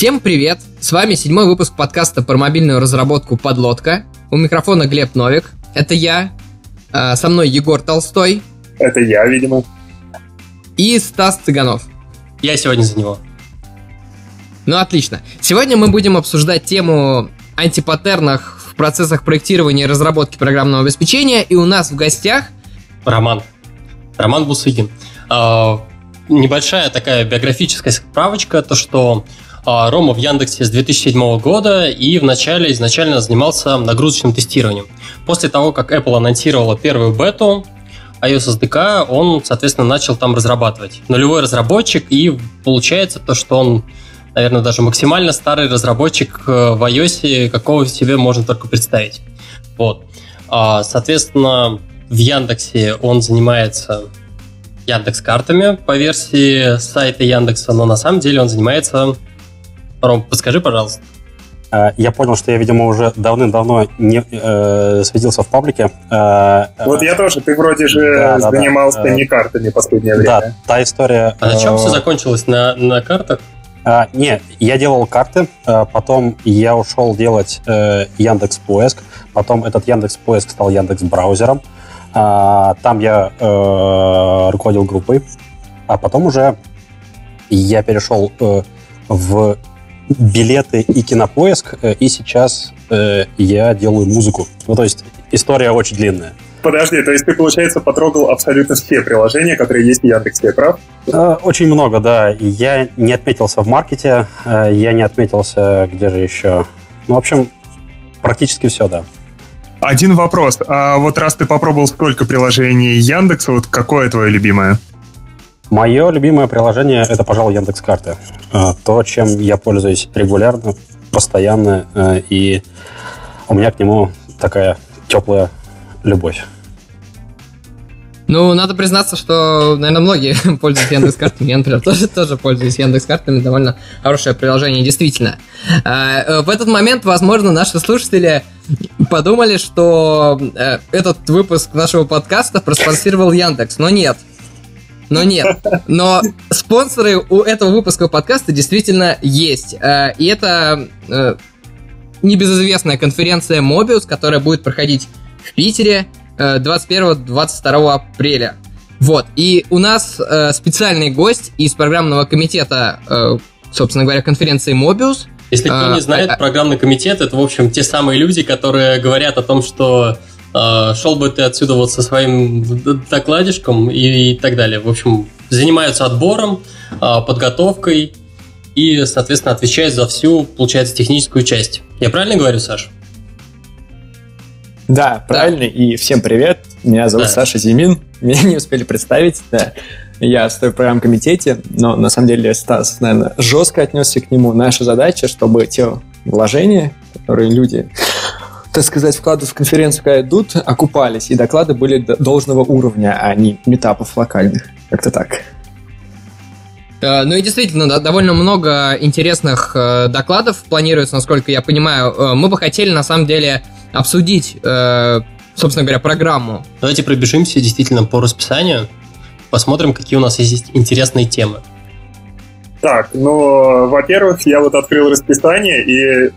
Всем привет! С вами седьмой выпуск подкаста про мобильную разработку «Подлодка». У микрофона Глеб Новик. Это я. А, со мной Егор Толстой. Это я, видимо. И Стас Цыганов. Я сегодня за него. Ну, отлично. Сегодня мы будем обсуждать тему антипаттернах в процессах проектирования и разработки программного обеспечения. И у нас в гостях... Роман. Роман Бусыгин. А, небольшая такая биографическая справочка, то что Рома в Яндексе с 2007 года и вначале изначально занимался нагрузочным тестированием. После того, как Apple анонсировала первую бету iOS SDK, он, соответственно, начал там разрабатывать. Нулевой разработчик, и получается то, что он, наверное, даже максимально старый разработчик э, в iOS, какого себе можно только представить. Вот. А, соответственно, в Яндексе он занимается Яндекс картами по версии сайта Яндекса, но на самом деле он занимается Ром, подскажи, пожалуйста. А, я понял, что я, видимо, уже давным-давно не э, светился в паблике. Э, вот я тоже. Ты вроде же да, занимался да, да. не картами последнее время. Да, та история... А на чем э, все закончилось? На, на картах? А, не, я делал карты, а потом я ушел делать э, Яндекс Поиск, потом этот Яндекс Поиск стал Яндекс браузером, а, там я э, руководил группой, а потом уже я перешел э, в билеты и кинопоиск, э, и сейчас э, я делаю музыку. Ну, то есть история очень длинная. Подожди, то есть ты, получается, потрогал абсолютно все приложения, которые есть в Яндексе, прав? Э, очень много, да. Я не отметился в маркете, э, я не отметился где же еще. Ну, в общем, практически все, да. Один вопрос. А вот раз ты попробовал столько приложений Яндекса, вот какое твое любимое? Мое любимое приложение это, пожалуй, Яндекс Карты. А, то, чем я пользуюсь регулярно, постоянно, э, и у меня к нему такая теплая любовь. Ну, надо признаться, что, наверное, многие пользуются Яндекс картами. Я, например, тоже, тоже пользуюсь Яндекс картами. Довольно хорошее приложение, действительно. А, э, в этот момент, возможно, наши слушатели подумали, что э, этот выпуск нашего подкаста проспонсировал Яндекс. Но нет. Но нет. Но спонсоры у этого выпуска подкаста действительно есть. Э, и это э, небезызвестная конференция Mobius, которая будет проходить в Питере 21-22 э, апреля. Вот. И у нас специальный гость из программного комитета, собственно говоря, конференции Mobius. Если кто не знает, программный комитет это, в общем, те самые люди, которые говорят о том, что шел бы ты отсюда вот со своим докладишком и, и так далее. В общем, занимаются отбором, а, подготовкой и, соответственно, отвечают за всю, получается, техническую часть. Я правильно говорю, Саш? Да, правильно. Да. И всем привет. Меня зовут да. Саша Зимин. Меня не успели представить. Да. Я стою в программном комитете, но на самом деле Стас, наверное, жестко отнесся к нему. Наша задача, чтобы те вложения, которые люди так сказать, вклады в конференцию, когда идут, окупались, и доклады были должного уровня, а не метапов локальных. Как-то так. Э, ну и действительно, да, довольно много интересных э, докладов планируется, насколько я понимаю. Э, мы бы хотели, на самом деле, обсудить, э, собственно говоря, программу. Давайте пробежимся действительно по расписанию, посмотрим, какие у нас есть интересные темы. Так, ну, во-первых, я вот открыл расписание, и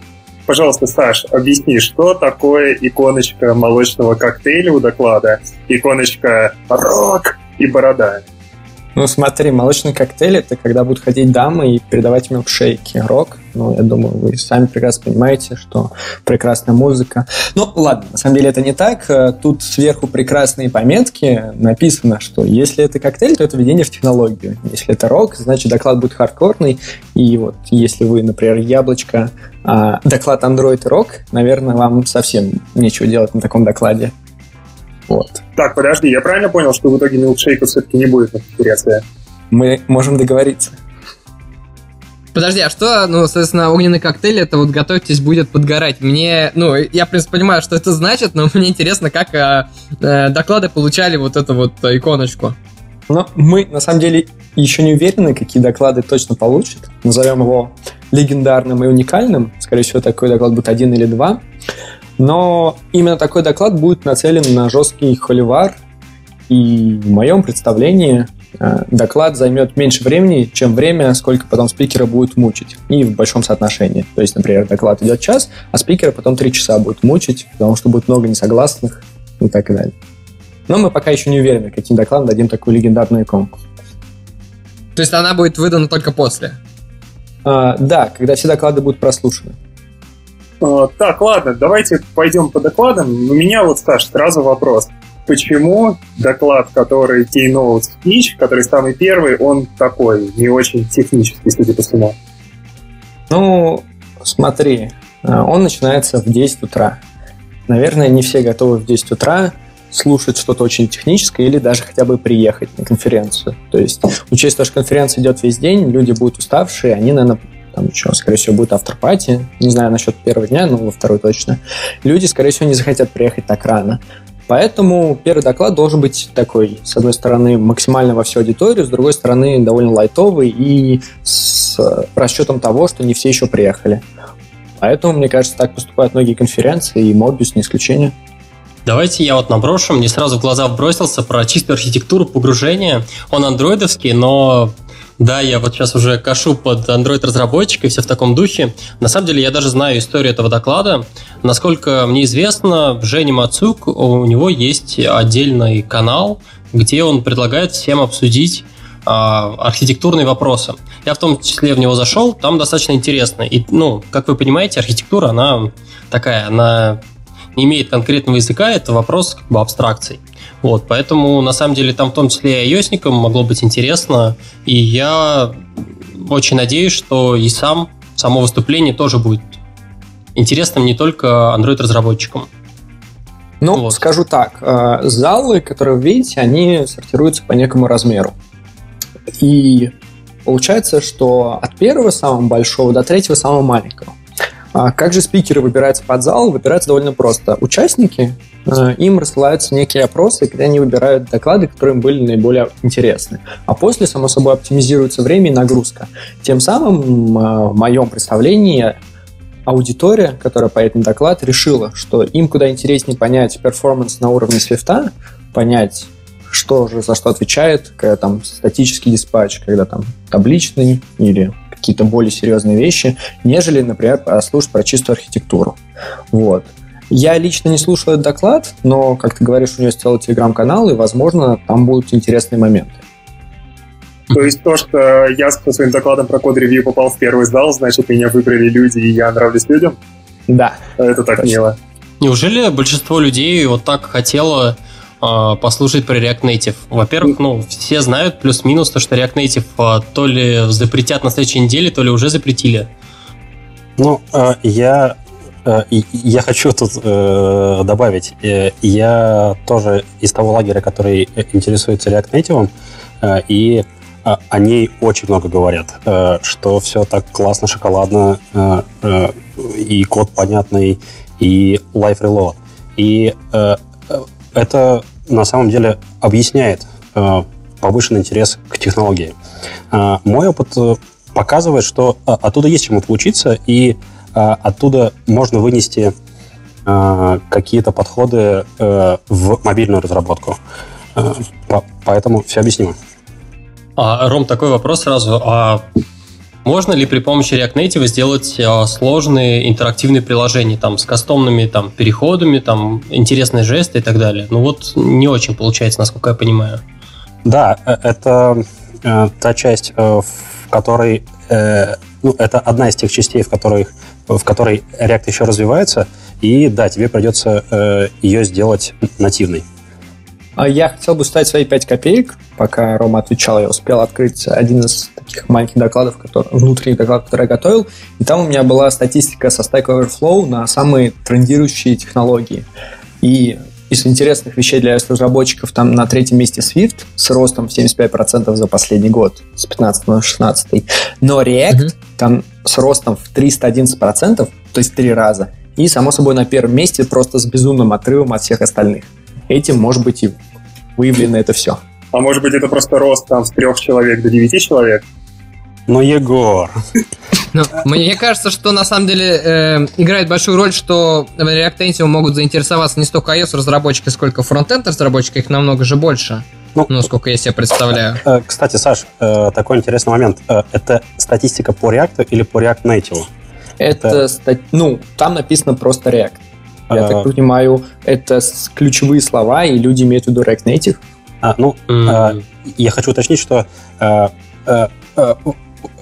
Пожалуйста, Саш, объясни, что такое иконочка молочного коктейля у доклада, иконочка рок и борода? Ну, смотри, молочный коктейль – это когда будут ходить дамы и передавать милкшейки. Рок, ну, я думаю, вы сами прекрасно понимаете, что прекрасная музыка. Ну, ладно, на самом деле это не так. Тут сверху прекрасные пометки. Написано, что если это коктейль, то это введение в технологию. Если это рок, значит, доклад будет хардкорный. И вот если вы, например, яблочко, а доклад Android и рок, наверное, вам совсем нечего делать на таком докладе. Вот. Так, подожди, я правильно понял, что в итоге милкшейка все-таки не будет на конференции? Мы можем договориться. Подожди, а что, ну, соответственно, огненный коктейль, это вот готовьтесь, будет подгорать. Мне, ну, я, в принципе, понимаю, что это значит, но мне интересно, как э, э, доклады получали вот эту вот иконочку. Но мы, на самом деле, еще не уверены, какие доклады точно получат. Назовем его легендарным и уникальным. Скорее всего, такой доклад будет один или два. Но именно такой доклад будет нацелен на жесткий холивар, и в моем представлении э, доклад займет меньше времени, чем время, сколько потом спикера будет мучить. И в большом соотношении. То есть, например, доклад идет час, а спикера потом три часа будет мучить, потому что будет много несогласных и так далее. Но мы пока еще не уверены, каким докладом дадим такую легендарную иконку. То есть она будет выдана только после? А, да, когда все доклады будут прослушаны. Так, ладно, давайте пойдем по докладам. У меня вот, Саш, сразу вопрос. Почему доклад, который Keynote Speech, который самый первый, он такой, не очень технический, судя по всему? Ну, смотри, а, он начинается в 10 утра. Наверное, не все готовы в 10 утра слушать что-то очень техническое или даже хотя бы приехать на конференцию. То есть, то, что конференция идет весь день, люди будут уставшие, они, наверное, там еще, скорее всего, будет автопати. Не знаю насчет первого дня, но во второй точно. Люди, скорее всего, не захотят приехать так рано. Поэтому первый доклад должен быть такой, с одной стороны, максимально во всю аудиторию, с другой стороны, довольно лайтовый и с расчетом того, что не все еще приехали. Поэтому, мне кажется, так поступают многие конференции, и Mobius не исключение. Давайте я вот наброшу. Мне сразу в глаза бросился про чистую архитектуру погружения. Он андроидовский, но да, я вот сейчас уже кашу под Android-разработчика и все в таком духе. На самом деле, я даже знаю историю этого доклада. Насколько мне известно, Женя Мацук, у него есть отдельный канал, где он предлагает всем обсудить а, архитектурные вопросы. Я в том числе в него зашел, там достаточно интересно. И, ну, как вы понимаете, архитектура, она такая, она не имеет конкретного языка, это вопрос как бы абстракций. Вот, поэтому на самом деле там в том числе и ios могло быть интересно, и я очень надеюсь, что и сам само выступление тоже будет интересным не только Android-разработчикам. Ну, вот. скажу так, э, залы, которые вы видите, они сортируются по некому размеру. И получается, что от первого самого большого до третьего самого маленького. А как же спикеры выбираются под зал? Выбираются довольно просто. Участники, э, им рассылаются некие опросы, где они выбирают доклады, которые им были наиболее интересны. А после, само собой, оптимизируется время и нагрузка. Тем самым, э, в моем представлении, аудитория, которая поедет на доклад, решила, что им куда интереснее понять перформанс на уровне свифта, понять что же за что отвечает, когда там статический диспатч, когда там табличный или какие-то более серьезные вещи, нежели, например, слушать про чистую архитектуру. Вот. Я лично не слушал этот доклад, но, как ты говоришь, у него есть целый телеграм-канал, и, возможно, там будут интересные моменты. То есть то, что я со своим докладом про код-ревью попал в первый зал, значит, меня выбрали люди, и я нравлюсь людям? Да. Это так точно. мило. Неужели большинство людей вот так хотело послушать про React Native. Во-первых, ну, все знают плюс-минус то, что React Native э, то ли запретят на следующей неделе, то ли уже запретили. Ну, э, я я хочу тут э, добавить, я тоже из того лагеря, который интересуется React Native, э, и э, о ней очень много говорят, э, что все так классно, шоколадно, э, э, и код понятный, и live reload. И э, это на самом деле объясняет э, повышенный интерес к технологии. Э, мой опыт э, показывает, что оттуда есть чему поучиться, и оттуда можно вынести какие-то подходы в мобильную разработку. По, поэтому все объяснимо. А, Ром, такой вопрос сразу. А можно ли при помощи React Native сделать э, сложные интерактивные приложения там, с кастомными там, переходами, там, интересные жесты и так далее? Ну вот не очень получается, насколько я понимаю. Да, э, это э, та часть, э, в которой... Э, ну, это одна из тех частей, в, которой, в которой React еще развивается, и да, тебе придется э, ее сделать нативной. А я хотел бы ставить свои 5 копеек. Пока Рома отвечал, я успел открыть один из таких маленьких докладов, который, внутренних докладов, который я готовил. И там у меня была статистика со Stack Overflow на самые трендирующие технологии. И из интересных вещей для разработчиков там на третьем месте Swift с ростом в 75% за последний год, с 15 на 16. Но React mm-hmm. там с ростом в 311%, то есть три раза. И, само собой, на первом месте просто с безумным отрывом от всех остальных этим может быть и выявлено это все. А может быть это просто рост там с трех человек до девяти человек? Ну, Егор. Ну, мне кажется, что на самом деле э, играет большую роль, что в React Native могут заинтересоваться не столько iOS разработчики, сколько фронтенд разработчики, их намного же больше. Ну, ну, сколько я себе представляю. Э, кстати, Саш, э, такой интересный момент. Э, это статистика по React или по React Native? Это, это... Стат... ну, там написано просто React. Я а... так понимаю, это ключевые слова, и люди имеют в виду React Native. А, ну, mm. а, я хочу уточнить, что а, а, а,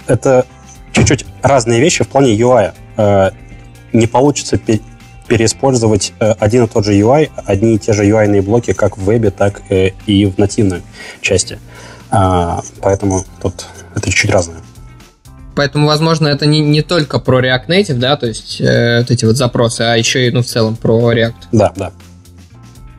это чуть-чуть разные вещи в плане UI. А, не получится переиспользовать один и тот же UI, одни и те же UI блоки, как в вебе, так и в нативной части. А, поэтому тут это чуть-чуть разное. Поэтому, возможно, это не, не только про React Native, да, то есть э, вот эти вот запросы, а еще и, ну, в целом про React. Да, да.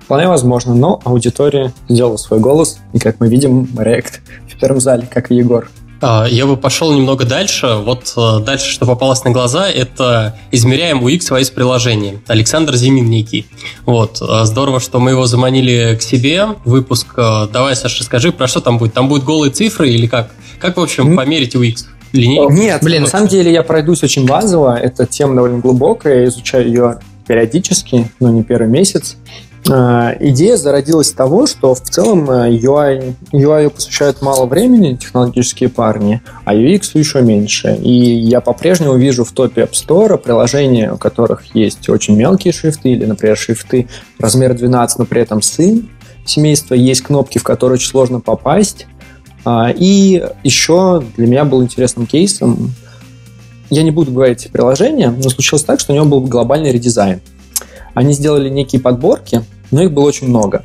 Вполне возможно, но аудитория сделала свой голос, и, как мы видим, React в первом зале, как и Егор. А, я бы пошел немного дальше. Вот э, дальше, что попалось на глаза, это измеряем UX свои приложения. Александр Зимин некий. Вот. Э, здорово, что мы его заманили к себе. Выпуск. Э, давай, Саша, скажи, про что там будет? Там будут голые цифры или как? Как, в общем, померить UX? Линейку? Нет, Блин, на самом деле я пройдусь очень базово. Эта тема довольно глубокая. Я изучаю ее периодически, но не первый месяц. А, идея зародилась с того, что в целом UI, э, UI посвящают мало времени технологические парни, а UX еще меньше. И я по-прежнему вижу в топе App Store приложения, у которых есть очень мелкие шрифты, или, например, шрифты размера 12, но при этом сын семейства, есть кнопки, в которые очень сложно попасть, а, и еще для меня был интересным кейсом, я не буду говорить приложение, но случилось так, что у него был глобальный редизайн. Они сделали некие подборки, но их было очень много.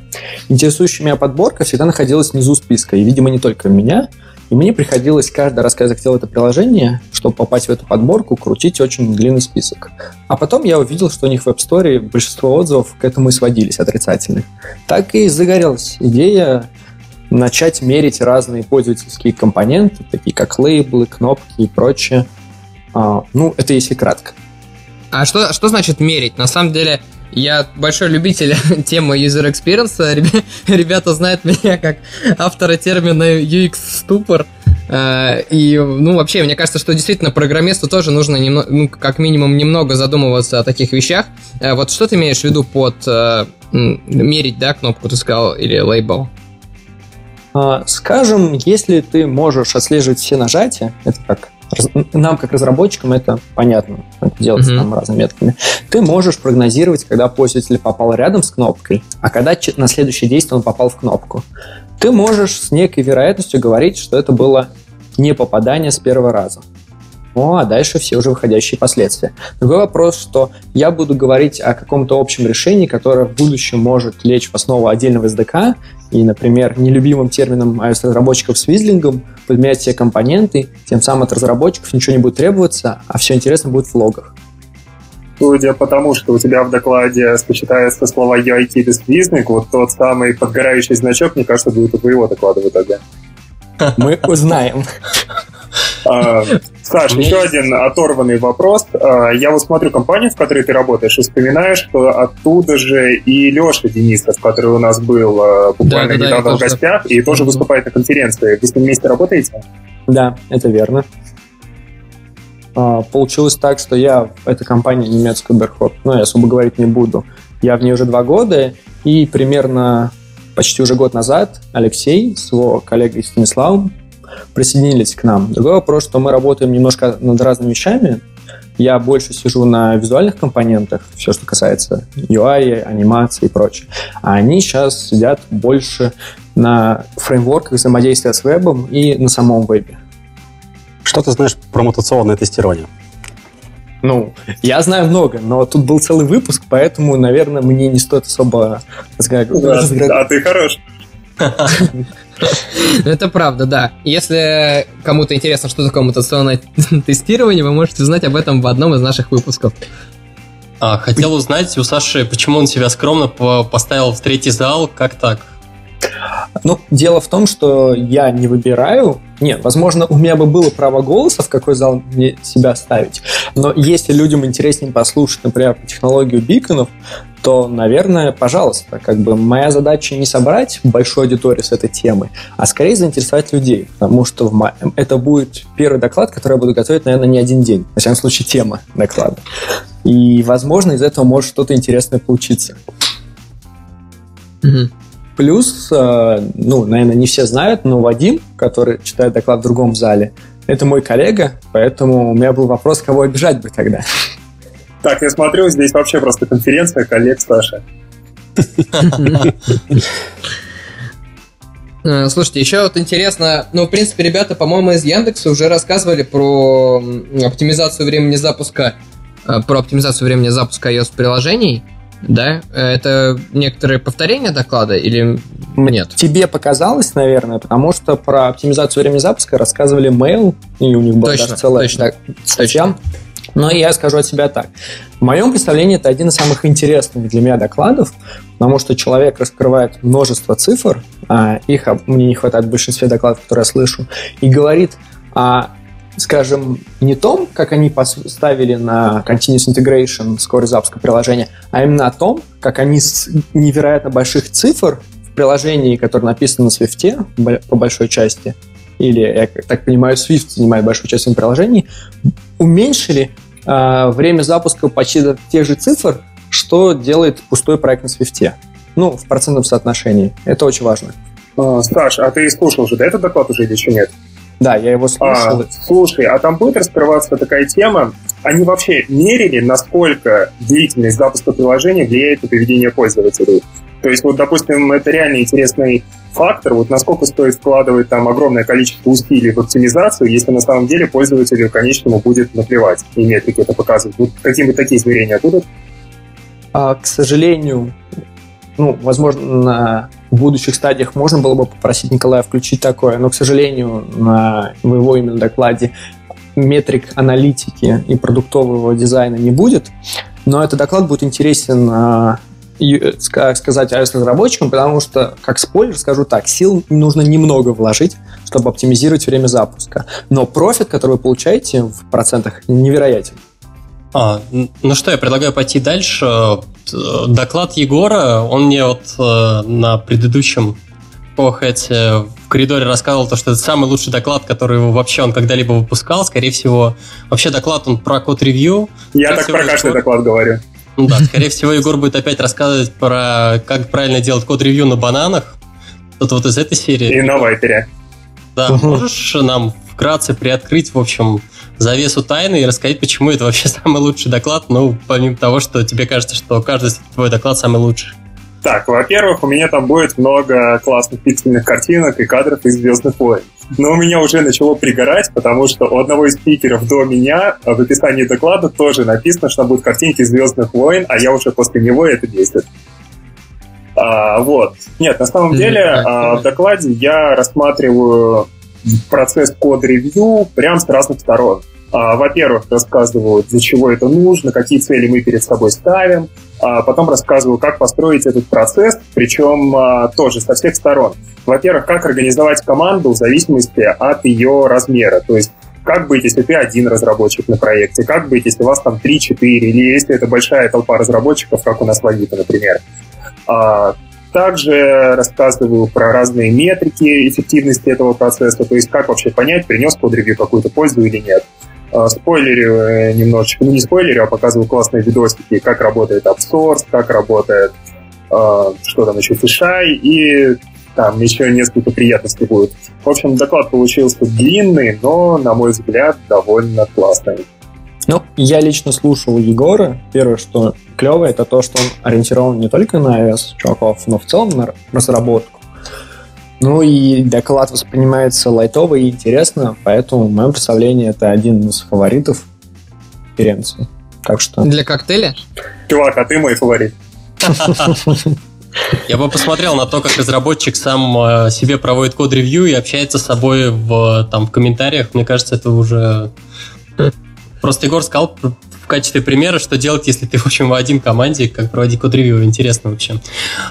Интересующая меня подборка всегда находилась внизу списка, и, видимо, не только меня. И мне приходилось каждый раз, когда я захотел это приложение, чтобы попасть в эту подборку, крутить очень длинный список. А потом я увидел, что у них в App Store большинство отзывов к этому и сводились отрицательных. Так и загорелась идея начать мерить разные пользовательские компоненты, такие как лейблы, кнопки и прочее. А, ну, это если кратко. А что, что значит мерить? На самом деле, я большой любитель темы user experience. Ребята знают меня как автора термина UX-ступор. А, и, ну, вообще, мне кажется, что действительно программисту тоже нужно, немного, ну, как минимум, немного задумываться о таких вещах. А вот что ты имеешь в виду под э, мерить, да, кнопку, ты сказал, или лейбл? А, скажем, если ты можешь отслеживать все нажатия, это как нам, как разработчикам, это понятно. Это делается mm-hmm. там разными методами. Ты можешь прогнозировать, когда пользователь попал рядом с кнопкой, а когда на следующее действие он попал в кнопку. Ты можешь с некой вероятностью говорить, что это было не попадание с первого раза. Ну, а дальше все уже выходящие последствия. Другой вопрос, что я буду говорить о каком-то общем решении, которое в будущем может лечь в основу отдельного SDK, и, например, нелюбимым термином iOS-разработчиков с визлингом подменять все компоненты, тем самым от разработчиков ничего не будет требоваться, а все интересно будет в логах. Судя по тому, что у тебя в докладе сочетаются слова UIT и визлинг, вот тот самый подгорающий значок, мне кажется, будет у твоего доклада в итоге. Мы узнаем. А, Саш, еще один оторванный вопрос. А, я вот смотрю компанию, в которой ты работаешь, и вспоминаешь, что оттуда же и Леша Денисов, который у нас был а, буквально да, да, недавно да, в гостях, и тоже выступает на конференции. Вы с ним вместе работаете? Да, это верно. Получилось так, что я, эта компания немецкая Берхоп, ну, я особо говорить не буду. Я в ней уже два года, и примерно почти уже год назад Алексей с его коллегой Станиславом присоединились к нам. Другой вопрос, что мы работаем немножко над разными вещами. Я больше сижу на визуальных компонентах, все, что касается UI, анимации и прочее. А они сейчас сидят больше на фреймворках взаимодействия с вебом и на самом вебе. Что ты знаешь про мутационное тестирование? Ну, я знаю много, но тут был целый выпуск, поэтому, наверное, мне не стоит особо разговаривать. Да, а ты хорош. Это правда, да. Если кому-то интересно, что такое мутационное тестирование, вы можете узнать об этом в одном из наших выпусков. А, хотел узнать у Саши, почему он себя скромно поставил в третий зал, как так? Ну, дело в том, что я не выбираю. Нет, возможно, у меня бы было право голоса, в какой зал мне себя ставить. Но если людям интереснее послушать, например, технологию биконов, то, наверное, пожалуйста, как бы моя задача не собрать большую аудиторию с этой темы, а скорее заинтересовать людей, потому что в мо... это будет первый доклад, который я буду готовить, наверное, не один день. На всяком случае, тема доклада. И, возможно, из этого может что-то интересное получиться. Угу. Плюс, э, ну, наверное, не все знают, но Вадим, который читает доклад в другом зале, это мой коллега, поэтому у меня был вопрос, кого обижать бы тогда. Так, я смотрю, здесь вообще просто конференция коллег Саша. Э, слушайте, еще вот интересно, ну, в принципе, ребята, по-моему, из Яндекса уже рассказывали про оптимизацию времени запуска, э, про оптимизацию времени запуска iOS-приложений. Да? Это некоторые повторения доклада или нет? Тебе показалось, наверное, потому что про оптимизацию времени запуска рассказывали Mail, и у них была точно, даже целая точно, статья. Но я скажу от себя так. В моем представлении это один из самых интересных для меня докладов, потому что человек раскрывает множество цифр, а их мне не хватает в большинстве докладов, которые я слышу, и говорит о скажем, не том, как они поставили на Continuous Integration скорость запуска приложения, а именно о том, как они с невероятно больших цифр в приложении, которое написано на Swift по большой части, или, я так понимаю, Swift занимает большую часть приложений, уменьшили э, время запуска почти до тех же цифр, что делает пустой проект на Swift. Ну, в процентном соотношении. Это очень важно. А, Саш, а ты слушал уже, да, этот доклад уже или еще нет? Да, я его слушал. А, слушай, а там будет раскрываться такая тема, они вообще мерили, насколько длительность запуска приложения влияет на поведение пользователей. То есть, вот, допустим, это реально интересный фактор, вот насколько стоит вкладывать там огромное количество усилий в оптимизацию, если на самом деле пользователю конечному будет наплевать, и метрики это показывают. Вот какие-нибудь такие измерения будут? А, к сожалению, ну, возможно, на будущих стадиях можно было бы попросить Николая включить такое, но, к сожалению, на его именно докладе метрик аналитики и продуктового дизайна не будет, но этот доклад будет интересен а, как сказать, iOS-разработчикам, потому что, как спойлер, скажу так, сил нужно немного вложить, чтобы оптимизировать время запуска. Но профит, который вы получаете в процентах, невероятен. А, ну что, я предлагаю пойти дальше. Доклад Егора, он мне вот э, на предыдущем Похете в коридоре рассказывал, то, что это самый лучший доклад, который вообще он когда-либо выпускал. Скорее всего, вообще доклад он про код-ревью. Я так про каждый доклад говорю. Ну да, скорее всего, Егор будет опять рассказывать про как правильно делать код-ревью на бананах. Что-то вот из этой серии. И на вайпере. Да, можешь нам вкратце приоткрыть, в общем, завесу тайны и рассказать, почему это вообще самый лучший доклад, ну, помимо того, что тебе кажется, что каждый твой доклад самый лучший. Так, во-первых, у меня там будет много классных пиксельных картинок и кадров из «Звездных войн». Но у меня уже начало пригорать, потому что у одного из спикеров до меня в описании доклада тоже написано, что там будут картинки «Звездных войн», а я уже после него это бесит. А, вот. Нет, на самом деле а, в докладе я рассматриваю процесс код-ревью прям с разных сторон. А, во-первых, рассказываю, для чего это нужно, какие цели мы перед собой ставим. А потом рассказываю, как построить этот процесс, причем а, тоже со всех сторон. Во-первых, как организовать команду в зависимости от ее размера. То есть как быть, если ты один разработчик на проекте? Как быть, если у вас там 3-4? Или если это большая толпа разработчиков, как у нас в Авито, например? А, также рассказываю про разные метрики эффективности этого процесса, то есть как вообще понять, принес код-ревью какую-то пользу или нет. А, спойлерю э, немножечко, ну не спойлерю, а показываю классные видосики, как работает AppSource, как работает э, что там еще, Fisheye, и там еще несколько приятностей будет. В общем, доклад получился длинный, но, на мой взгляд, довольно классный. Ну, я лично слушал Егора. Первое, что клево, это то, что он ориентирован не только на iOS чуваков, но в целом на разработку. Ну и доклад воспринимается лайтово и интересно, поэтому в моем представлении это один из фаворитов конференции. Так что... Для коктейля? Чувак, а ты мой фаворит. Я бы посмотрел на то, как разработчик сам э, себе проводит код-ревью и общается с собой в, там, в комментариях. Мне кажется, это уже... Просто Егор сказал качестве примера, что делать, если ты, в общем, в один команде, как проводить код-ревью. Интересно вообще.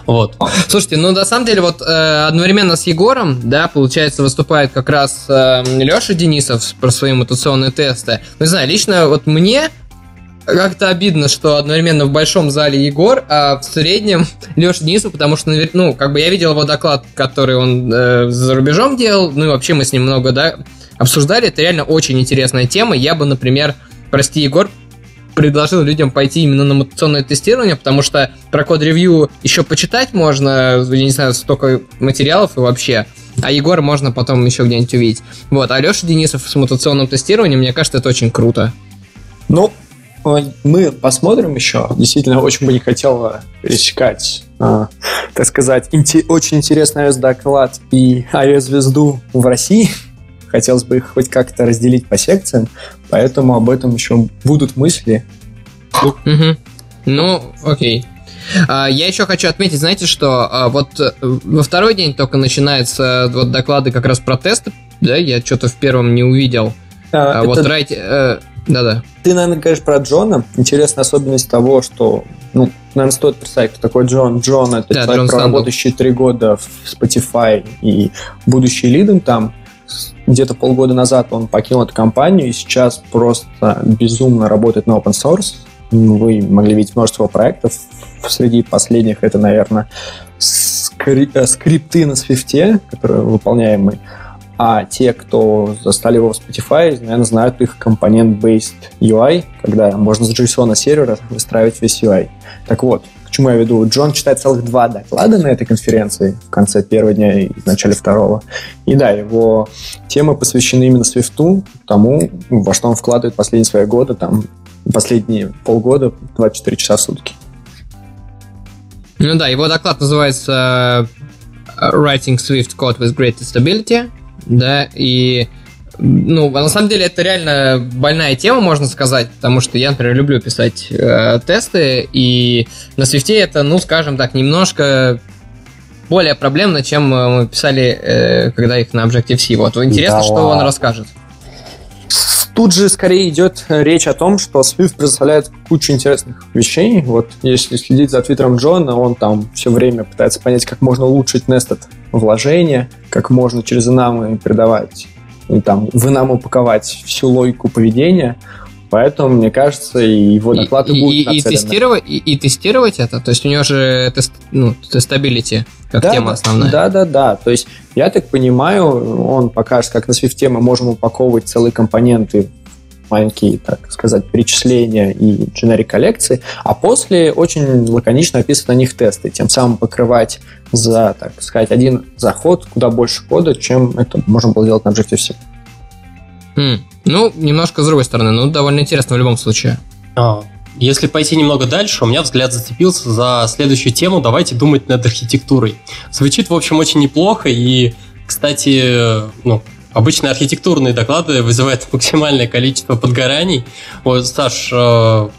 Вот. Слушайте, ну, на самом деле, вот э, одновременно с Егором, да, получается, выступает как раз э, Леша Денисов про свои мутационные тесты. Ну, не знаю, лично вот мне как-то обидно, что одновременно в большом зале Егор, а в среднем Леша Денисов, потому что, ну, как бы я видел его доклад, который он э, за рубежом делал, ну и вообще мы с ним много, да, обсуждали. Это реально очень интересная тема. Я бы, например, прости, Егор, предложил людям пойти именно на мутационное тестирование, потому что про код-ревью еще почитать можно, я не знаю, столько материалов и вообще. А Егора можно потом еще где-нибудь увидеть. Вот, а Денисов с мутационным тестированием, мне кажется, это очень круто. Ну, мы посмотрим еще. Действительно, очень бы не хотел пересекать, э, так сказать, инте- очень интересный iOS-доклад и iOS-звезду в России. Хотелось бы их хоть как-то разделить по секциям, поэтому об этом еще будут мысли. Угу. Ну, окей. А, я еще хочу отметить, знаете, что а, вот э, во второй день только начинаются вот доклады как раз про тесты, да, я что-то в первом не увидел. А, а это... Вот райте, э, да-да. Ты, наверное, говоришь про Джона. Интересная особенность того, что, ну, наверное, стоит представить, кто такой Джон. Джон — это да, человек, Джон проработающий три года в Spotify и будущий лидом там. Где-то полгода назад он покинул эту компанию и сейчас просто безумно работает на open source. Вы могли видеть множество проектов. Среди последних это, наверное, скри- э, скрипты на Swift, которые выполняемые а те, кто застали его в Spotify, наверное, знают их компонент-based UI, когда можно с JSON сервера выстраивать весь UI. Так вот, к чему я веду? Джон читает целых два доклада на этой конференции в конце первого дня и в начале второго. И да, его темы посвящены именно Свифту, тому, во что он вкладывает последние свои годы, там, последние полгода, 24 часа в сутки. Ну да, его доклад называется э, Writing Swift Code with Great Stability да, и ну, на самом деле это реально больная тема, можно сказать, потому что я, например, люблю писать э, тесты, и на Swift это, ну, скажем так, немножко более проблемно, чем э, мы писали, э, когда их на Objective-C. Вот, интересно, да что ладно. он расскажет. Тут же скорее идет речь о том, что Swift предоставляет кучу интересных вещей. Вот если следить за твиттером Джона, он там все время пытается понять, как можно улучшить nested вложения, как можно через инамы передавать, там в инам упаковать всю логику поведения. Поэтому, мне кажется, и его доклады и, будут и, и, тестировать, и, и тестировать это? То есть у него же тест, ну, тестабилити как да, тема основная. Да, да, да. То есть я так понимаю, он покажет, как на Swift мы можем упаковывать целые компоненты маленькие, так сказать, перечисления и generic коллекции, а после очень лаконично описывать на них тесты, тем самым покрывать за, так сказать, один заход куда больше кода, чем это можно было делать на Objective-C. Mm. Ну, немножко с другой стороны, но довольно интересно в любом случае. А, если пойти немного дальше, у меня взгляд зацепился за следующую тему «Давайте думать над архитектурой». Звучит, в общем, очень неплохо, и, кстати, ну, обычно архитектурные доклады вызывают максимальное количество подгораний. Вот, Саш, э,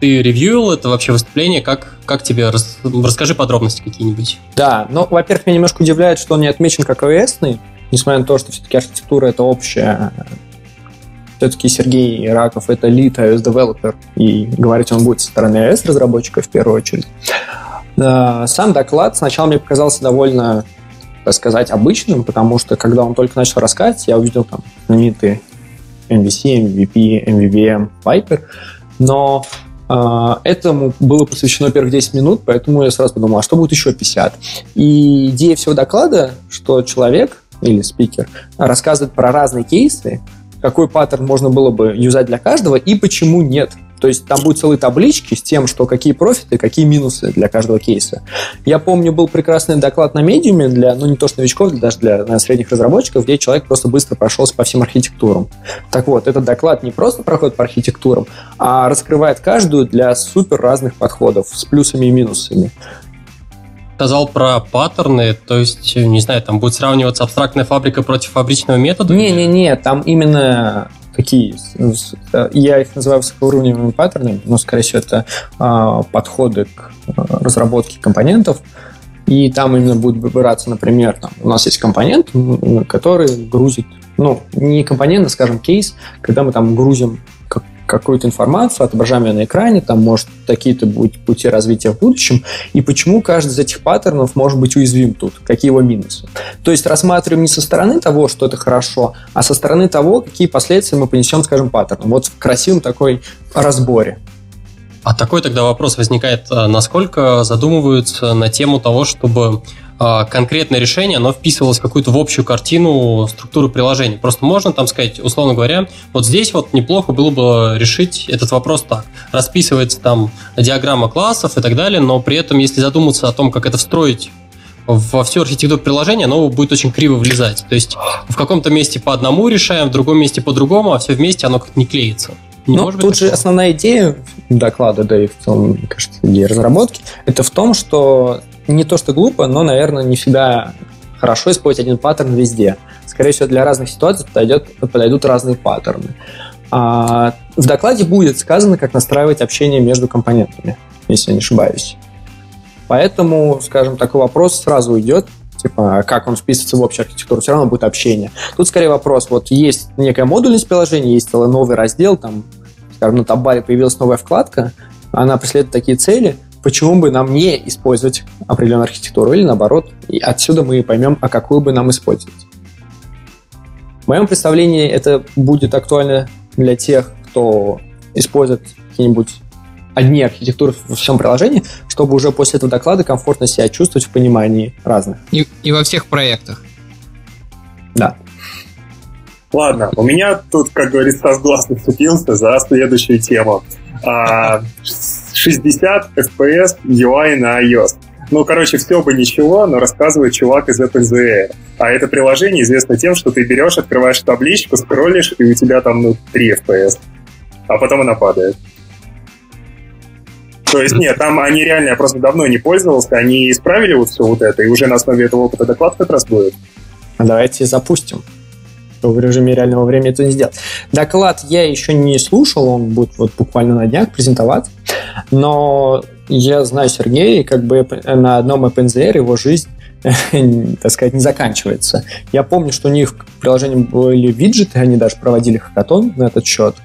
ты ревьюил это вообще выступление? Как, как тебе? Расскажи подробности какие-нибудь. Да, ну, во-первых, меня немножко удивляет, что он не отмечен как ОСный, несмотря на то, что все-таки архитектура это общая все-таки Сергей Раков это лид iOS developer, и говорить он будет со стороны iOS разработчика в первую очередь. Сам доклад сначала мне показался довольно, сказать, обычным, потому что когда он только начал рассказывать, я увидел там знаменитые MVC, MVP, MVVM, Viper, но э, этому было посвящено первых 10 минут, поэтому я сразу подумал, а что будет еще 50? И идея всего доклада, что человек или спикер рассказывает про разные кейсы, какой паттерн можно было бы юзать для каждого и почему нет. То есть там будут целые таблички с тем, что какие профиты, какие минусы для каждого кейса. Я помню, был прекрасный доклад на медиуме для, ну не то что новичков, даже для наверное, средних разработчиков, где человек просто быстро прошелся по всем архитектурам. Так вот, этот доклад не просто проходит по архитектурам, а раскрывает каждую для супер разных подходов с плюсами и минусами сказал про паттерны, то есть, не знаю, там будет сравниваться абстрактная фабрика против фабричного метода? Не-не-не, там именно такие, я их называю высокоуровневыми паттернами, но, скорее всего, это а, подходы к а, разработке компонентов, и там именно будет выбираться, например, там, у нас есть компонент, который грузит, ну, не компонент, а, скажем, кейс, когда мы там грузим какую-то информацию, отображаем ее на экране, там может какие-то будут пути развития в будущем, и почему каждый из этих паттернов может быть уязвим тут, какие его минусы. То есть рассматриваем не со стороны того, что это хорошо, а со стороны того, какие последствия мы понесем, скажем, паттерном. Вот в красивом такой разборе. А такой тогда вопрос возникает, а насколько задумываются на тему того, чтобы конкретное решение, оно вписывалось в какую-то в общую картину структуры приложения. Просто можно там сказать, условно говоря, вот здесь вот неплохо было бы решить этот вопрос так. Расписывается там диаграмма классов и так далее, но при этом, если задуматься о том, как это встроить во всю архитектуру приложения, оно будет очень криво влезать. То есть в каком-то месте по одному решаем, в другом месте по другому, а все вместе оно как-то не клеится. Не ну, тут же основная идея доклада, да и в целом, мне кажется, идея разработки, это в том, что не то, что глупо, но, наверное, не всегда хорошо использовать один паттерн везде. Скорее всего, для разных ситуаций подойдет, подойдут разные паттерны. А в докладе будет сказано, как настраивать общение между компонентами, если я не ошибаюсь. Поэтому, скажем, такой вопрос сразу идет, типа, как он вписывается в общую архитектуру, все равно будет общение. Тут скорее вопрос, вот есть некая модульность приложения, есть целый новый раздел, там, скажем, на табаре появилась новая вкладка, она преследует такие цели – почему бы нам не использовать определенную архитектуру или наоборот, и отсюда мы поймем, а какую бы нам использовать. В моем представлении это будет актуально для тех, кто использует какие-нибудь одни архитектуры во всем приложении, чтобы уже после этого доклада комфортно себя чувствовать в понимании разных. И, и во всех проектах. Да. Ладно, у меня тут, как говорится, глаз вцепился за следующую тему. А, 60 FPS UI на iOS. Ну, короче, все бы ничего, но рассказывает чувак из OpenZR. А это приложение известно тем, что ты берешь, открываешь табличку, скроллишь, и у тебя там, ну, 3 FPS. А потом она падает. То есть, нет, там они реально, я просто давно не пользовался, они исправили вот все вот это, и уже на основе этого опыта доклад как раз будет. Давайте запустим в режиме реального времени это не сделать. Доклад я еще не слушал, он будет вот буквально на днях презентоваться, но я знаю Сергея, и как бы на одном OpenZR его жизнь так сказать, не заканчивается. Я помню, что у них в приложении были виджеты, они даже проводили хакатон на этот счет,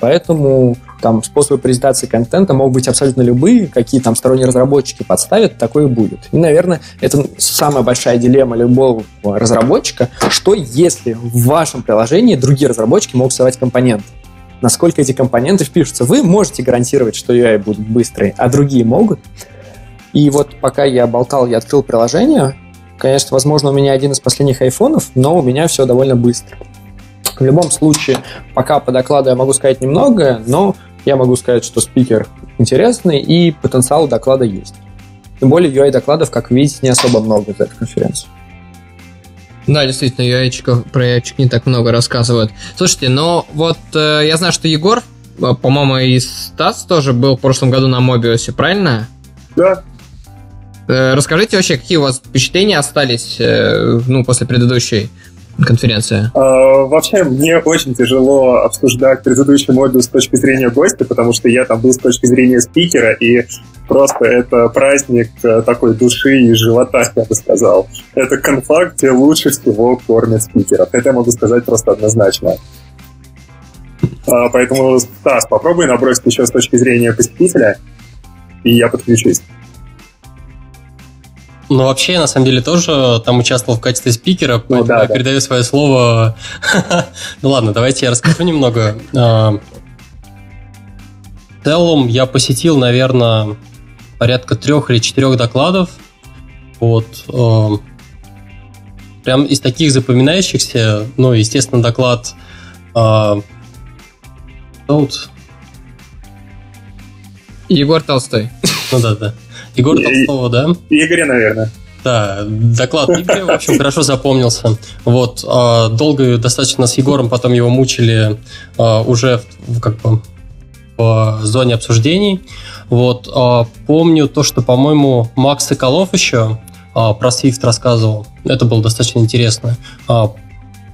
поэтому там способы презентации контента могут быть абсолютно любые, какие там сторонние разработчики подставят, такое и будет. И, наверное, это самая большая дилемма любого разработчика, что если в вашем приложении другие разработчики могут создавать компоненты. Насколько эти компоненты впишутся. Вы можете гарантировать, что UI будут быстрые, а другие могут. И вот пока я болтал, я открыл приложение. Конечно, возможно, у меня один из последних айфонов, но у меня все довольно быстро. В любом случае, пока по докладу я могу сказать немного, но я могу сказать, что спикер интересный и потенциал доклада есть. Тем более UI-докладов, как видите, не особо много за эту конференцию. Да, действительно, UI про UI не так много рассказывают. Слушайте, но вот э, я знаю, что Егор, э, по-моему, и Стас тоже был в прошлом году на Мобиусе, правильно? Да. Э, расскажите вообще, какие у вас впечатления остались э, ну, после предыдущей конференции? А, вообще, мне очень тяжело обсуждать предыдущий модуль с точки зрения гостя, потому что я там был с точки зрения спикера, и просто это праздник э, такой души и живота, я бы сказал. Это конфа, где лучше всего кормят спикеров. Это я могу сказать просто однозначно. А, поэтому, Стас, попробуй набросить еще с точки зрения посетителя, и я подключусь. Ну, вообще, на самом деле, тоже там участвовал в качестве спикера, ну поэтому ну, да, я да. передаю свое слово. ну ладно, давайте я расскажу немного. А, в целом, я посетил, наверное, порядка трех или четырех докладов. Вот. А, прям из таких запоминающихся, ну, естественно, доклад вот, Егор Толстой. Ну да, да. Егор Толстого, да? Игоря, наверное. Да, доклад Игоря, в общем, хорошо запомнился. Вот, а, долго достаточно с Егором потом его мучили а, уже как бы в зоне обсуждений. Вот, а, помню то, что, по-моему, Макс Соколов еще про Swift рассказывал. Это было достаточно интересно.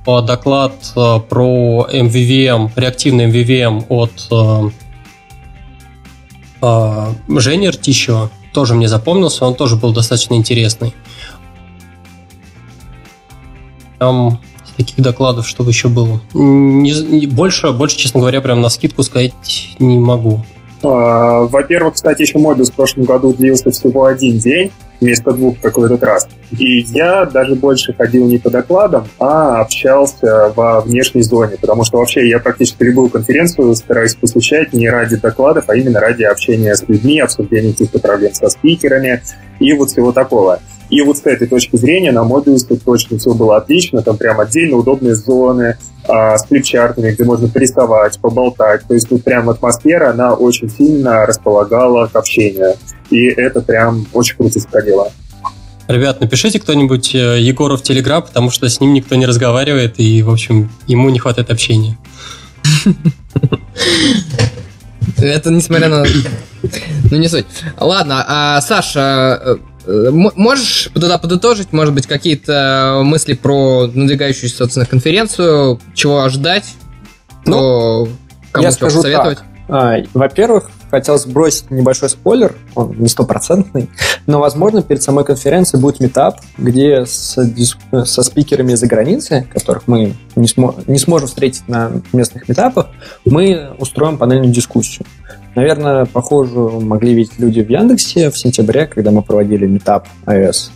Доклад про MVVM, реактивный MVVM от Жени Ртищева тоже мне запомнился, он тоже был достаточно интересный. Там таких докладов, чтобы еще было. Не, не, больше, больше, честно говоря, прям на скидку сказать не могу. А, во-первых, кстати, еще Мобиус в прошлом году длился всего один день, вместо двух, как в этот раз. И я даже больше ходил не по докладам, а общался во внешней зоне, потому что вообще я практически любую конференцию стараюсь посещать не ради докладов, а именно ради общения с людьми, обсуждения каких-то проблем со спикерами и вот всего такого. И вот с этой точки зрения на Mobius тут точно все было отлично, там прям отдельно удобные зоны а, с флипчартами, где можно порисовать, поболтать. То есть тут прям атмосфера, она очень сильно располагала к общению. И это прям очень круто заходило. Ребят, напишите кто-нибудь э, Егору в Телеграм, потому что с ним никто не разговаривает, и, в общем, ему не хватает общения. Это несмотря на... Ну, не суть. Ладно, а, Саша, э, можешь туда подытожить, может быть, какие-то мысли про надвигающуюся, собственно, конференцию, чего ожидать, ну, кому я скажу посоветовать? Так. А, во-первых, хотелось бросить небольшой спойлер, он не стопроцентный, но, возможно, перед самой конференцией будет метап, где с, со спикерами за границей, которых мы не, смо не сможем встретить на местных метапах, мы устроим панельную дискуссию. Наверное, похожую могли видеть люди в Яндексе в сентябре, когда мы проводили метап iOS.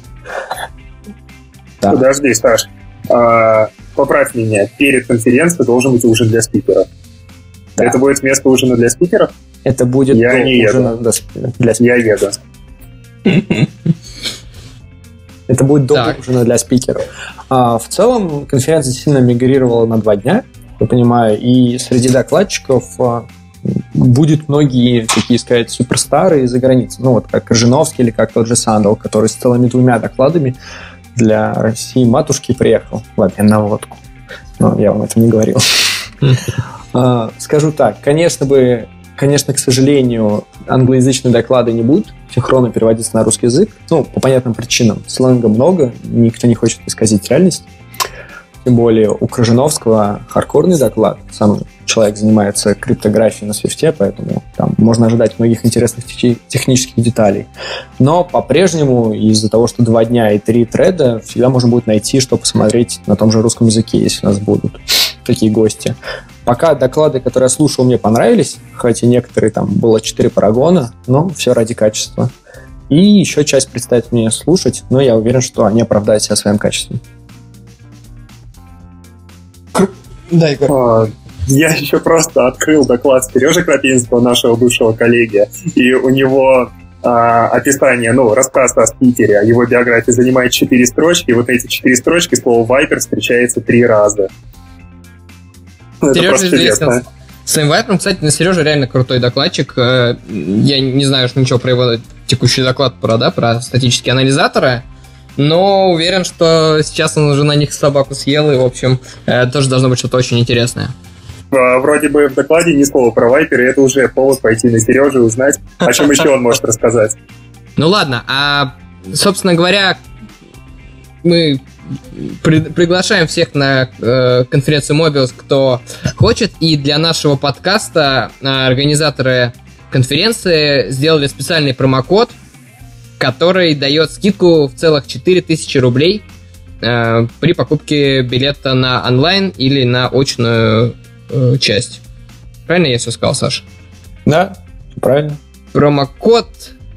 Да. Подожди, Саш, а, поправь меня, перед конференцией должен быть ужин для спикера. Да. Это будет вместо ужина для спикеров? Это будет Я не ужина еду. для спикеров. Я еду. Это будет до ужина для спикеров. А, в целом конференция сильно мигрировала на два дня, я понимаю, и среди докладчиков а, будет многие, такие сказать, суперстары из-за границы. Ну, вот как Ржиновский или как тот же Сандал, который с целыми двумя докладами для России матушки приехал в обмен на водку. Но я вам это не говорил. А, скажу так, конечно бы, конечно, к сожалению, англоязычные доклады не будут синхронно переводиться на русский язык. Ну, по понятным причинам. Сленга много, никто не хочет исказить реальность. Тем более у Крыжиновского хардкорный доклад. Сам человек занимается криптографией на свифте, поэтому там можно ожидать многих интересных технических деталей. Но по-прежнему из-за того, что два дня и три треда, всегда можно будет найти, что посмотреть на том же русском языке, если у нас будут такие гости. Пока доклады, которые я слушал, мне понравились, хотя некоторые там было 4 парагона, но все ради качества. И еще часть предстоит мне слушать, но я уверен, что они оправдают себя своим качеством. Да, Егор. А, я еще просто открыл доклад Сережи Крапинского, нашего бывшего коллеги, и у него а, описание, ну, рассказ о спикере, его биографии занимает четыре строчки, и вот эти четыре строчки слово «вайпер» встречается три раза. Сережа известен своим вайпером. Кстати, на Сережа реально крутой докладчик. Э, я не знаю ничего про его текущий доклад про, да, про статические анализаторы, но уверен, что сейчас он уже на них собаку съел, и, в общем, э, тоже должно быть что-то очень интересное. А, вроде бы в докладе ни слова про Вайпер, и это уже повод пойти на Сережу и узнать, о чем еще он может рассказать. Ну ладно, а, собственно говоря, мы при, приглашаем всех на э, конференцию Mobius, кто хочет, и для нашего подкаста э, организаторы конференции сделали специальный промокод, который дает скидку в целых 4000 рублей э, при покупке билета на онлайн или на очную э, часть. Правильно я все сказал, Саша? Да, правильно. Промокод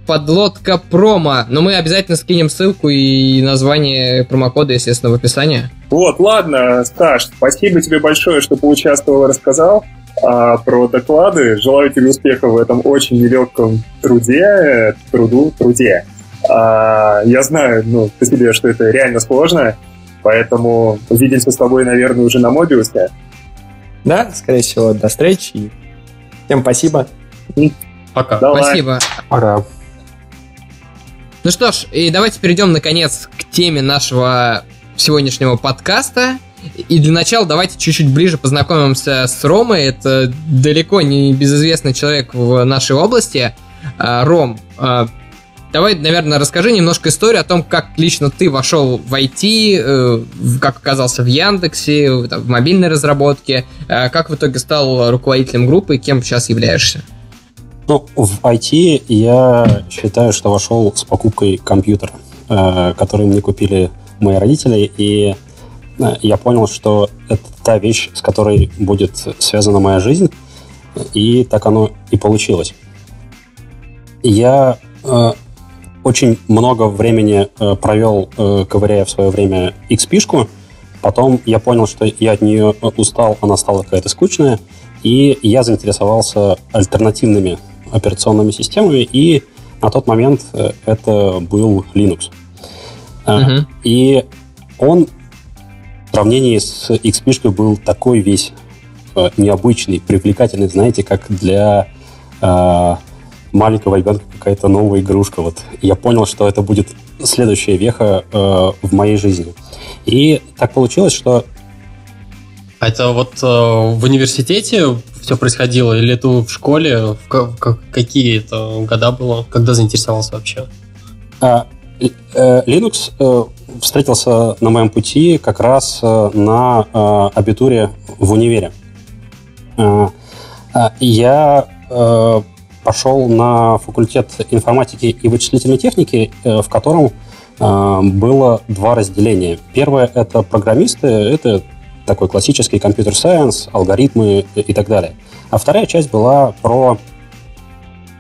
подлодка промо. Но мы обязательно скинем ссылку и название промокода, естественно, в описании. Вот, ладно, Сташ, спасибо тебе большое, что поучаствовал и рассказал а, про доклады. Желаю тебе успеха в этом очень нелегком труде, труду, труде. А, я знаю, ну, по себе, что это реально сложно, поэтому увидимся с тобой, наверное, уже на Мобиусе. Да, скорее всего, до встречи. Всем спасибо. Пока. Давай. Спасибо. Пока. Ну что ж, и давайте перейдем наконец к теме нашего сегодняшнего подкаста. И для начала давайте чуть-чуть ближе познакомимся с Ромой. Это далеко не безызвестный человек в нашей области. А, Ром, а, давай, наверное, расскажи немножко историю о том, как лично ты вошел в IT, э, как оказался в Яндексе, в мобильной разработке, а, как в итоге стал руководителем группы и кем сейчас являешься. Ну, в IT я считаю, что вошел с покупкой компьютера, э, который мне купили мои родители, и я понял, что это та вещь, с которой будет связана моя жизнь, и так оно и получилось. Я э, очень много времени э, провел, э, ковыряя в свое время XP-шку, потом я понял, что я от нее устал, она стала какая-то скучная, и я заинтересовался альтернативными операционными системами, и на тот момент э, это был Linux. Uh-huh. И он в сравнении с XP был такой весь э, необычный, привлекательный, знаете, как для э, маленького ребенка какая-то новая игрушка. Вот я понял, что это будет следующая веха э, в моей жизни. И так получилось, что а это вот э, в университете все происходило, или это в школе? В, какие это года было? Когда заинтересовался вообще? А, э, Linux э, встретился на моем пути как раз э, на абитуре в универе. Э, э, я пошел на факультет информатики и вычислительной техники, в котором было два разделения. Первое — это программисты, это такой классический компьютер-сайенс, алгоритмы и так далее. А вторая часть была про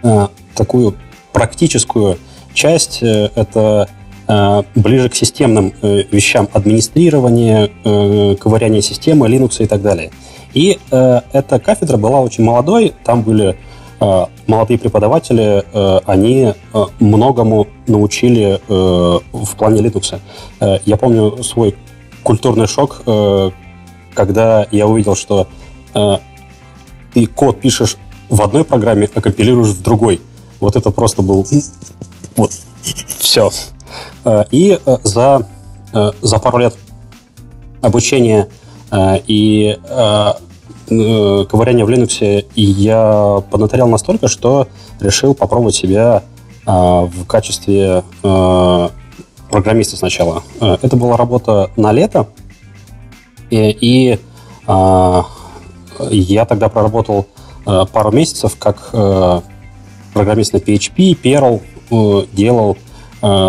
э, такую практическую часть. Э, это э, ближе к системным э, вещам администрирования, э, ковыряния системы, Linux и так далее. И э, эта кафедра была очень молодой, там были э, молодые преподаватели, э, они э, многому научили э, в плане Linux. Э, я помню свой культурный шок, э, когда я увидел, что э, ты код пишешь в одной программе, а компилируешь в другой. Вот это просто был... Вот, все. Э, и э, за, э, за пару лет обучения и ковыряния в Linux я поднаторял настолько, что решил попробовать себя в качестве программиста сначала. Это была работа на лето, и, и а, я тогда проработал а, пару месяцев как а, программист на PHP, Perl, а, делал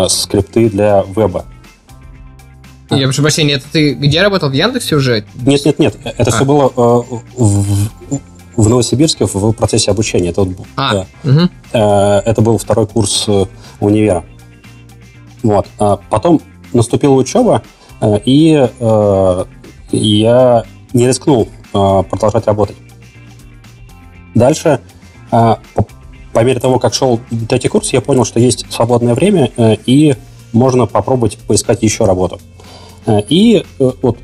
скрипты для веба. Я прошу прощения, это ты где работал? В Яндексе уже? Нет, нет, нет. Это а. все было э, в, в Новосибирске в процессе обучения. Это, а. да. угу. э, это был второй курс универа. Вот. Потом наступила учеба, э, и э, я не рискнул э, продолжать работать. Дальше, э, по, по мере того, как шел третий курс, я понял, что есть свободное время, э, и можно попробовать поискать еще работу. Э, и э, вот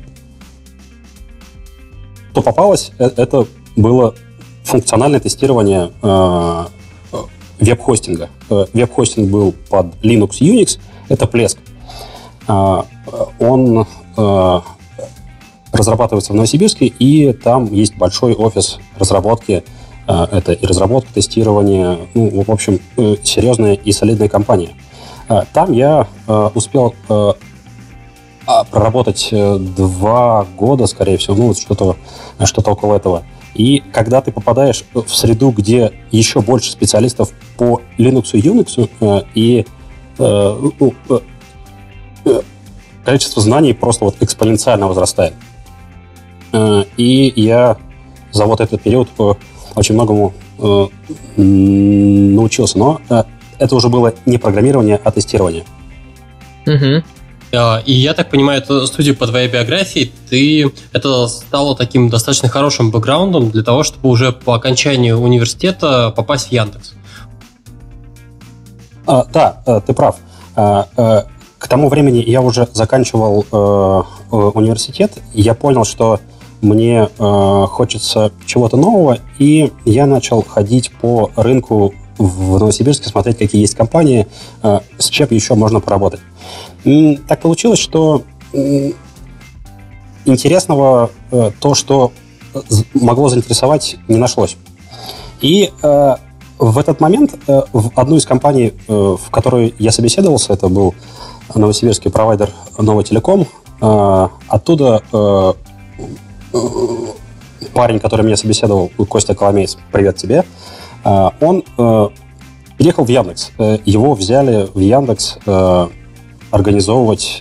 что попалось, э, это было функциональное тестирование э, веб-хостинга. Э, веб-хостинг был под Linux Unix, это Plesk. Э, он э, разрабатывается в Новосибирске, и там есть большой офис разработки. Э, это и разработка, тестирование, ну, в общем, э, серьезная и солидная компания. Э, там я успел а, проработать два года, скорее всего, ну, что-то что около этого. И когда ты попадаешь в среду, где еще больше специалистов по Linux и Unix, и ну, количество знаний просто вот экспоненциально возрастает. Э, и я за вот этот период э, очень многому э, научился. Но это уже было не программирование, а тестирование. Угу. И я так понимаю, это, судя по твоей биографии, ты это стало таким достаточно хорошим бэкграундом для того, чтобы уже по окончанию университета попасть в Яндекс. А, да, ты прав. А, к тому времени я уже заканчивал э, университет, и я понял, что мне э, хочется чего-то нового, и я начал ходить по рынку в Новосибирске, смотреть, какие есть компании, э, с чем еще можно поработать. И так получилось, что э, интересного э, то, что могло заинтересовать, не нашлось. И э, в этот момент э, в одну из компаний, э, в которой я собеседовался, это был новосибирский провайдер Новый Телеком, э, оттуда э, парень, который меня собеседовал, Костя Коломейц, привет тебе, э, он э, переехал в Яндекс. Э, его взяли в Яндекс организовывать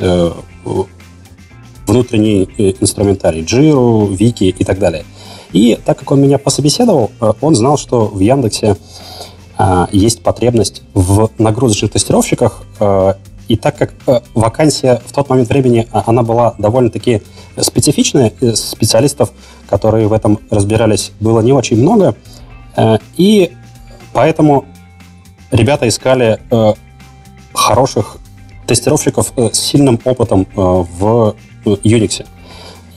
внутренний инструментарий, Jira, Вики и так далее. И так как он меня пособеседовал, он знал, что в Яндексе есть потребность в нагрузочных тестировщиках, и так как вакансия в тот момент времени, она была довольно-таки специфичная, специалистов, которые в этом разбирались, было не очень много, и поэтому ребята искали хороших тестировщиков э, с сильным опытом э, в э, Unix.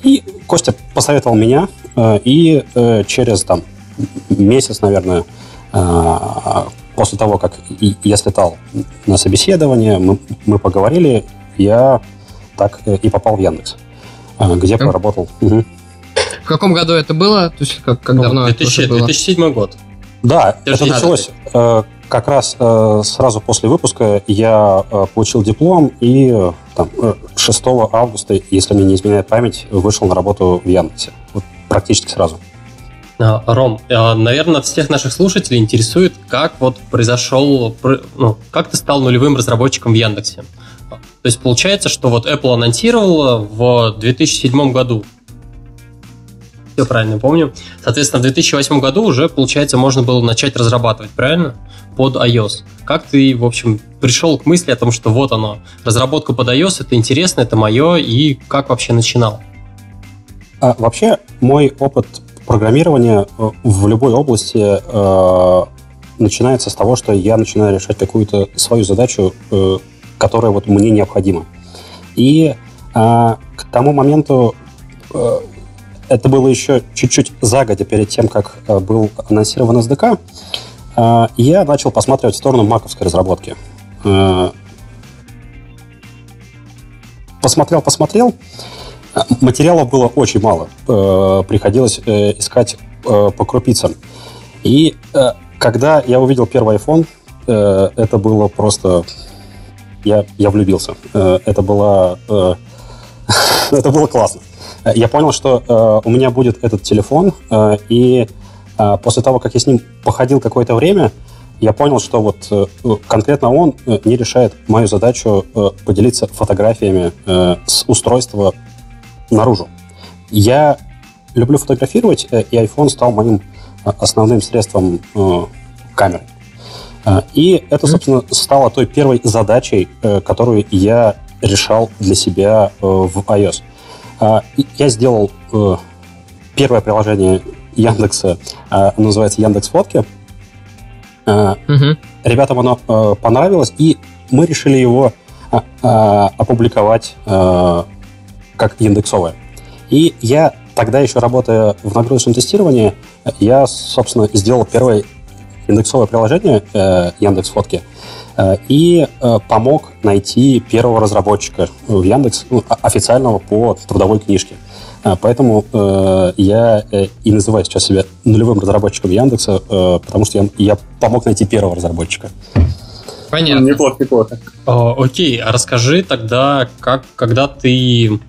И Костя посоветовал меня, и через там, месяц, наверное, после того, как я слетал на собеседование, мы, мы поговорили, я так и попал в Яндекс, где проработал. Угу. В каком году это было? То есть как, как давно 2000, это было? 2007 год. Да, это началось как раз э, сразу после выпуска я э, получил диплом и э, там, 6 э, августа, если мне не изменяет память, вышел на работу в Яндексе. Вот практически сразу. А, Ром, э, наверное, всех наших слушателей интересует, как вот произошел, ну, как ты стал нулевым разработчиком в Яндексе. То есть получается, что вот Apple анонсировал в 2007 году все правильно помню. Соответственно, в 2008 году уже, получается, можно было начать разрабатывать, правильно? Под iOS. Как ты, в общем, пришел к мысли о том, что вот оно, разработка под iOS, это интересно, это мое, и как вообще начинал? А, вообще, мой опыт программирования э, в любой области э, начинается с того, что я начинаю решать какую-то свою задачу, э, которая вот мне необходима. И э, к тому моменту э, это было еще чуть-чуть загодя перед тем, как э, был анонсирован SDK, э, я начал посматривать в сторону маковской разработки. Э, посмотрел, посмотрел. Материалов было очень мало. Приходилось искать по крупицам. И когда я увидел первый iPhone, это было просто... Я, я влюбился. Это было... Это было классно. Э, я понял, что э, у меня будет этот телефон, э, и э, после того, как я с ним походил какое-то время, я понял, что вот э, конкретно он э, не решает мою задачу э, поделиться фотографиями э, с устройства наружу. Я люблю фотографировать, э, и iPhone стал моим э, основным средством э, камеры. И это, собственно, стало той первой задачей, которую я решал для себя в iOS. А, я сделал первое приложение Яндекса, а, называется Яндекс Фотки. Угу. Ребятам оно понравилось, и мы решили его опубликовать э, как индексовое. И я тогда еще работая в нагрузочном тестировании, я, собственно, сделал первое индексовое приложение Яндекс Фотки – Э, и э, помог найти первого разработчика в Яндекс, ну, официального по трудовой книжке. Э, поэтому я и называю сейчас себя нулевым разработчиком Яндекса, потому что я, я помог найти первого разработчика. Понятно. Неплохо, неплохо. О, окей, а расскажи тогда, как, когда ты,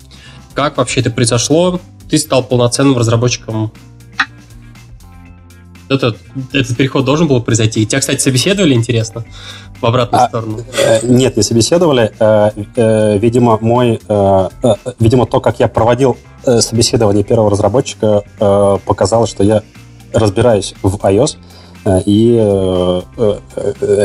как вообще это произошло? Ты стал полноценным разработчиком этот, этот переход должен был произойти. Тебя, кстати, собеседовали, интересно, в обратную а, сторону? Э, нет, не собеседовали. Э, э, видимо, мой, видимо, то, как я проводил собеседование первого разработчика, показало, что я разбираюсь в iOS, и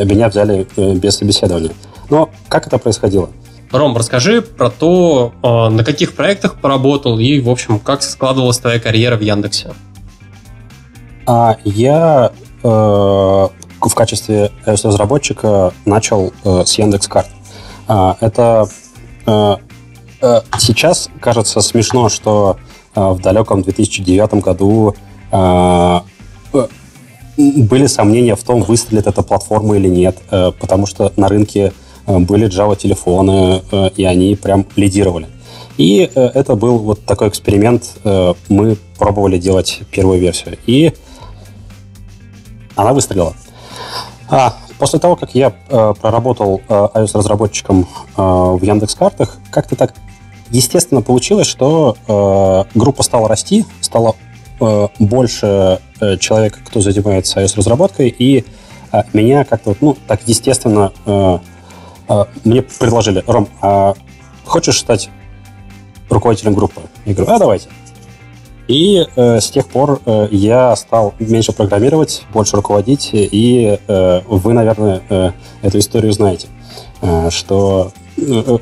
меня взяли без собеседования. Но как это происходило? Ром, расскажи про то, на каких проектах поработал и, в общем, как складывалась твоя карьера в Яндексе. А я э, в качестве разработчика начал э, с Яндекс.Карт. А, это э, э, сейчас кажется смешно, что э, в далеком 2009 году э, были сомнения в том, выстрелит эта платформа или нет, потому что на рынке были Java-телефоны, э, и они прям лидировали. И э, это был вот такой эксперимент. Э, мы пробовали делать первую версию. И она выстрелила. А, после того, как я э, проработал э, iOS-разработчиком э, в Яндекс.Картах, как-то так естественно получилось, что э, группа стала расти, стало э, больше э, человек, кто занимается iOS-разработкой, и э, меня как-то, ну, так естественно, э, э, мне предложили, Ром, а хочешь стать руководителем группы. Я говорю, а давайте. И э, с тех пор э, я стал меньше программировать, больше руководить, и э, вы, наверное, э, эту историю знаете, э, что, э,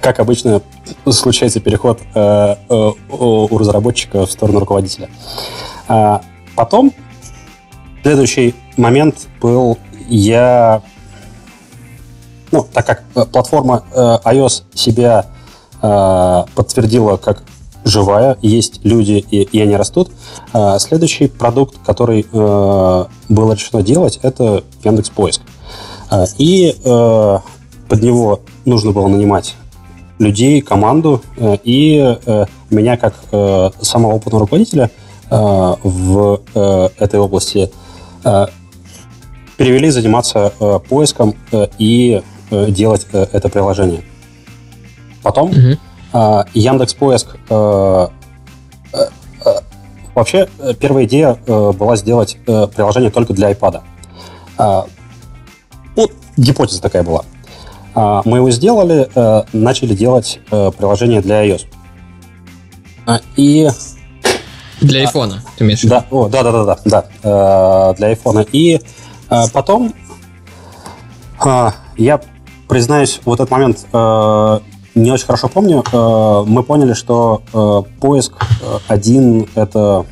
как обычно, случается переход э, э, у разработчика в сторону руководителя. А потом следующий момент был, я, ну, так как э, платформа э, iOS себя э, подтвердила как живая, есть люди, и, и они растут. Следующий продукт, который было решено делать, это Яндекс Поиск. И под него нужно было нанимать людей, команду, и меня как самого опытного руководителя в этой области перевели заниматься поиском и делать э, это приложение. Потом а, Яндекс Поиск э, э, э, Вообще, первая идея была сделать приложение только для iPad. А, вот гипотеза такая была. А, мы его сделали, начали делать приложение для iOS. И... Для айфона, ты имеешь в виду? Да, о, да, да, да, да, да, для айфона. И потом я признаюсь, в этот момент не очень хорошо помню, э, мы поняли, что э, поиск э, один это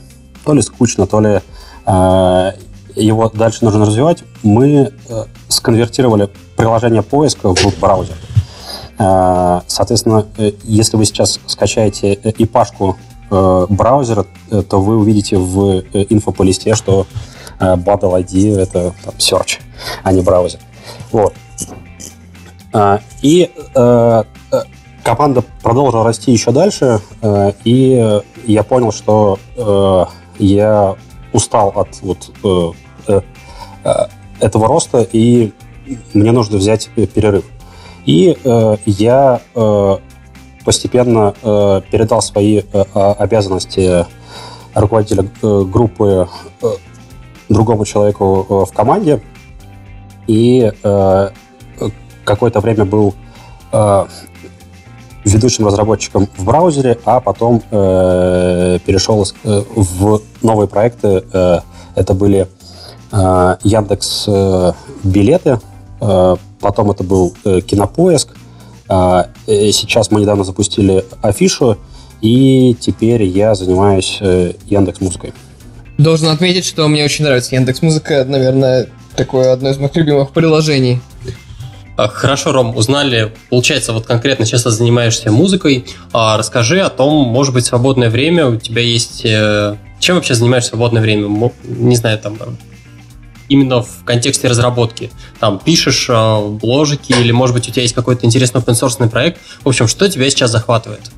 то ли скучно, то ли его дальше нужно развивать. Мы сконвертировали приложение поиска в браузер. Соответственно, если вы сейчас скачаете ипашку браузера, то вы увидите в инфополисте, что Battle ID — это там, search, а не браузер. Вот. И команда продолжила расти еще дальше, э, и я понял, что э, я устал от вот э, этого роста, и мне нужно взять перерыв. И я постепенно передал свои обязанности руководителя группы другому человеку в команде, и какое-то время был ведущим разработчиком в браузере, а потом э, перешел э, в новые проекты. Э, это были э, Яндекс э, билеты, э, потом это был э, Кинопоиск. Э, сейчас мы недавно запустили афишу, и теперь я занимаюсь э, Яндекс Музыкой. Должен отметить, что мне очень нравится Яндекс Музыка, наверное, такое одно из моих любимых приложений. А, хорошо, Ром, узнали, получается, вот конкретно сейчас ты занимаешься музыкой. А расскажи о том, может быть, свободное время у тебя есть... Э, чем вообще занимаешься в свободное время? Не знаю, там, именно в контексте разработки. Там пишешь э, бложики или, может быть, у тебя есть какой-то интересный open проект. В общем, что тебя сейчас захватывает?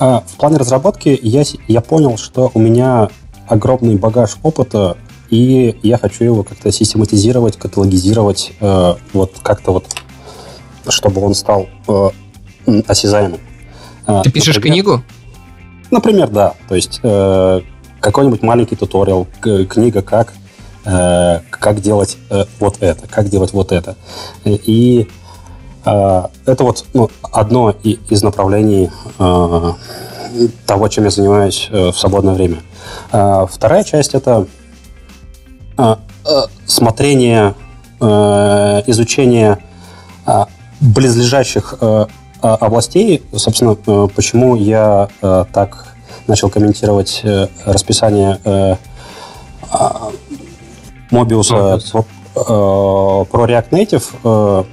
А, в плане разработки я, я понял, что у меня огромный багаж опыта и я хочу его как-то систематизировать, каталогизировать, э, вот как-то вот, чтобы он стал э, осязаемым. Э, Ты пишешь например, книгу? Например, да. То есть э, какой-нибудь маленький туториал, книга как э, как делать э, вот это, как делать вот это. И э, это вот ну, одно из направлений э, того, чем я занимаюсь э, в свободное время. Э, вторая часть это смотрение, а, изучение близлежащих областей. Собственно, почему я так начал комментировать э, расписание э, Мобиуса про React Native.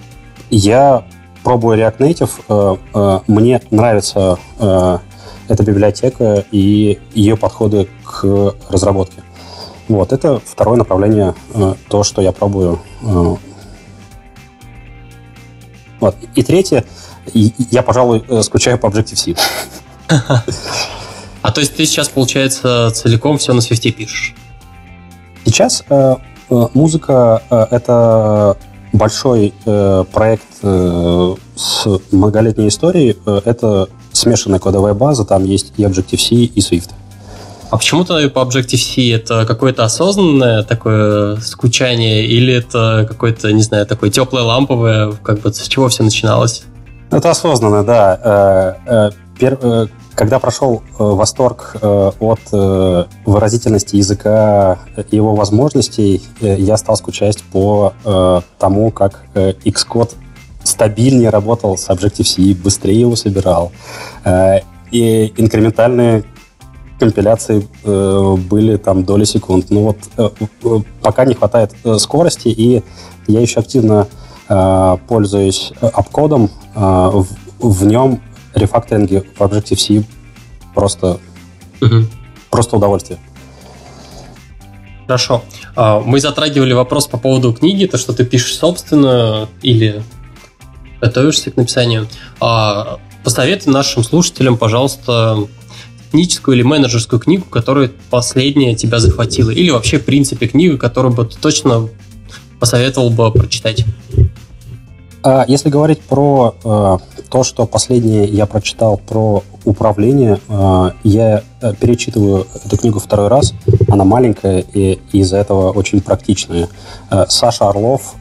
Я пробую React Native. Мне нравится эта библиотека и ее подходы к разработке. Вот, это второе направление, э, то, что я пробую. Э. Вот. И третье, я, пожалуй, э, скучаю по Objective-C. А то есть ты сейчас, получается, целиком все на Swift пишешь? Сейчас музыка — это большой проект с многолетней историей. Это смешанная кодовая база, там есть и Objective-C, и Swift. А почему-то по Objective-C это какое-то осознанное такое скучание или это какое-то, не знаю, такое теплое ламповое, как бы с чего все начиналось? Это осознанно, да. Э, э, э, когда прошел восторг от выразительности языка и его возможностей, я стал скучать по тому, как Xcode стабильнее работал с Objective-C, быстрее его собирал. И инкрементальные компиляции э, были там доли секунд. Ну вот э, э, пока не хватает э, скорости, и я еще активно э, пользуюсь обкодом. Э, в, в нем рефакторинги в Objective-C просто, угу. просто удовольствие. Хорошо. А, мы затрагивали вопрос по поводу книги, то, что ты пишешь собственно или готовишься к написанию. А, посоветуй нашим слушателям, пожалуйста, техническую или менеджерскую книгу, которая последняя тебя захватила. Или вообще, в принципе, книгу, которую бы ты точно посоветовал бы прочитать. А если говорить про э, то, что последнее я прочитал про управление, э, я э, перечитываю эту книгу второй раз. Она маленькая и из-за этого очень практичная. Саша Орлов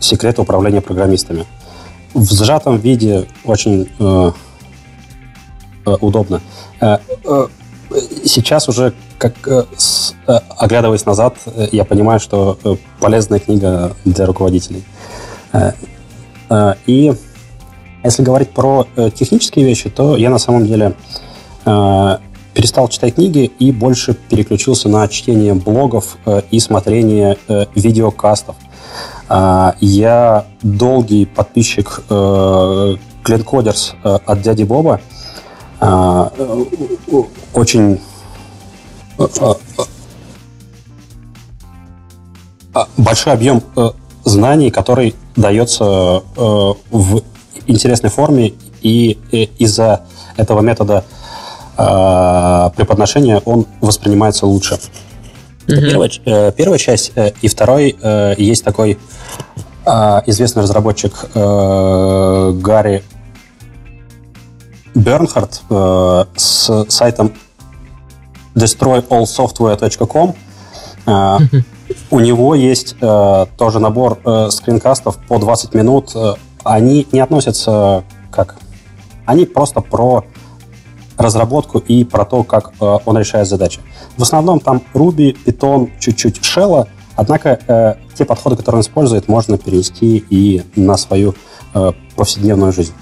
«Секреты управления программистами». В сжатом виде очень э, удобно. Э, э, сейчас уже, как э, оглядываясь назад, я понимаю, что полезная книга для руководителей. И если говорить про технические вещи, то я на самом деле перестал читать книги и больше переключился на чтение блогов и смотрение видеокастов. Я долгий подписчик Клинкодерс от дяди Боба. Очень большой объем знаний, который дается э, в интересной форме, и э, из-за этого метода э, преподношения он воспринимается лучше. Mm-hmm. Первая, э, первая часть. Э, и второй э, есть такой э, известный разработчик э, Гарри Бернхард э, с сайтом destroyallsoftware.com. Э, у него есть э, тоже набор э, скринкастов по 20 минут. Они не относятся как... Они просто про разработку и про то, как э, он решает задачи. В основном там Ruby, Python, чуть-чуть Shell, однако э, те подходы, которые он использует, можно перенести и на свою э, повседневную жизнь.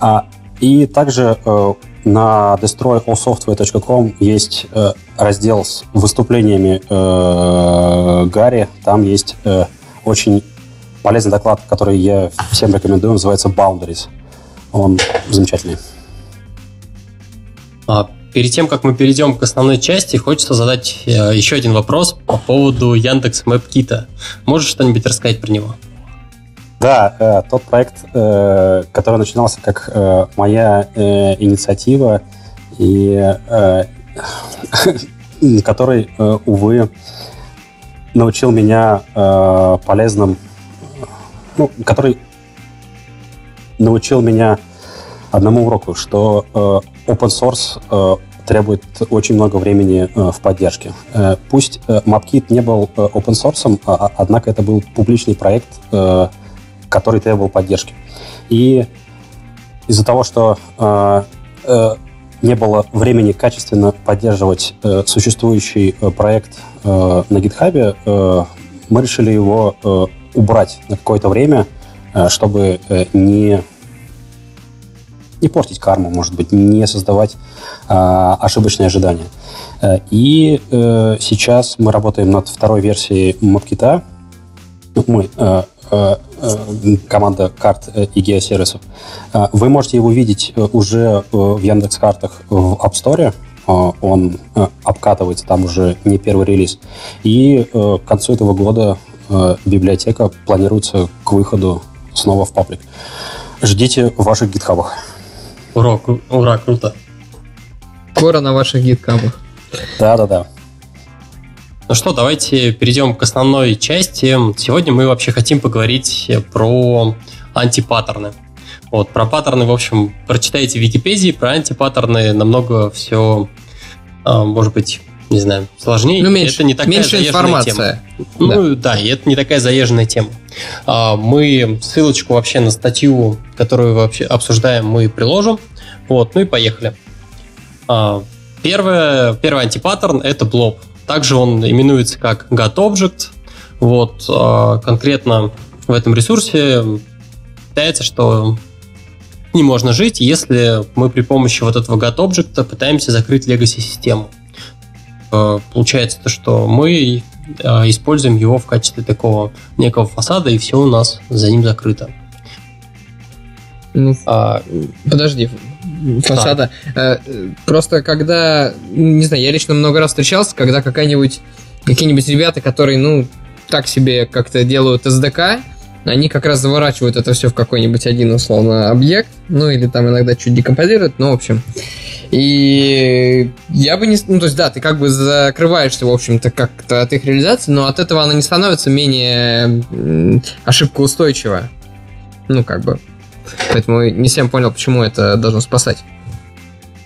А, и также э, на destroyallsoftware.com есть э, раздел с выступлениями э, Гарри. Там есть э, очень полезный доклад, который я всем рекомендую. Называется Boundaries. Он замечательный. А, перед тем, как мы перейдем к основной части, хочется задать э, еще один вопрос по поводу Яндекс Мэпкита. Можешь что-нибудь рассказать про него? Да, э, тот проект, э, который начинался как э, моя инициатива, и который, увы, научил меня полезным, ну, который научил меня одному уроку, что open source требует очень много времени в поддержке. Пусть MapKit не был open source, а, а, однако это был публичный проект, который требовал поддержки. И из-за того, что э, э, не было времени качественно поддерживать э, существующий э, проект э, на GitHub, э, мы решили его э, убрать на какое-то время, э, чтобы э, не не портить карму, может быть, не создавать э, ошибочные ожидания. Э, и э, сейчас мы работаем над второй версией MapKit. Ну, мы, Э, э, команда карт э, и геосервисов. Вы можете его видеть уже в Яндекс картах в App Store. Он обкатывается, там уже не первый релиз. И к концу этого года библиотека планируется к выходу снова в паблик. Ждите в ваших гитхабах. Ура, ура, круто. Скоро на ваших гитхабах. Да-да-да. Ну что, давайте перейдем к основной части. Сегодня мы вообще хотим поговорить про антипаттерны. Вот, про паттерны, в общем, прочитайте в Википедии, про антипаттерны намного все, а, может быть, не знаю, сложнее. Ну, меньше, это не такая меньше информация. Тема. Ну, да. да, и это не такая заезженная тема. А, мы ссылочку вообще на статью, которую вообще обсуждаем, мы приложим Вот, ну и поехали. А, первое, первый антипаттерн — это блоб. Также он именуется как GotObject. Вот, а, конкретно в этом ресурсе считается, что не можно жить, если мы при помощи вот этого GotObject пытаемся закрыть legacy-систему. А, получается то, что мы а, используем его в качестве такого некого фасада, и все у нас за ним закрыто. Ну, а, подожди, фасада. Да. Э, просто когда, не знаю, я лично много раз встречался, когда какая-нибудь какие-нибудь ребята, которые, ну, так себе как-то делают SDK, они как раз заворачивают это все в какой-нибудь один, условно, объект, ну, или там иногда чуть декомпозируют, ну, в общем. И я бы не... Ну, то есть, да, ты как бы закрываешься, в общем-то, как-то от их реализации, но от этого она не становится менее ошибкоустойчива. Ну, как бы. Поэтому не всем понял, почему это должно спасать.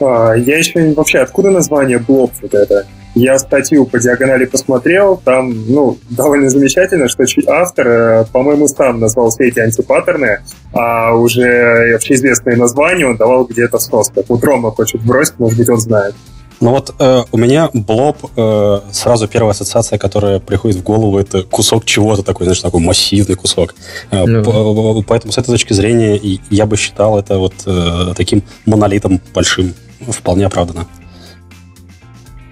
А, я еще вообще, откуда название блок вот это? Я статью по диагонали посмотрел, там, ну, довольно замечательно, что автор, э, по-моему, сам назвал все эти антипаттерны, а уже общеизвестные названия он давал где-то в сноске. Вот Рома хочет бросить, может быть, он знает. Ну вот э, у меня блоб, э, сразу первая ассоциация, которая приходит в голову, это кусок чего-то такой, знаешь, такой массивный кусок. Э, ну. Поэтому с этой точки зрения я бы считал это вот э, таким монолитом большим вполне оправданно.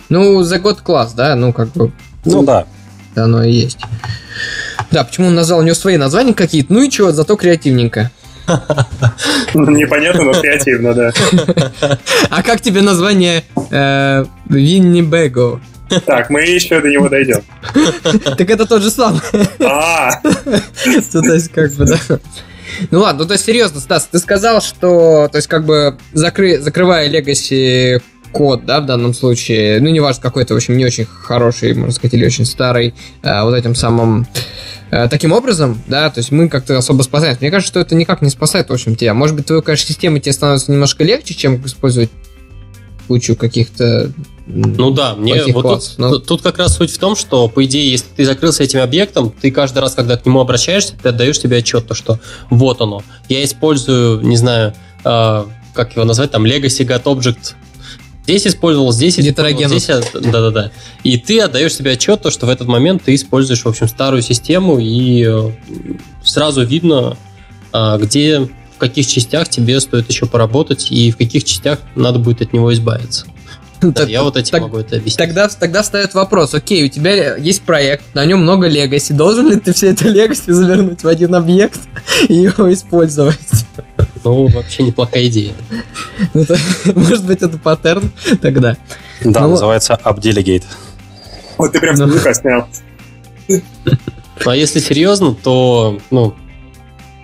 Ну, за год класс, да, ну как бы. Ну да. Оно и есть. Да, почему он назвал у него свои названия какие-то, ну и чего, зато креативненько. Непонятно, но креативно, да. А как тебе название э, Винни Бего? Так, мы еще до него дойдем. Так это тот же самый. А. То есть, как бы, да. Ну ладно, ну то есть серьезно, Стас, ты сказал, что, то есть как бы закры, закрывая Legacy код, да, в данном случае, ну, неважно, какой-то, в общем, не очень хороший, можно сказать, или очень старый, э, вот этим самым Э, таким образом, да, то есть мы как-то особо спасаем. Мне кажется, что это никак не спасает, в общем, тебя. Может быть, твою, конечно, систему тебе становится немножко легче, чем использовать кучу каких-то ну да, мне вот классов, тут, но... тут как раз суть в том, что, по идее, если ты закрылся этим объектом, ты каждый раз, когда к нему обращаешься, ты отдаешь себе отчет, то, что вот оно. Я использую, не знаю, э, как его назвать, там, Legacy Got Object здесь использовал, здесь использовал, здесь... Да-да-да. И ты отдаешь себе отчет, то, что в этот момент ты используешь, в общем, старую систему, и э, сразу видно, а, где, в каких частях тебе стоит еще поработать, и в каких частях надо будет от него избавиться. Да, я вот этим так, могу это объяснить. Тогда, тогда встает вопрос, окей, у тебя есть проект, на нем много легаси, должен ли ты все это легаси завернуть в один объект и его использовать? Ну, вообще неплохая идея. Ну, может быть, это паттерн тогда. Да, ну, называется UpDelegate. Вот ты прям с языка снял. А если серьезно, то, ну,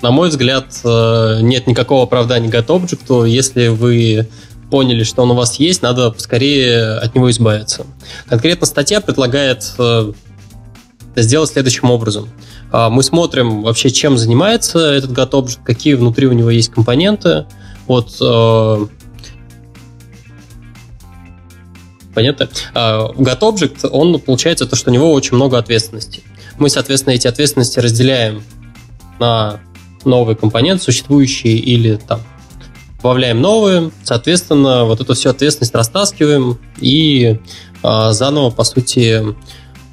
на мой взгляд, э, нет никакого оправдания GetObject. Если вы поняли, что он у вас есть, надо поскорее от него избавиться. Конкретно статья предлагает э, сделать следующим образом. А, мы смотрим вообще, чем занимается этот GotObject, какие внутри у него есть компоненты. Вот э, Понятно? А, GotObject, он получается то, что у него очень много ответственности. Мы, соответственно, эти ответственности разделяем на новый компонент, существующий или там добавляем новые, соответственно, вот эту всю ответственность растаскиваем и а, заново, по сути, а,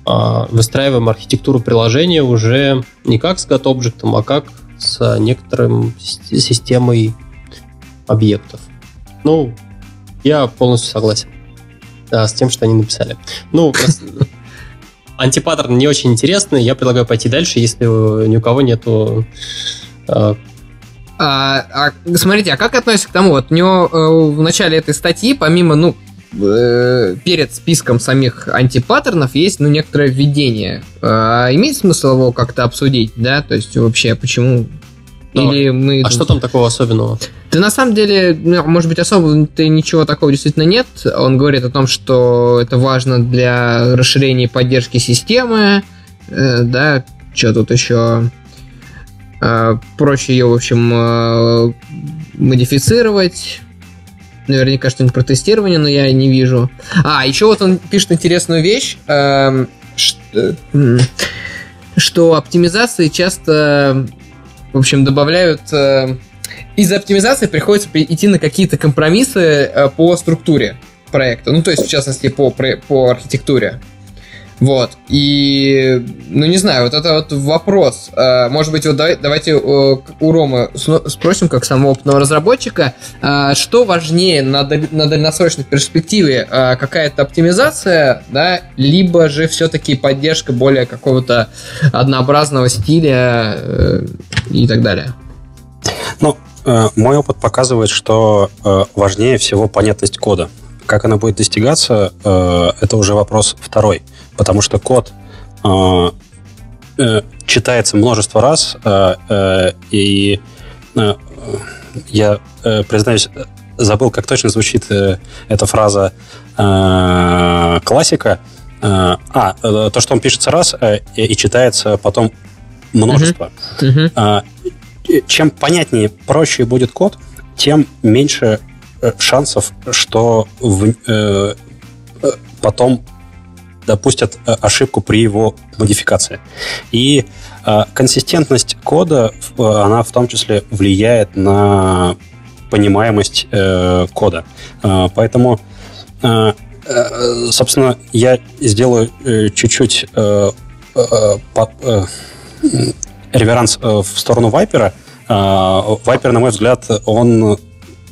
выстраиваем архитектуру приложения уже не как с GetObject, а как с некоторым системой объектов. Ну, я полностью согласен да, с тем, что они написали. Ну, антипаттерн не очень интересный. Я предлагаю пойти дальше, если ни у кого нету а, а, а, смотрите, а как относится к тому, вот у него э, в начале этой статьи, помимо, ну, э, перед списком самих антипаттернов есть, ну, некоторое введение. А, имеет смысл его как-то обсудить, да? То есть вообще, почему Давай. Или мы... А что там такого особенного? Да на самом деле, ну, может быть, особо ничего такого действительно нет. Он говорит о том, что это важно для расширения поддержки системы, э, да, что тут еще э, проще ее, в общем, э, модифицировать. Наверняка что-нибудь про тестирование, но я не вижу. А, еще вот он пишет интересную вещь, э, что, что оптимизации часто в общем, добавляют э, из-за оптимизации приходится идти на какие-то компромиссы э, по структуре проекта. Ну, то есть, в частности, по, по архитектуре. Вот. И, ну, не знаю, вот это вот вопрос. Э, может быть, вот давайте у Ромы спросим, как самого опытного разработчика, э, что важнее на, на дальносрочной перспективе? Э, какая-то оптимизация, да, либо же все-таки поддержка более какого-то однообразного стиля и так далее? Ну, мой опыт показывает, что важнее всего понятность кода. Как она будет достигаться, это уже вопрос второй потому что код э, э, читается множество раз, э, э, и э, я, признаюсь, забыл, как точно звучит эта фраза э, классика. А, то, что он пишется раз и читается потом множество. Uh-huh. Uh-huh. Чем понятнее, проще будет код, тем меньше шансов, что в, потом допустят э, ошибку при его модификации. И э, консистентность кода, э, она в том числе влияет на понимаемость кода. Поэтому, собственно, я сделаю чуть-чуть реверанс в сторону Вайпера. Viper, на мой взгляд, он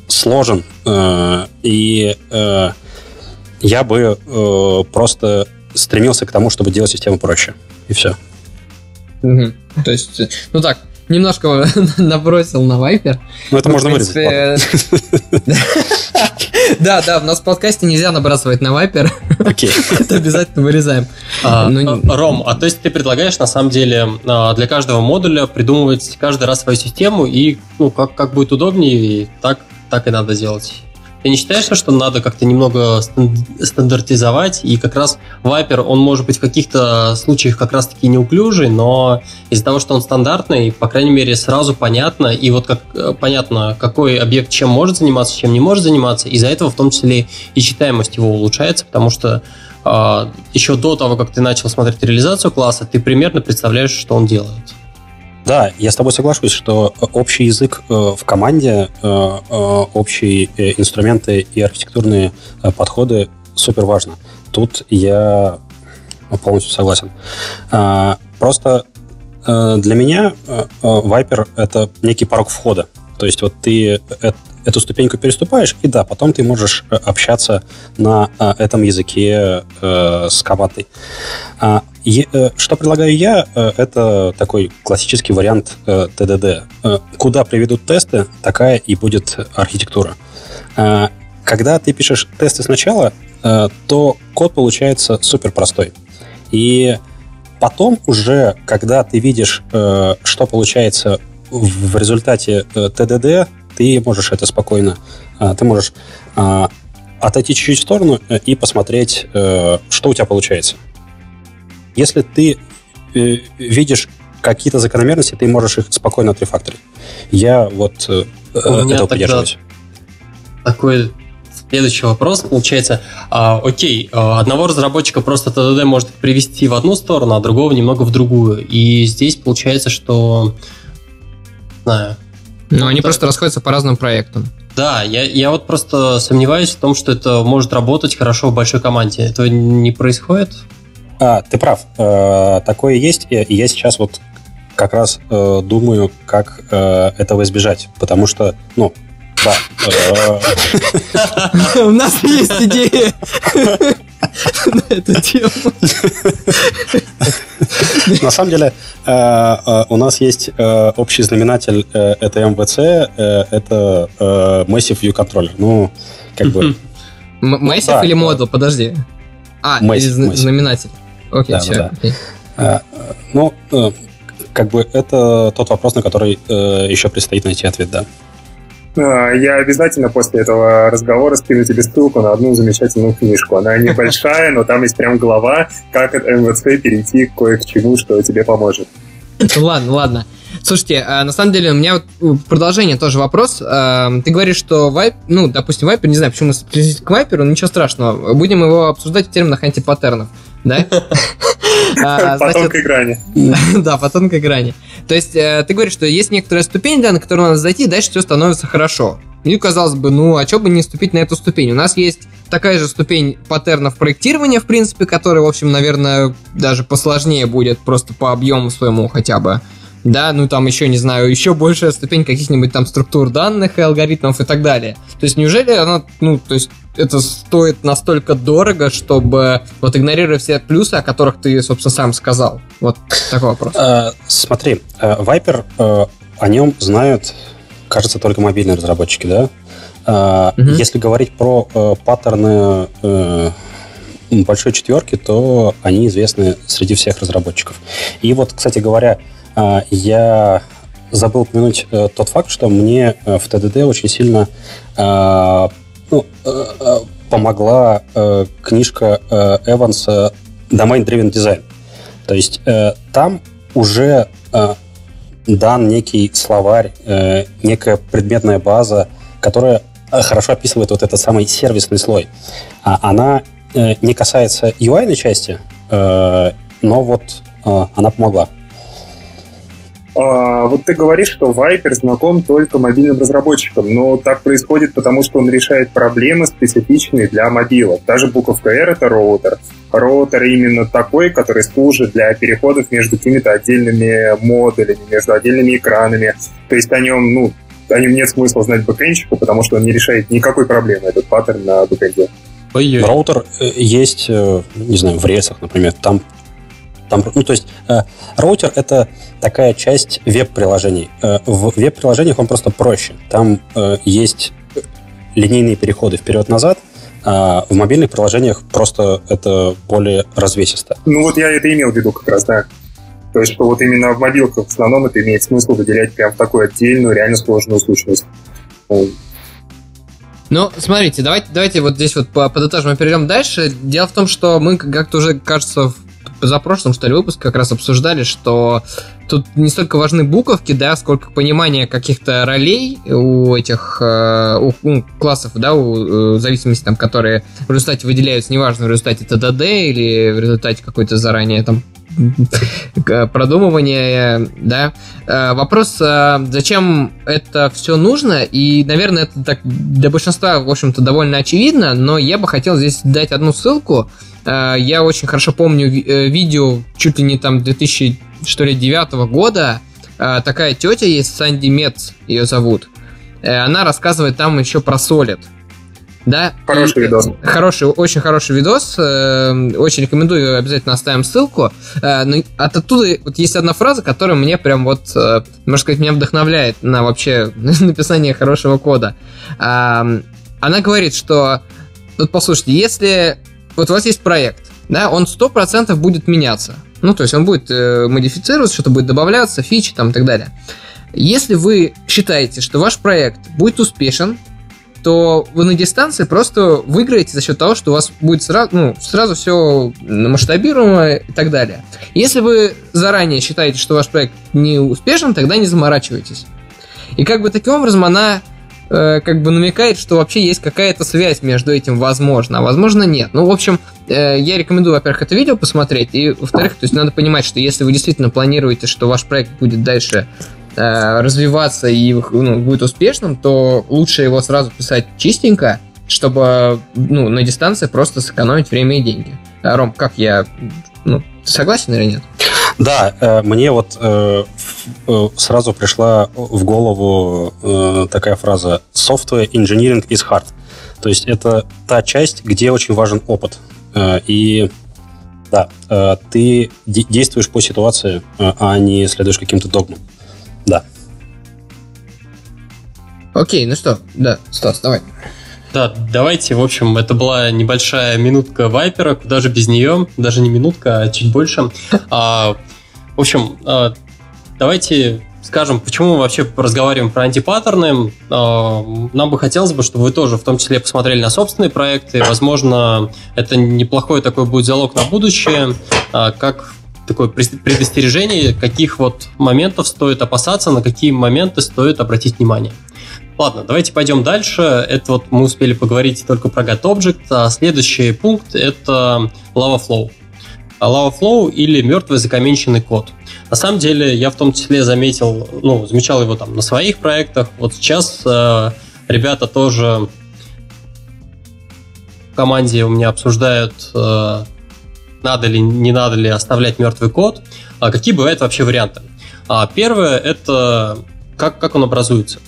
сложен, и я бы просто стремился к тому, чтобы делать систему проще. И все. Угу. То есть, ну так, немножко набросил на Вайпер. Ну, это ну, можно вырезать. Да, да, у нас в подкасте нельзя набрасывать на Вайпер. Окей. Это обязательно вырезаем. А, ну, а, Ром, а то есть ты предлагаешь, на самом деле, а, для каждого модуля придумывать каждый раз свою систему и, ну, как, как будет удобнее, и так, так и надо делать. Ты не считаешь, что надо как-то немного стандартизовать, и как раз Viper, он может быть в каких-то случаях как раз-таки неуклюжий, но из-за того, что он стандартный, по крайней мере, сразу понятно, и вот как э, понятно, какой объект чем может заниматься, чем не может заниматься, из-за этого в том числе и читаемость его улучшается, потому что э, еще до того, как ты начал смотреть реализацию класса, ты примерно представляешь, что он делает. Да, я с тобой соглашусь, что общий язык э, в команде, э, э, общие инструменты и архитектурные подходы супер важно. Тут я полностью согласен. Просто для меня Viper — это некий порог входа. То есть вот ты эту ступеньку переступаешь, и да, потом ты можешь общаться на этом языке с командой. А, Э, что предлагаю я, э, это такой классический вариант э, ТДД. Куда приведут тесты, такая и будет архитектура. Когда ты пишешь тесты сначала, то код получается супер простой. И потом уже, когда ты видишь, что получается в результате ТДД, ты можешь это спокойно, ты можешь отойти чуть-чуть в сторону и посмотреть, что у тебя получается. Если ты э, видишь какие-то закономерности, ты можешь их спокойно отрефакторить. Я вот э, У этого придерживаюсь. Такой следующий вопрос получается. А, окей, а, одного разработчика просто ТДД может привести в одну сторону, а другого немного в другую. И здесь получается, что... знаю. Ну, они просто расходятся по разным проектам. Да, я, я вот просто сомневаюсь в том, что это может работать хорошо в большой команде. Этого не происходит? А, ты прав. Э, такое есть, и я сейчас вот как раз э, думаю, как э, этого избежать. Потому что, ну, да. У нас есть идея на эту тему. На самом деле, у нас есть общий знаменатель это МВЦ, это Massive View Controller. Ну, как бы... Massive или модул? Подожди. А, знаменатель. Окей, все. Ну, э, как бы это тот вопрос, на который э, еще предстоит найти ответ, да. А, я обязательно после этого разговора скину тебе ссылку на одну замечательную книжку. Она небольшая, но там есть прям глава, как от МВЦ перейти кое к чему, что тебе поможет. Ладно, ладно. Слушайте, а на самом деле у меня вот продолжение тоже вопрос. А, ты говоришь, что Вайп, ну, допустим, Вайпер, не знаю, почему мы к Вайперу, ничего страшного. Будем его обсуждать в терминах антипаттернов. Да? А, по тонкой грани. Да, по тонкой грани. То есть э, ты говоришь, что есть некоторая ступень, да, на которую надо зайти, и дальше все становится хорошо. И казалось бы, ну, а что бы не ступить на эту ступень? У нас есть такая же ступень паттернов проектирования, в принципе, которая, в общем, наверное, даже посложнее будет просто по объему своему хотя бы. Да, ну там еще, не знаю, еще большая ступень каких-нибудь там структур данных и алгоритмов и так далее. То есть неужели она, ну, то есть это стоит настолько дорого, чтобы вот игнорируя все плюсы, о которых ты, собственно, сам сказал? Вот такой вопрос. Э, смотри, э, Viper, э, о нем знают, кажется, только мобильные разработчики, да? Угу. Если говорить про паттерны большой четверки, то они известны среди всех разработчиков. И вот, кстати говоря, я забыл упомянуть тот факт, что мне в TDD очень сильно ну, э, э, помогла э, книжка Эванса Domain Driven Design. То есть там уже дан некий словарь, некая предметная база, которая хорошо описывает вот этот самый сервисный слой. А она не касается UI части, но вот она помогла. А, вот ты говоришь, что Viper знаком только мобильным разработчикам, но так происходит, потому что он решает проблемы, специфичные для мобилок. Даже буковка R — это роутер. Роутер именно такой, который служит для переходов между какими-то отдельными модулями, между отдельными экранами. То есть о нем, ну, о нем нет смысла знать бэкэнщику, потому что он не решает никакой проблемы, этот паттерн на бэкэнде. Роутер э, есть, э, не знаю, в рельсах, например. Там там, ну, то есть э, роутер — это такая часть веб-приложений. Э, в веб-приложениях он просто проще. Там э, есть линейные переходы вперед-назад, а в мобильных приложениях просто это более развесисто. Ну вот я это имел в виду как раз, да. То есть, что вот именно в мобилках в основном это имеет смысл выделять прям такую отдельную, реально сложную сущность. Ну, смотрите, давайте, давайте вот здесь вот подытожим и перейдем дальше. Дело в том, что мы как-то уже, кажется, в за прошлым, что ли, выпуск как раз обсуждали, что тут не столько важны буковки, да, сколько понимание каких-то ролей у этих э, у, у классов, да, у, у зависимости, там, которые в результате выделяются, неважно, в результате ТДД или в результате какой-то заранее там продумывания, да. Э, вопрос, э, зачем это все нужно, и, наверное, это так для большинства, в общем-то, довольно очевидно, но я бы хотел здесь дать одну ссылку, Э, я очень хорошо помню э, видео чуть ли не там 2009 года. Э, такая тетя есть, Санди Мец ее зовут. Она рассказывает там еще про Solid. Да? Хороший и, видос. Хороший, очень хороший видос. Очень рекомендую, обязательно оставим ссылку. Но от оттуда вот есть одна фраза, которая мне прям вот, можно сказать, меня вдохновляет на вообще написание хорошего кода. Она говорит, что вот послушайте, если вот у вас есть проект, да, он 100% будет меняться. Ну, то есть он будет э, модифицироваться, что-то будет добавляться, фичи там и так далее. Если вы считаете, что ваш проект будет успешен, то вы на дистанции просто выиграете за счет того, что у вас будет сразу, ну, сразу все масштабируемо и так далее. Если вы заранее считаете, что ваш проект не успешен, тогда не заморачивайтесь. И как бы таким образом она Э, как бы намекает, что вообще есть какая-то связь между этим, возможно, а возможно нет. Ну, в общем, э, я рекомендую, во-первых, это видео посмотреть, и, во-вторых, то есть надо понимать, что если вы действительно планируете, что ваш проект будет дальше развиваться и ну, будет успешным, то лучше его сразу писать чистенько, чтобы ну, на дистанции просто сэкономить время и деньги. А, Ром, как я... Ну, согласен или нет? Да, э, мне вот э, э, сразу пришла в голову такая фраза «software engineering is hard». То есть это та часть, где очень важен опыт. И да, ты действуешь по ситуации, а не следуешь каким-то догмам. Да. Окей, ну что, да, Стас, давай. Да, давайте, в общем, это была небольшая минутка Вайпера, куда же без нее, даже не минутка, а чуть больше. А, в общем, а, давайте скажем, почему мы вообще разговариваем про антипаттерны. А, нам бы хотелось бы, чтобы вы тоже в том числе посмотрели на собственные проекты. Возможно, это неплохой такой будет залог на будущее, а, как такое предостережение, каких вот моментов стоит опасаться, на какие моменты стоит обратить внимание. Ладно, давайте пойдем дальше. Это вот мы успели поговорить только про GetObject, а следующий пункт это Lava Flow. Lava Flow или мертвый закоменченный код. На самом деле, я в том числе заметил, ну, замечал его там на своих проектах. Вот сейчас э, ребята тоже в команде у меня обсуждают, э, надо ли, не надо ли оставлять мертвый код. А какие бывают вообще варианты? А первое это как, как он образуется.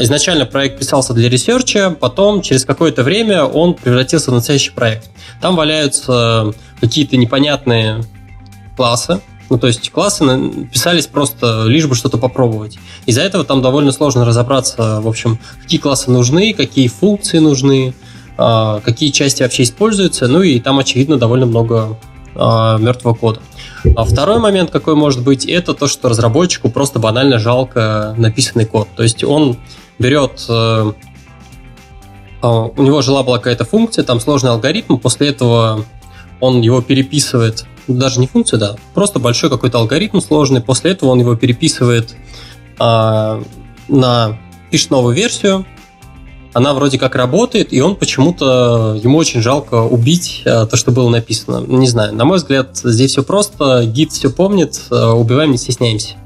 Изначально проект писался для research а, потом через какое-то время он превратился в настоящий проект. Там валяются какие-то непонятные классы, ну, то есть классы писались просто лишь бы что-то попробовать. Из-за этого там довольно сложно разобраться, в общем, какие классы нужны, какие функции нужны, а, какие части вообще используются, ну и там, очевидно, довольно много а, мертвого кода. А второй момент, какой может быть, это то, что разработчику просто банально жалко написанный код. То есть он берет э, у него жила была какая-то функция, там сложный алгоритм, после этого он его переписывает, даже не функция, да, просто большой какой-то алгоритм сложный, после этого он его переписывает а, на пишет новую версию, она вроде как работает, и он почему-то, ему очень жалко убить а, то, что было написано. Не знаю, на мой взгляд, здесь все просто, гид все помнит, а, убиваем, не стесняемся.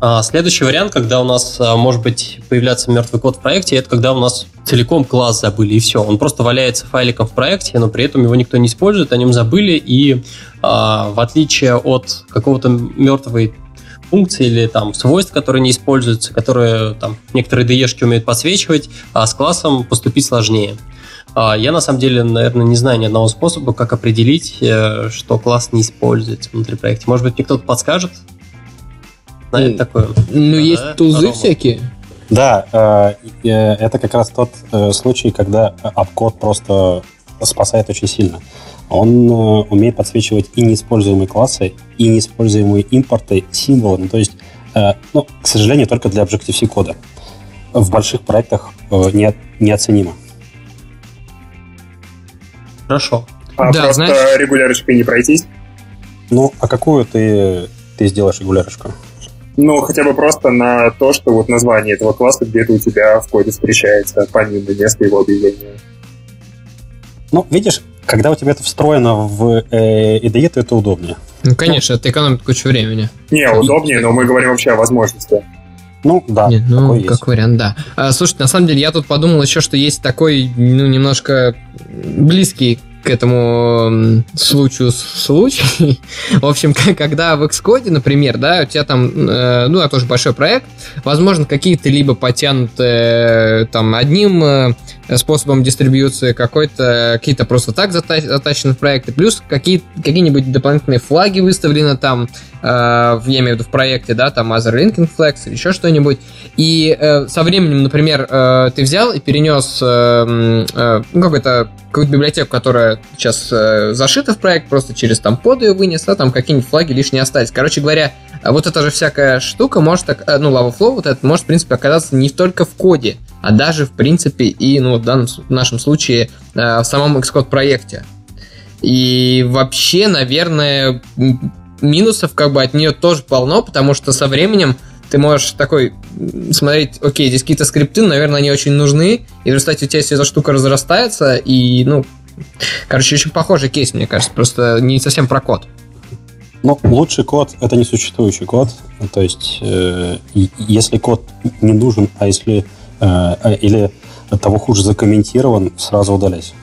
А следующий вариант, когда у нас а, может быть появляться мертвый код в проекте, это когда у нас целиком класс забыли, и все. Он просто валяется файликом в проекте, но при этом его никто не использует, о нем забыли, и а, в отличие от какого-то мертвой функции или там свойств, которые не используются, которые там некоторые DE-шки умеют подсвечивать, а с классом поступить сложнее. А, я на самом деле, наверное, не знаю ни одного способа, как определить, э, что класс не используется внутри проекта. Может быть, мне кто-то подскажет? знает такое. Ну, есть тузы всякие. Да, э, э, это как раз тот случай, когда обкод просто спасает очень сильно. Он умеет подсвечивать и неиспользуемые классы, и неиспользуемые импорты, символы. Ну, то есть, ну, к сожалению, только для Objective-C кода. В больших проектах не, неоценимо. Хорошо. А да, просто знаешь... регулярочкой не пройтись? Ну, а какую ты, ты сделаешь регулярочку? Ну, хотя бы просто на то, что вот название этого класса где-то у тебя в коде встречается, помимо места его объявления. Ну, видишь, когда у тебя это встроено в э, IDE, то это удобнее. Ну, конечно, это экономит кучу времени. Не, удобнее, но мы говорим вообще о возможности. Ну, да, Нет, ну, такой как есть. вариант, да. А, слушайте, на самом деле, я тут подумал еще, что есть такой, ну, немножко близкий к этому случаю случай. В общем, когда в Xcode, например, да, у тебя там, э, ну, это тоже большой проект, возможно, какие-то либо потянуты э, там одним э, способом дистрибьюции, какой-то какие-то просто так затащены в проекты, плюс какие, какие-нибудь дополнительные флаги выставлены там, я имею в виду в проекте, да, там Other Linking Flags или еще что-нибудь. И со временем, например, ты взял и перенес ну, какой-то какую-то библиотеку, которая сейчас э, зашита в проект, просто через там под ее вынес, а там какие-нибудь флаги лишние остались. Короче говоря, вот эта же всякая штука может, э, ну, Lava Flow вот это может, в принципе, оказаться не только в коде, а даже, в принципе, и, ну, в данном в нашем случае э, в самом Xcode проекте. И вообще, наверное, минусов как бы от нее тоже полно, потому что со временем ты можешь такой смотреть, окей, здесь какие-то скрипты, наверное, они очень нужны, и в результате у тебя вся эта штука разрастается, и, ну, короче, очень похожий кейс, мне кажется, просто не совсем про код. Ну, лучший код — это несуществующий код, то есть э, если код не нужен, а если или того хуже закомментирован, сразу удаляйся.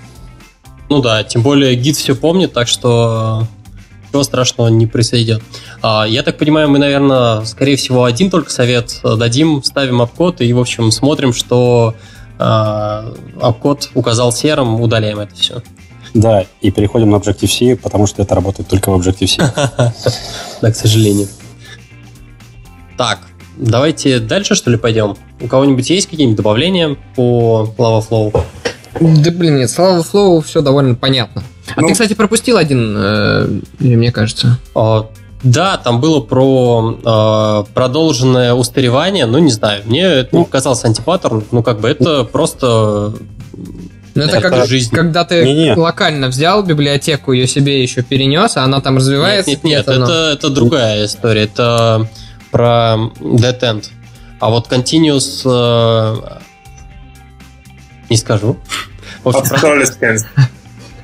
Ну да, тем более гид все помнит, так что ничего страшного не произойдет. А, я так понимаю, мы, наверное, скорее всего, один только совет дадим, ставим обкод и, в общем, смотрим, что а, обкод указал серым, удаляем это все. Да, и переходим на Objective-C, потому что это работает только в Objective-C. Да, к сожалению. Так, давайте дальше, что ли, пойдем? У кого-нибудь есть какие-нибудь добавления по Lava Flow? Да блин, нет, слава Flow все довольно понятно. А ну, ты, кстати, пропустил один, э, мне кажется. А, да, там было про э, продолженное устаревание, ну, не знаю, мне это ну, казалось антипаттерн, ну, как бы это просто Ну, это, Это как, жизнь. когда ты Не-не. локально взял библиотеку, ее себе еще перенес, а она там развивается. Нет, нет, нет, но- это, это другая история. Это про Dead End. А вот Continuous... э, не скажу. В общем, про- Obsolescence.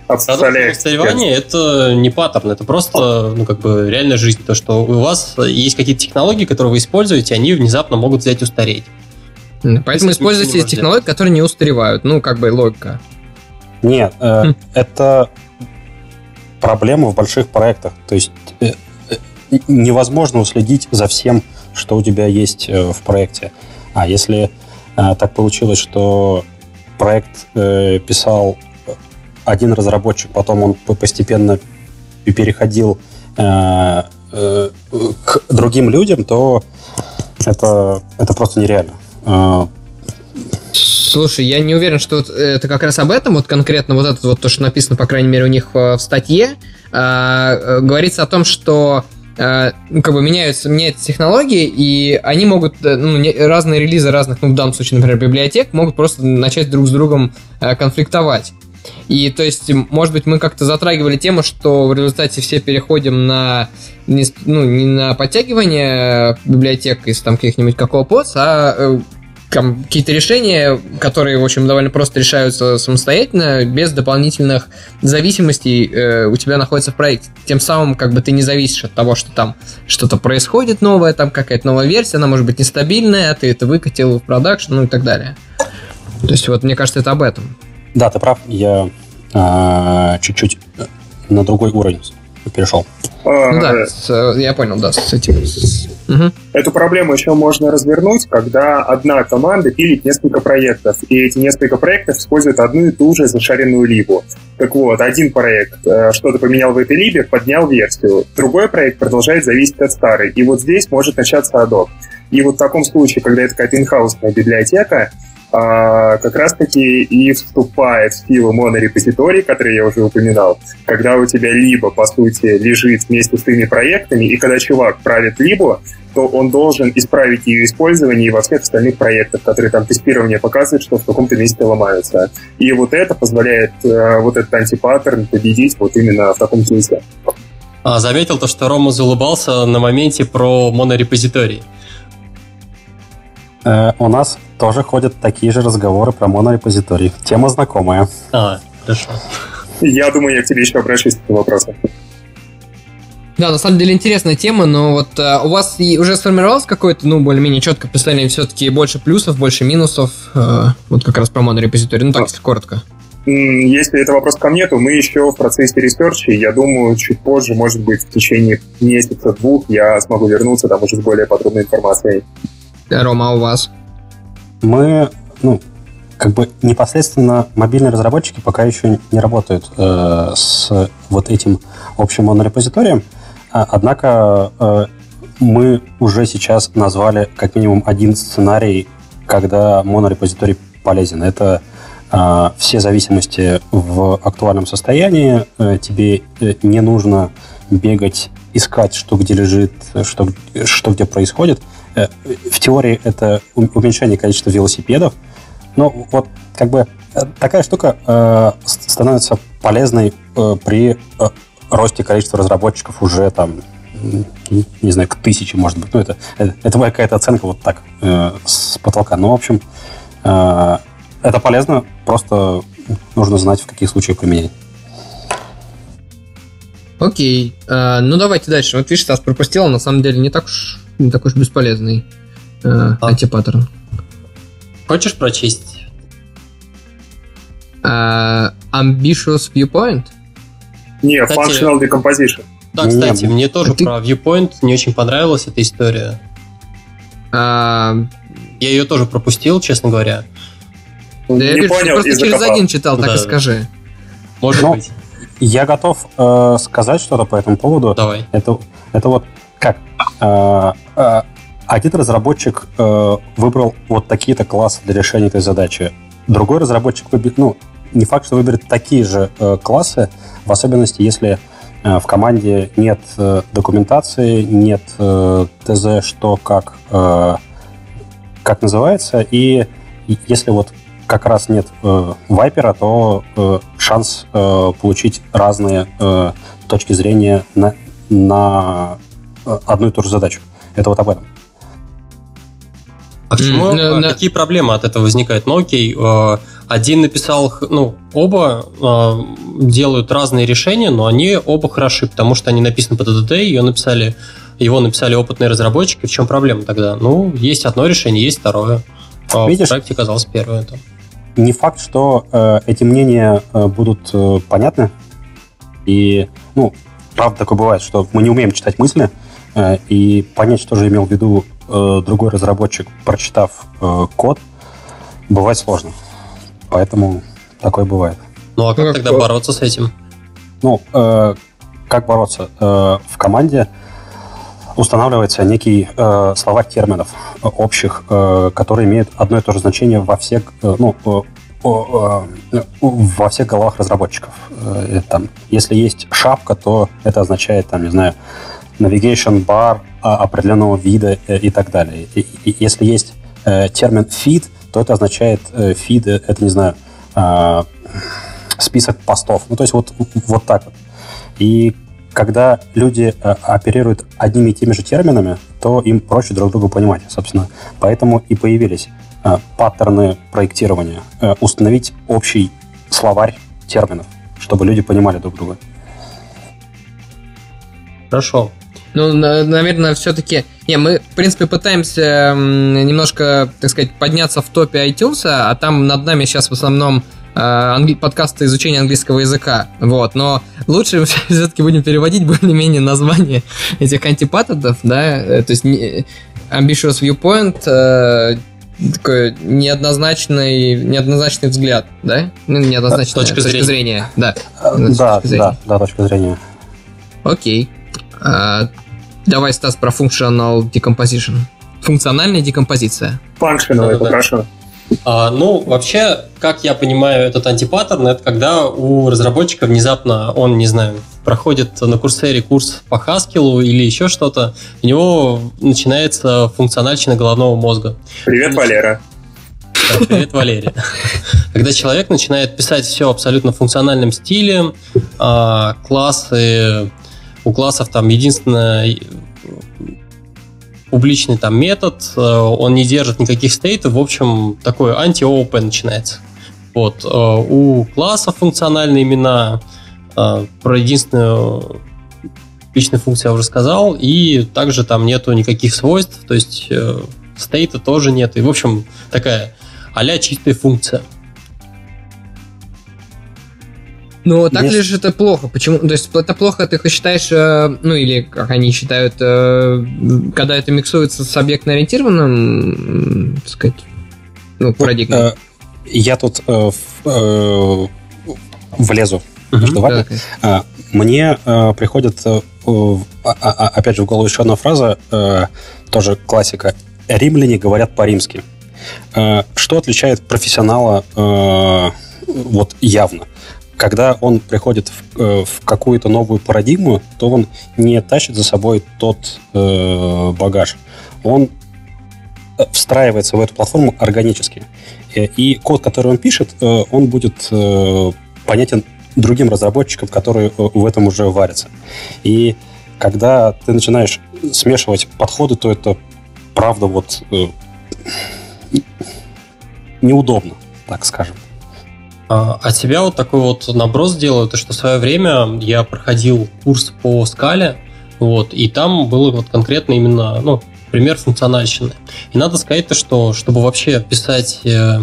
Продукт Obsolescence. устаревания это не паттерн, это просто, ну, как бы, реальная жизнь. То, что у вас есть какие-то технологии, которые вы используете, они внезапно могут взять устареть. Поэтому этим используйте технологии, которые не устаревают. Ну, как бы логика. Нет, э, Хм. это проблема в больших проектах. То есть э, невозможно уследить за всем, что у тебя есть э, в проекте. А если э, так получилось, что проект э, писал один разработчик, потом он по- постепенно переходил к другим людям, то это, это просто нереально. Слушай, я не уверен, что это как раз об этом, вот конкретно вот это вот то, что написано, по крайней мере, у них в статье, говорится о том, что ну, как бы меняются, меняются технологии, и они могут, э, ну, не- разные релизы разных, ну, в данном случае, например, библиотек, могут просто начать друг с другом э, конфликтовать. И то есть, может быть, мы как-то затрагивали тему, что в результате все переходим на не, ну, не на подтягивание э, библиотек из там каких-нибудь какого поц, а э, какие-то решения, которые, в общем, довольно просто решаются самостоятельно, без дополнительных зависимостей э, у тебя находится в проекте. Тем самым, как бы ты не зависишь от того, что там что-то происходит новое, там какая-то новая версия, она может быть нестабильная, а ты это выкатил в продакшн, ну и так далее. То есть, вот мне кажется, это об этом. Да, ты прав. Я а, чуть-чуть на другой уровень перешел. А, Ну да, с, э, я понял, да, с этим. Мгм. Эту проблему еще можно развернуть, когда одна команда пилит несколько проектов, и эти несколько проектов используют одну и ту же зашаренную либу. Так вот, один проект э, что-то поменял в этой либе, поднял версию. Другой проект продолжает зависеть от старой. И вот здесь может начаться адок. И вот в таком случае, когда это какая-то инхаусная библиотека, а, как раз-таки и вступает в силу монорепозиторий, который я уже упоминал, когда у тебя либо, по сути, лежит вместе с твоими проектами, и когда чувак правит либо, то он должен исправить ее использование и во всех остальных проектах, которые там тестирование показывает, что в каком-то месте ломаются. И вот это позволяет э, вот этот антипаттерн победить вот именно в таком кейсе. А, заметил то, что Рома заулыбался на моменте про монорепозиторий. Э, у нас тоже ходят такие же разговоры про монорепозиторий. Тема знакомая. А, хорошо. Я думаю, я к тебе еще обращусь этим вопросом. Да, на самом деле интересная тема, но вот э, у вас и уже сформировалось какое-то, ну, более-менее четкое представление, все-таки больше плюсов, больше минусов, э, вот как раз про монорепозиторий, ну так, если коротко. Если это вопрос ко мне, то мы еще в процессе research а, я думаю, чуть позже, может быть, в течение месяца-двух я смогу вернуться там уже с более подробной информацией. Э, Рома, а у вас? Мы, ну, как бы непосредственно мобильные разработчики пока еще не работают э, с вот этим общим монорепозиторием. А, Однако э, мы уже сейчас назвали как минимум один сценарий, когда монорепозиторий полезен. Это э, все зависимости в актуальном состоянии. Э, тебе э, не нужно бегать, искать, что где лежит, что, что где происходит. Э, В теории это уменьшение количества велосипедов. Но вот как бы э, такая штука э, становится полезной э, при э, росте количества разработчиков уже там, не знаю, к тысяче, может быть. Ну, это, это, это моя какая-то оценка вот так, э, с потолка. Ну, в общем, э, это полезно, просто нужно знать, в каких случаях применять. Окей, э, ну давайте дальше. Вот видишь, Стас пропустил, он на самом деле не так уж, не такой уж бесполезный э, антипаттерн. Хочешь прочесть? Э, ambitious Viewpoint? Не, Кстати- functional decomposition. Да, кстати, не. мне тоже А ты- про Viewpoint не очень понравилась эта история. Э, Я ее тоже пропустил, честно говоря. да я не вижу, ты понял просто через закопал. один читал, так Да. и скажи. Может Ну, быть. Я готов э, сказать что-то по этому поводу. Давай. Это, это вот как? Э, э, один разработчик э, выбрал вот такие-то классы для решения этой задачи. Другой разработчик выберет, ну, не факт, что выберет такие же э, классы, в особенности, если э, в команде нет документации, нет ТЗ, что как, как называется, и если вот как раз нет э, вайпера, то э, шанс э, получить разные э, точки зрения на, на одну и ту же задачу. Это вот об этом. А почему? Mm, no, Какие проблемы от этого возникают? Ну окей, э, один написал, ну, оба э, делают разные решения, но они оба хороши, потому что они написаны по ДДТ, ее написали, его написали опытные разработчики. В чем проблема тогда? Ну, есть одно решение, есть второе. А Видишь, в проекте оказалось первое. Это. Не факт, что э, эти мнения э, будут э, понятны. И, ну, правда такое бывает, что мы не умеем читать мысли, э, и понять, что же имел в виду э, другой разработчик, прочитав э, код, бывает сложно. Поэтому такое бывает. Ну а как, тогда то... бороться с этим? Ну, э, как бороться? Э, в команде устанавливается некий э, словарь терминов э, общих, э, которые имеют одно и то же значение во всех, э, ну, э, э, во всех головах разработчиков. Э, там, если есть шапка, то это означает, там, не знаю, navigation bar определенного вида э, и так далее. И, и, если есть э, термин feed, то это означает э, feed, это, не знаю, э, список постов. Ну, то есть вот, вот так вот. И когда люди оперируют одними и теми же терминами, то им проще друг друга понимать, собственно. Поэтому и появились паттерны проектирования. Установить общий словарь терминов, чтобы люди понимали друг друга. Хорошо. Ну, наверное, все-таки... Не, мы, в принципе, пытаемся немножко, так сказать, подняться в топе iTunes, а там над нами сейчас в основном э, англи... подкасты изучения английского языка. Вот, но лучше все-таки будем переводить более-менее название этих антипатодов, да, э, то есть ambitious viewpoint, э, такой неоднозначный, неоднозначный взгляд, да? Ну, неоднозначная точка, точка зрения. зрения. Да, да, да, да, точка зрения. Окей. А, Давай, Стас, про functional decomposition. Функциональная декомпозиция. Functional, это хорошо. А, ну, вообще, как я понимаю этот антипаттерн, это когда у разработчика внезапно он, не знаю, проходит на курсере курс по Haskell или еще что-то, у него начинается функциональщина головного мозга. Привет, Валера. Да, привет, Валерия. Когда человек начинает писать все абсолютно в функциональном стиле, а, классы у классов там единственное публичный там метод, э, он не держит никаких стейтов, в общем, такой анти-ООП начинается. Вот. Э, у классов функциональные имена, э, про единственную личную функцию я уже сказал, и также там нету никаких свойств, то есть стейта тоже нет, и, в общем, такая а чистая функция. Ну, так Есть... ли же это плохо? Почему? То есть это плохо, ты считаешь, э, ну или как они считают, э, когда это миксуется с объектно-ориентированным, так сказать, ну, парадигмой? Ну, я тут влезу между вами. А, мне приходит, а, а, опять же, в голову еще одна фраза, тоже классика. Римляне говорят по-римски. Что отличает профессионала вот явно? Когда он приходит в, э, в какую-то новую парадигму, то он не тащит за собой тот э, багаж. Он э, встраивается в эту платформу органически. Э, и код, который он пишет, он будет понятен другим разработчикам, которые в этом уже варятся. И когда ты начинаешь смешивать подходы, то это правда вот неудобно, так скажем. А, от себя вот такой вот наброс делаю, то что в свое время я проходил курс по скале, вот, и там было вот конкретно именно, ну, пример функциональщины. И надо сказать то, что чтобы вообще писать э,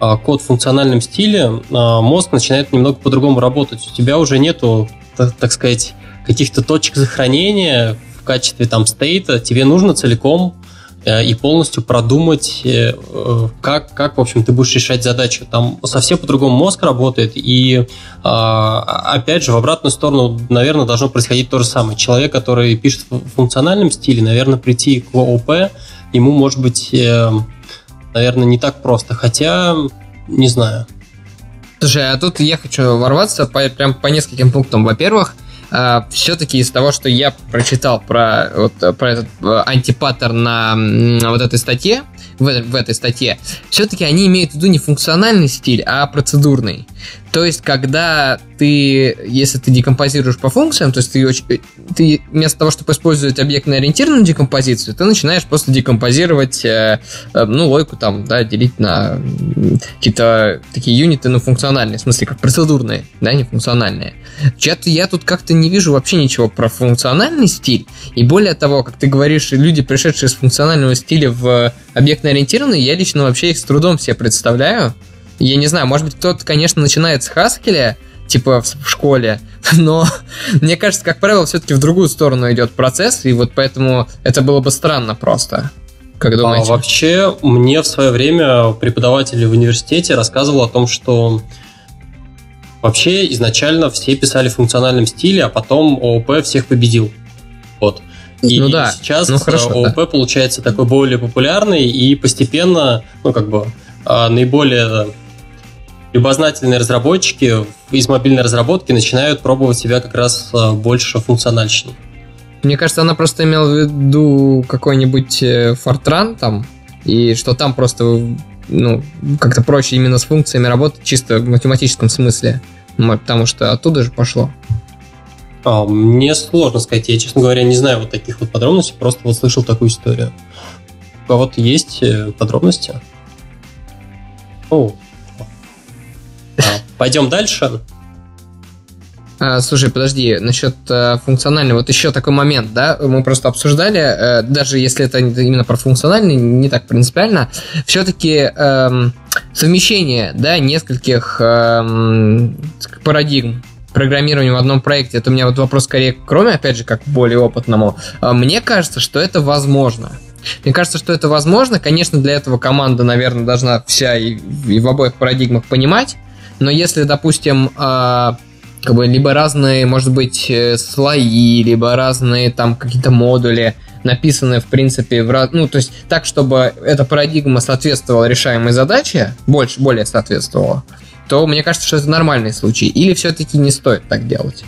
а, код в функциональном стиле, мозг начинает немного по-другому работать. У тебя уже нету, так, сказать, каких-то точек захоронения в качестве там стейта, тебе нужно целиком и полностью продумать, э, э, как, как, в общем, ты будешь решать задачу. Там совсем по-другому мозг работает, и, а, опять же, в обратную сторону, наверное, должно происходить то же самое. Человек, который пишет в функциональном стиле, наверное, прийти к ООП, ему может быть, наверное, не так просто, хотя, не знаю. Слушай, а тут я хочу ворваться по, прям по нескольким пунктам. Во-первых, все-таки из того, что я прочитал про, вот, про этот э, антипаттерн на, на вот этой статье, в, в этой статье, все-таки они имеют в виду не функциональный стиль, а процедурный. То есть, когда ты, если ты декомпозируешь по функциям, то есть ты, очень, ты вместо того, чтобы использовать объектно-ориентированную декомпозицию, ты начинаешь просто декомпозировать, э, э, ну, логику там, да, делить на какие-то такие юниты, ну, функциональные, в смысле, как процедурные, да, не функциональные. Я, я тут как-то не вижу вообще ничего про функциональный стиль, и более того, как ты говоришь, люди, пришедшие с функционального стиля в объектно-ориентированный, я лично вообще их с трудом себе представляю, я не знаю, может быть, кто-то, конечно, начинает с Хаскеля, типа в школе, но мне кажется, как правило, все-таки в другую сторону идет процесс, и вот поэтому это было бы странно просто. Как думаете? А, вообще, мне в свое время преподаватель в университете рассказывал о том, что вообще изначально все писали в функциональном стиле, а потом ООП всех победил. Вот. И ну да, сейчас ну, хорошо, ООП да. получается такой более популярный, и постепенно, ну как бы, а, наиболее любознательные разработчики из мобильной разработки начинают пробовать себя как раз а, больше функциональщине. Мне кажется, она просто имела в виду какой-нибудь э, Fortran там, и что там просто ну, как-то проще именно с функциями работать чисто в математическом смысле, потому что оттуда же пошло. А, мне сложно сказать, я, честно говоря, не знаю вот таких вот подробностей, просто вот слышал такую историю. У кого-то есть э, подробности? О, Пойдем дальше. А, слушай, подожди, насчет э, функционального, вот еще такой момент, да, мы просто обсуждали, э, даже если это именно про функциональный, не так принципиально, все-таки э, совмещение, да, нескольких э, парадигм программирования в одном проекте, это у меня вот вопрос скорее, кроме, опять же, как более опытному, э, мне кажется, что это возможно. Мне кажется, что это возможно. Конечно, для этого команда, наверное, должна вся и, и в обоих парадигмах понимать, но если, допустим, э, как бы либо разные, может быть, э, слои, либо разные там какие-то модули, написаны, в принципе, в раз... ну, то есть так, чтобы эта парадигма соответствовала решаемой задаче, больше, более соответствовала, то мне кажется, что это нормальный случай. Или все-таки не стоит так делать?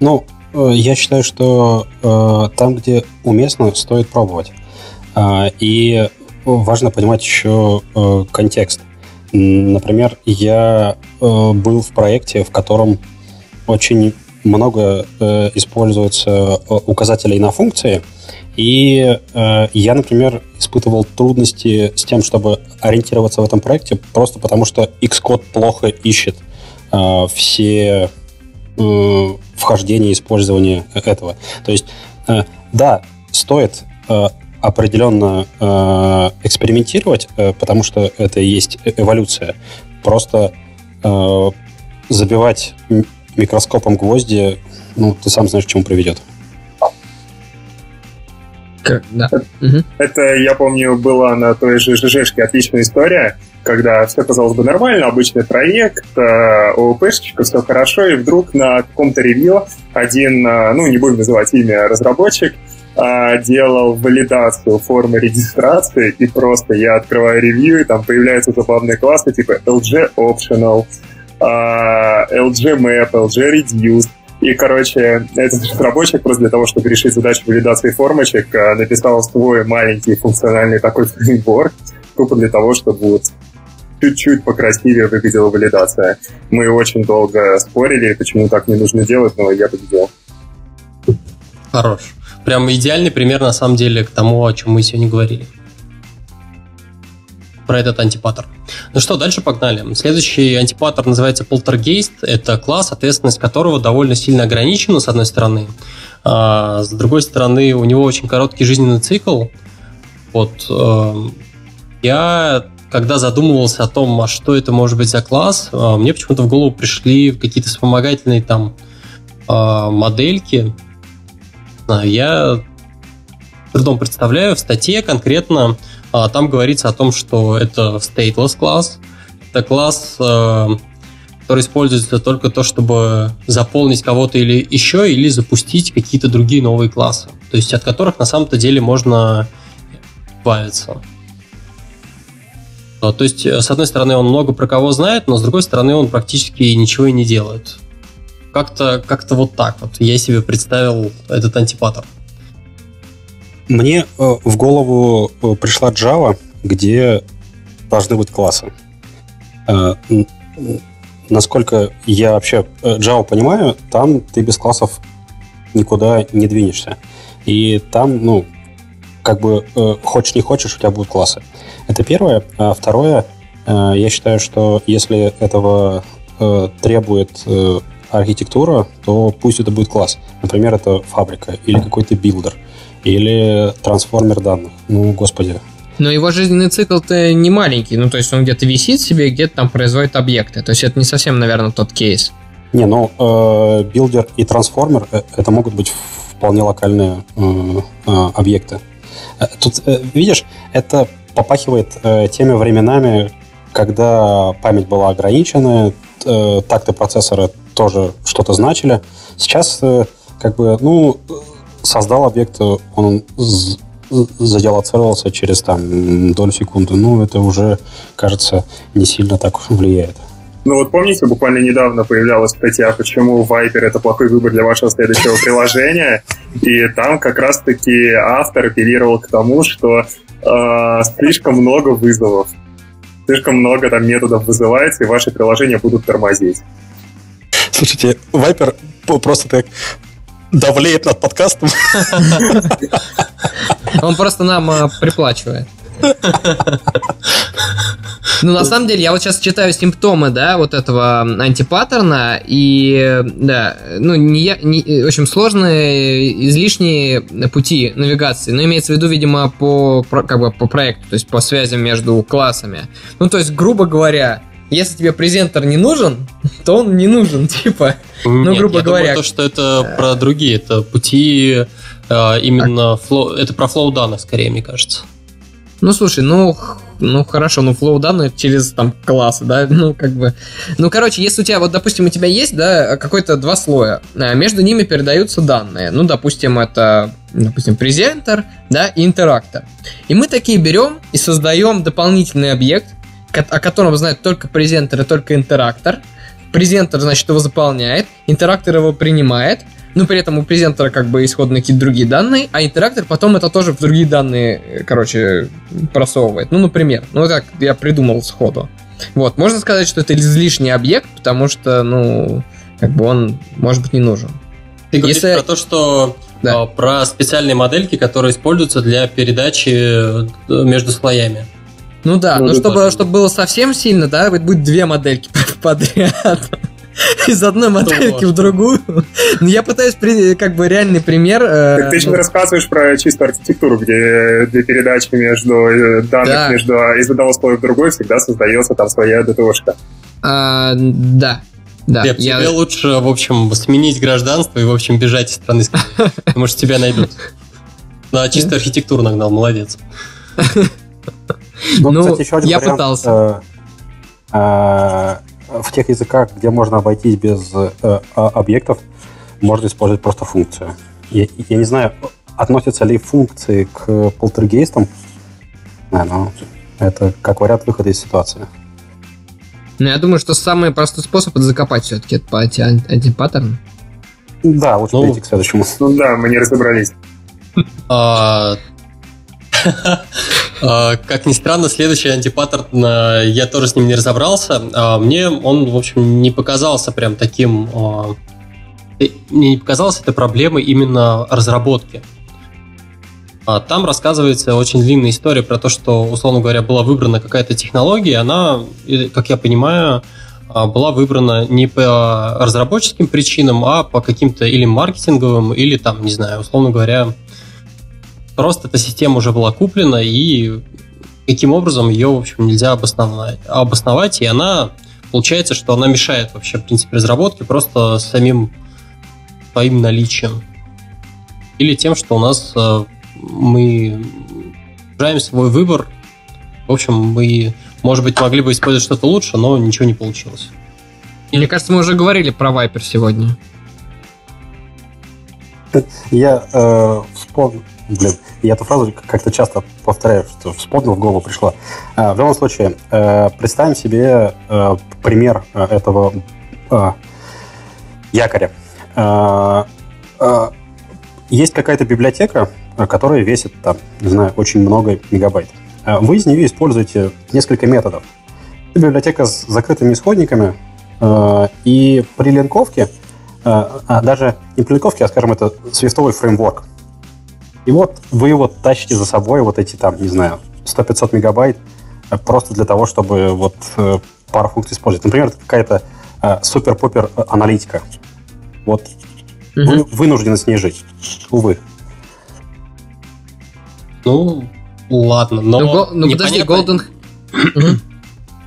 Ну, э, я считаю, что э, там, где уместно, стоит пробовать. Э, и важно понимать еще э, контекст. Например, я э, был в проекте, в котором очень много э, используется э, указателей на функции, и э, я, например, испытывал трудности с тем, чтобы ориентироваться в этом проекте, просто потому что Xcode плохо ищет э, все э, вхождения использования этого. То есть, э, да, стоит э, определенно э, экспериментировать, э, потому что это и есть э, эволюция. Просто э, забивать микроскопом гвозди, ну, ты сам знаешь, к чему приведет. Как? Да. Это, это, я помню, была на той же ЖЖшке отличная история, когда все казалось бы нормально, обычный проект, э, ООПшечка, все хорошо, и вдруг на каком-то ревью один, э, ну, не будем называть имя, разработчик, а, делал валидацию формы регистрации, и просто я открываю ревью, и там появляются забавные классы, типа LG Optional, а, LG Map, LG Reduce. И, короче, этот разработчик просто для того, чтобы решить задачу валидации формочек, а, написал свой маленький функциональный такой фреймворк, тупо для того, чтобы вот чуть-чуть покрасивее выглядела валидация. Мы очень долго спорили, почему так не нужно делать, но я победил. Хорош. Прям идеальный пример, на самом деле, к тому, о чем мы сегодня говорили. Про этот антипаттерн. Ну что, дальше погнали. Следующий антипаттерн называется Poltergeist. Это класс, ответственность которого довольно сильно ограничена, с одной стороны. А с другой стороны, у него очень короткий жизненный цикл. Вот. Э, я когда задумывался о том, а что это может быть за класс, э, мне почему-то в голову пришли какие-то вспомогательные там э, модельки, я трудом представляю, в статье конкретно а, там говорится о том, что это stateless класс. Это класс, а, который используется только то, чтобы заполнить кого-то или еще, или запустить какие-то другие новые классы. То есть от которых на самом-то деле можно избавиться. То есть, с одной стороны, он много про кого знает, но с другой стороны, он практически ничего и не делает. Как-то как вот так вот я себе представил этот антипаттерн. Мне э, в голову э, пришла Java, где должны быть классы. Э, насколько я вообще Java понимаю, там ты без классов никуда не двинешься. И там, ну, как бы хочешь не хочешь, у тебя будут классы. Это первое. А второе, я считаю, что если этого требует архитектура, то пусть это будет класс. Например, это фабрика или какой-то билдер или трансформер данных. Ну, господи, но его жизненный цикл-то не маленький, ну то есть он где-то висит себе, где-то там производит объекты. То есть это не совсем, наверное, тот кейс. Не, ну э, билдер и трансформер э, это могут быть вполне локальные э, э, объекты. Э, тут, э, видишь, это попахивает э, теми временами, когда память была ограниченная, э, такты процессора тоже что-то значили. Сейчас, э, как бы, ну, создал объект, он за deallocate ировался через там долю секунды. Ну, это уже, кажется, не сильно так влияет. Ну вот помните, буквально недавно появлялась статья, почему Viper это плохой выбор для вашего следующего приложения, и там как раз-таки автор апеллировал к тому, что э, слишком много вызовов, слишком много там методов вызывается, и ваши приложения будут тормозить. Слушайте, Viper просто так давлеет над подкастом. Он просто нам э, приплачивает. Ну, на самом деле, я вот сейчас читаю симптомы, да, вот этого антипаттерна, и, да, ну, не, не, общем, сложные, излишние пути навигации, но имеется в виду, видимо, по, как бы, по проекту, то есть по связям между классами. Ну, то есть, грубо говоря, если тебе презентер не нужен, то он не нужен, типа. Ну, Нет, грубо я говоря. Думаю, то, что это про другие, это пути э, именно flow, это про flow данных, скорее, мне кажется. Ну, слушай, ну, ну хорошо, ну flow данных через там классы, да, ну как бы, ну короче, если у тебя вот, допустим, у тебя есть, да, какой-то два слоя, э, между ними передаются данные, ну, допустим, это, допустим, презентер, да, и interactor, и мы такие берем и создаем дополнительный объект, о котором знает только presenter и только interactor. Презентер, значит, его заполняет, интерактор его принимает, но при этом у презентера как бы исходные какие-то другие данные, а интерактор потом это тоже в другие данные, э, короче, просовывает. Ну, например, ну как я придумал сходу. Вот, можно сказать, что это излишний объект, потому что, ну, как бы он, может быть, не нужен. Ты говоришь Если... про то, что да. А, про специальные модельки, которые используются для передачи э, между слоями. Ну да, но чтобы, чтобы было совсем сильно, да, будет две модельки подряд. Из одной модельки в другую. Ну, я пытаюсь, как бы, реальный пример. Э, так ты же ну... рассказываешь про чистую архитектуру, где для передачи между э, данных да. между из одного слоя в другой всегда создается там своя ДТОшка. А, да, да, Глеб, я... тебе лучше, в общем, сменить гражданство и, в общем, бежать из страны. Потому что тебя найдут. На чистую архитектуру нагнал, молодец. Ну, ну кстати, еще один я пытался. В тех языках, где можно обойтись без э, а, объектов, можно использовать просто функцию. Я, я не знаю, относятся ли функции к полтергейстам, да, но это как вариант выхода из ситуации. Ну, я думаю, что самый простой способ это закопать все-таки это анти антипаттерн. Да, лучше ну, перейти к следующему. Ну да, мы не разобрались. А, как ни странно, следующий антипаттерн, я тоже с ним не разобрался. А, мне он, в общем, не показался прям таким... А, мне не показалась эта проблема именно разработки. Там рассказывается очень длинная история про то, что, условно говоря, была выбрана какая-то технология, она, как я понимаю, была выбрана не по разработческим причинам, а по каким-то или маркетинговым, или там, не знаю, условно говоря, Просто эта система уже была куплена, и каким образом ее, в общем, нельзя обосновать. обосновать и она, получается, что она мешает вообще, в принципе, разработке просто самим своим наличием. Или тем, что у нас э, мы ужаем свой выбор. В общем, мы, может быть, могли бы использовать что-то лучше, но ничего не получилось. Мне кажется, мы уже говорили про Viper сегодня. Я э, вспомнил, Блин, я эту фразу как-то часто повторяю, что вспомнил, в голову пришло. А, в любом случае, э, представим себе э, пример э, этого якоря. Есть какая-то библиотека, которая весит, там, не знаю, очень много мегабайт. вы из нее используете несколько методов. Библиотека с закрытыми исходниками, и при линковке, а даже не при линковке, а, скажем, это свифтовый фреймворк. И вот вы его тащите за собой, вот эти там, не знаю, 100-500 мегабайт, просто для того, чтобы вот пару функций использовать. Например, какая-то супер-пупер аналитика. Вот угу. вы вынуждены с ней жить. Увы. Ну, ладно, но... Ну, го, ну подожди, Golden...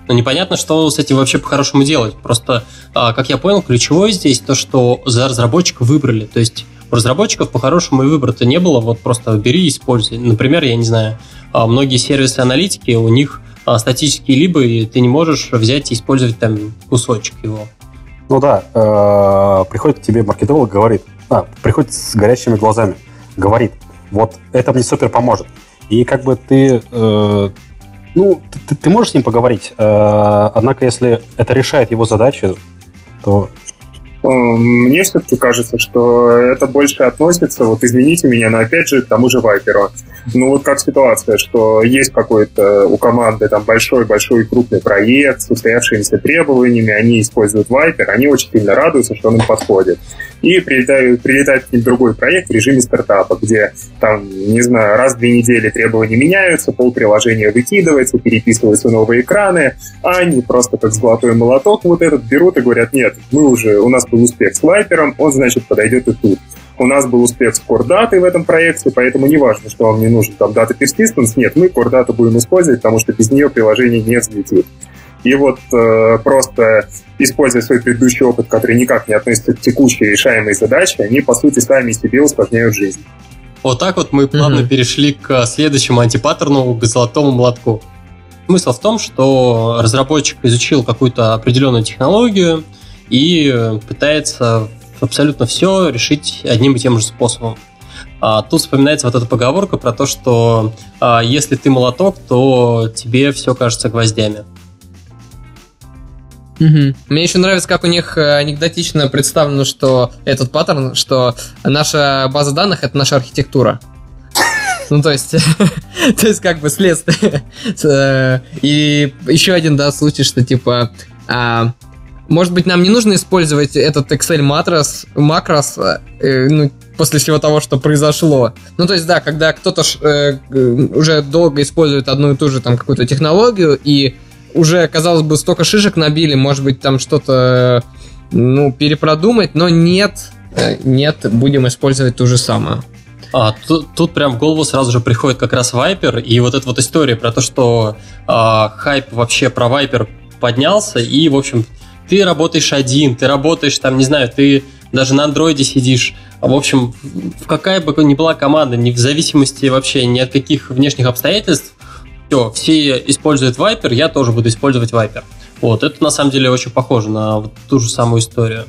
Но непонятно, что с этим вообще по-хорошему делать. Просто, а, как я понял, ключевое здесь то, что за разработчика выбрали. То есть у разработчиков по-хорошему и выбора-то не было, вот просто бери и используй. Например, я не знаю, а, многие сервисы аналитики, у них а, статические либо, и ты не можешь взять и использовать там кусочек его. Ну да, э, приходит к тебе маркетолог, говорит, а, приходит с горящими глазами, говорит, вот это мне супер поможет. И как бы ты, э, ну, ты, ты можешь с ним поговорить, э, однако если это решает его задачи, то мне все-таки кажется, что это больше относится, вот извините меня, но опять же к тому же Вайперу. Ну вот как ситуация, что есть какой-то у команды там большой-большой крупный проект с устоявшимися требованиями, они используют Viper, они очень сильно радуются, что он им подходит. И прилетает, прилетает какой-то другой проект в режиме стартапа, где там, не знаю, раз в две недели требования меняются, пол приложения выкидывается, переписываются новые экраны, а они просто как золотой молоток вот этот берут и говорят, нет, мы уже, у нас был успех с Viper, он, значит, подойдет и тут. У нас был успех с Core Data в этом проекте, поэтому не важно, что вам не нужен там Data Persistence. Нет, мы Core Data будем использовать, потому что без нее приложение не взлетит. И вот э, просто используя свой предыдущий опыт, который никак не относится к текущей решаемой задаче, они, по сути, сами себе усложняют жизнь. Вот так вот мы плавно mm-hmm. перешли к следующему антипаттерну, к золотому молотку. Смысл в том, что разработчик изучил какую-то определенную технологию и пытается абсолютно все решить одним и тем же способом. А тут вспоминается вот эта поговорка про то, что а, если ты молоток, то тебе все кажется гвоздями. Угу. Мне еще нравится, как у них э, анекдотично представлено, что этот паттерн, что наша база данных это наша архитектура. Ну, то есть, то есть, как бы следствие. Э, и еще один, да, случай, что типа а, может быть, нам не нужно использовать этот Excel макрос, макрос э, ну, после всего того, что произошло. Ну, то есть, да, когда кто-то э, уже долго использует одну и ту же там какую-то технологию, и уже, казалось бы, столько шишек набили, может быть, там что-то, ну, перепродумать, но нет, э, нет, будем использовать ту же самую. А, тут, тут прям в голову сразу же приходит как раз Вайпер и вот эта вот история про то, что а, хайп вообще про Вайпер поднялся, и, в общем, ты работаешь один, ты работаешь там, не знаю, ты даже на андроиде сидишь. В общем, в какая бы ни была команда, не в зависимости вообще ни от каких внешних обстоятельств, все, все используют Viper, я тоже буду использовать Viper. Вот, это на самом деле очень похоже на вот ту же самую историю.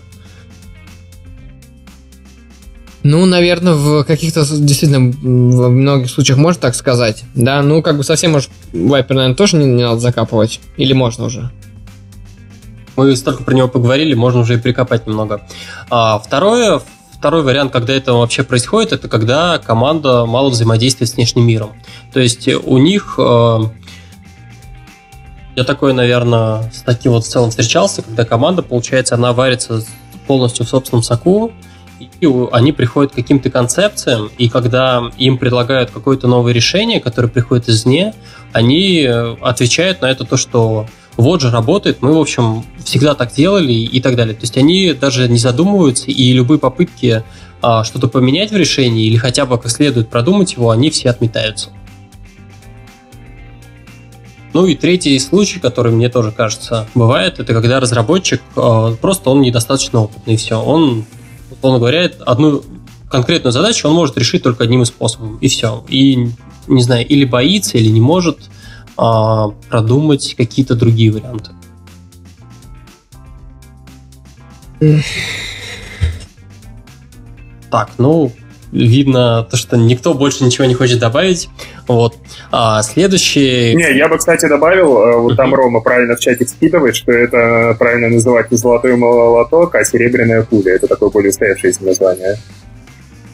Ну, наверное, в каких-то действительно в многих случаях можно так сказать. Да, ну как бы совсем может Viper, наверное, тоже не, не надо закапывать. Или можно уже? Мы столько про него поговорили, можно уже и прикопать немного. А, второе, второй вариант, когда это вообще происходит, это когда команда мало взаимодействует с внешним миром. То есть у них... Э, я такой, наверное, с таким вот в целом встречался, когда команда, получается, она варится полностью в собственном соку, и они приходят к каким-то концепциям, и когда им предлагают какое-то новое решение, которое приходит извне, они э, отвечают на это то, что вот же работает, мы, в общем, всегда так делали и так далее. То есть они даже не задумываются, и любые попытки а, что-то поменять в решении или хотя бы как следует продумать его, они все отметаются. Ну и третий случай, который мне тоже кажется бывает, это когда разработчик э, просто он недостаточно опытный, и все. Он, условно говоря, одну конкретную задачу он может решить только одним из способов, и все. И, не знаю, или боится, или не может продумать какие-то другие варианты. Так, ну, видно то, что никто больше ничего не хочет добавить. Вот. А следующий... Не, я бы, кстати, добавил, э, вот там Рома правильно в чате скидывает, что это правильно называть не золотой молоток, а серебряная пуля. Это такое более устоявшееся название.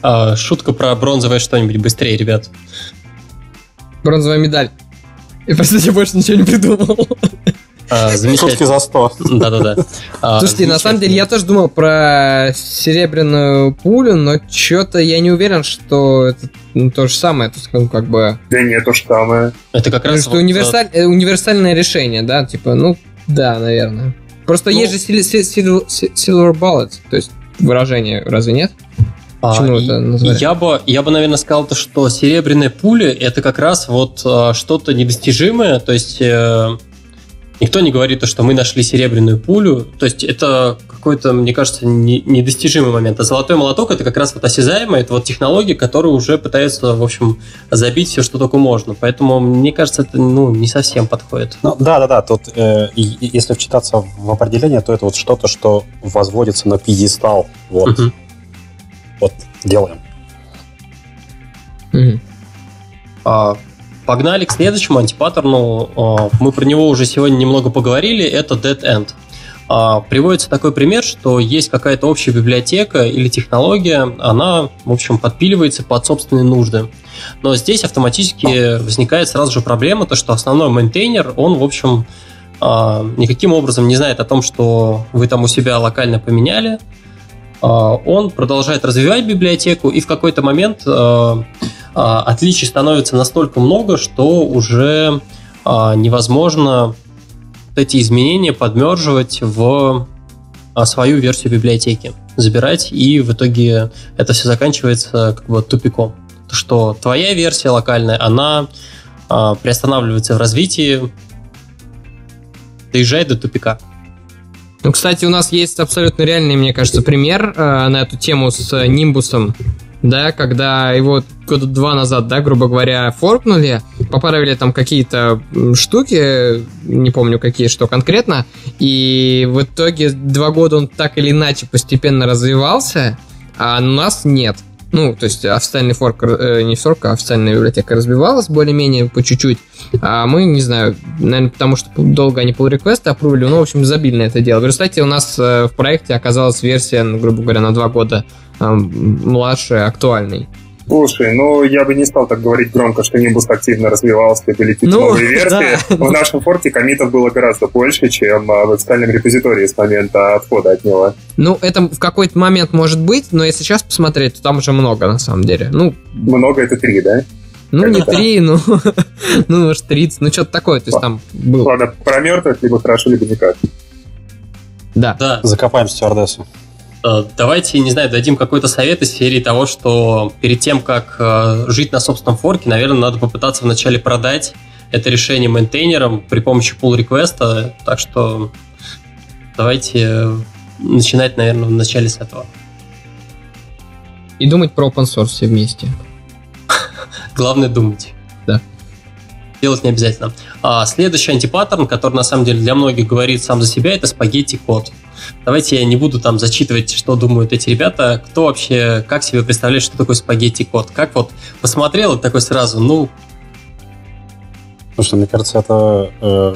А, шутка про бронзовое что-нибудь быстрее, ребят. Бронзовая медаль. И просто я больше ничего не придумал. А, замечательно. за 100. Да-да-да. А, Слушайте, на самом деле я тоже думал про серебряную пулю, но что-то я не уверен, что это ну, то же самое. То есть, ну, как бы... Да нет, то же самое. Это как раз что вот, универсаль- э, универсальное решение, да? Типа, ну, да, наверное. Просто Ну- есть же silver bullet, то есть выражение, разве нет? А, Почему и- это назвали? Я бы, я бы, наверное, сказал то, что серебряная пуля это как раз вот э, что-то недостижимое. То есть э, никто не говорит, то, что мы нашли серебряную пулю. То есть это какой-то, мне кажется, не- недостижимый момент. А золотой молоток это как раз вот осязаемая, это вот технология, которая уже пытается, в общем, забить все, что только можно. Поэтому мне кажется, это ну, не совсем подходит. Ну, да, да, да. Тут, э, если вчитаться в определение, то это вот что-то, что возводится на пьедестал. Вот, Мгм. Вот делаем. Мгм. А, Погнали к следующему антипаттерну. А, Мы про него уже сегодня немного поговорили. Это Dead End. А, Приводится такой пример, что есть какая-то общая библиотека или технология, она, в общем, подпиливается под собственные нужды. Но здесь автоматически возникает сразу же проблема, то что основной мейнтейнер, он, в общем, а, никаким образом не знает о том, что вы там у себя локально поменяли. А, Он продолжает развивать библиотеку, и в какой-то момент а, а, отличий становится настолько много, что уже а, невозможно эти изменения подмерживать в свою версию библиотеки, забирать, и в итоге это все заканчивается как бы тупиком. То, что твоя версия локальная, она приостанавливается в развитии, доезжает до тупика. Ну, кстати, у нас есть абсолютно реальный, мне кажется, пример э, на эту тему с э, Нимбусом, да, когда его года два назад, да, грубо говоря, форкнули, поправили там какие-то штуки, не помню какие, что конкретно, и в итоге два года он так или иначе постепенно развивался, а у нас нет. Ну, то есть официальный форк, э, не форк, а официальная библиотека развивалась более-менее по чуть-чуть, а мы, не знаю, наверное, потому что долго они pull реквесты опрувили, ну, в общем, забили на это дело. В результате у нас э, в проекте оказалась версия, ну, грубо говоря, на два года э, младше актуальной. Слушай, ну я бы не стал так говорить громко, что Nimbus активно развивался, и были какие-то Ну, новые версии. да. В нашем форке комитов было гораздо больше, чем а, в официальном репозитории с момента отхода от него. Ну, это в какой-то момент может быть, но если сейчас посмотреть, то там уже много, на самом деле. Ну, Много это три, да? ну не Это да. три, ну, ну, может, 30, ну, что-то такое, то есть там было. Ладно, про мертвых либо хорошо, либо никак. Да. Да, Закопаем стюардессу. Э, Давайте, не знаю, дадим какой-то совет из серии того, что перед тем, как э, жить на собственном форке, наверное, надо попытаться вначале продать это решение мейнтейнерам при помощи pull реквеста Так что давайте э, начинать, наверное, вначале с этого. И думать про open source все вместе. Главное думать. Да. Делать не обязательно. А следующий антипаттерн, который на самом деле для многих говорит сам за себя, это спагетти код. Давайте я не буду там зачитывать, что думают эти ребята. Кто вообще, как себе представляет, что такое спагетти код? Как вот посмотрел и такой сразу, ну, Потому что, мне кажется, это, э,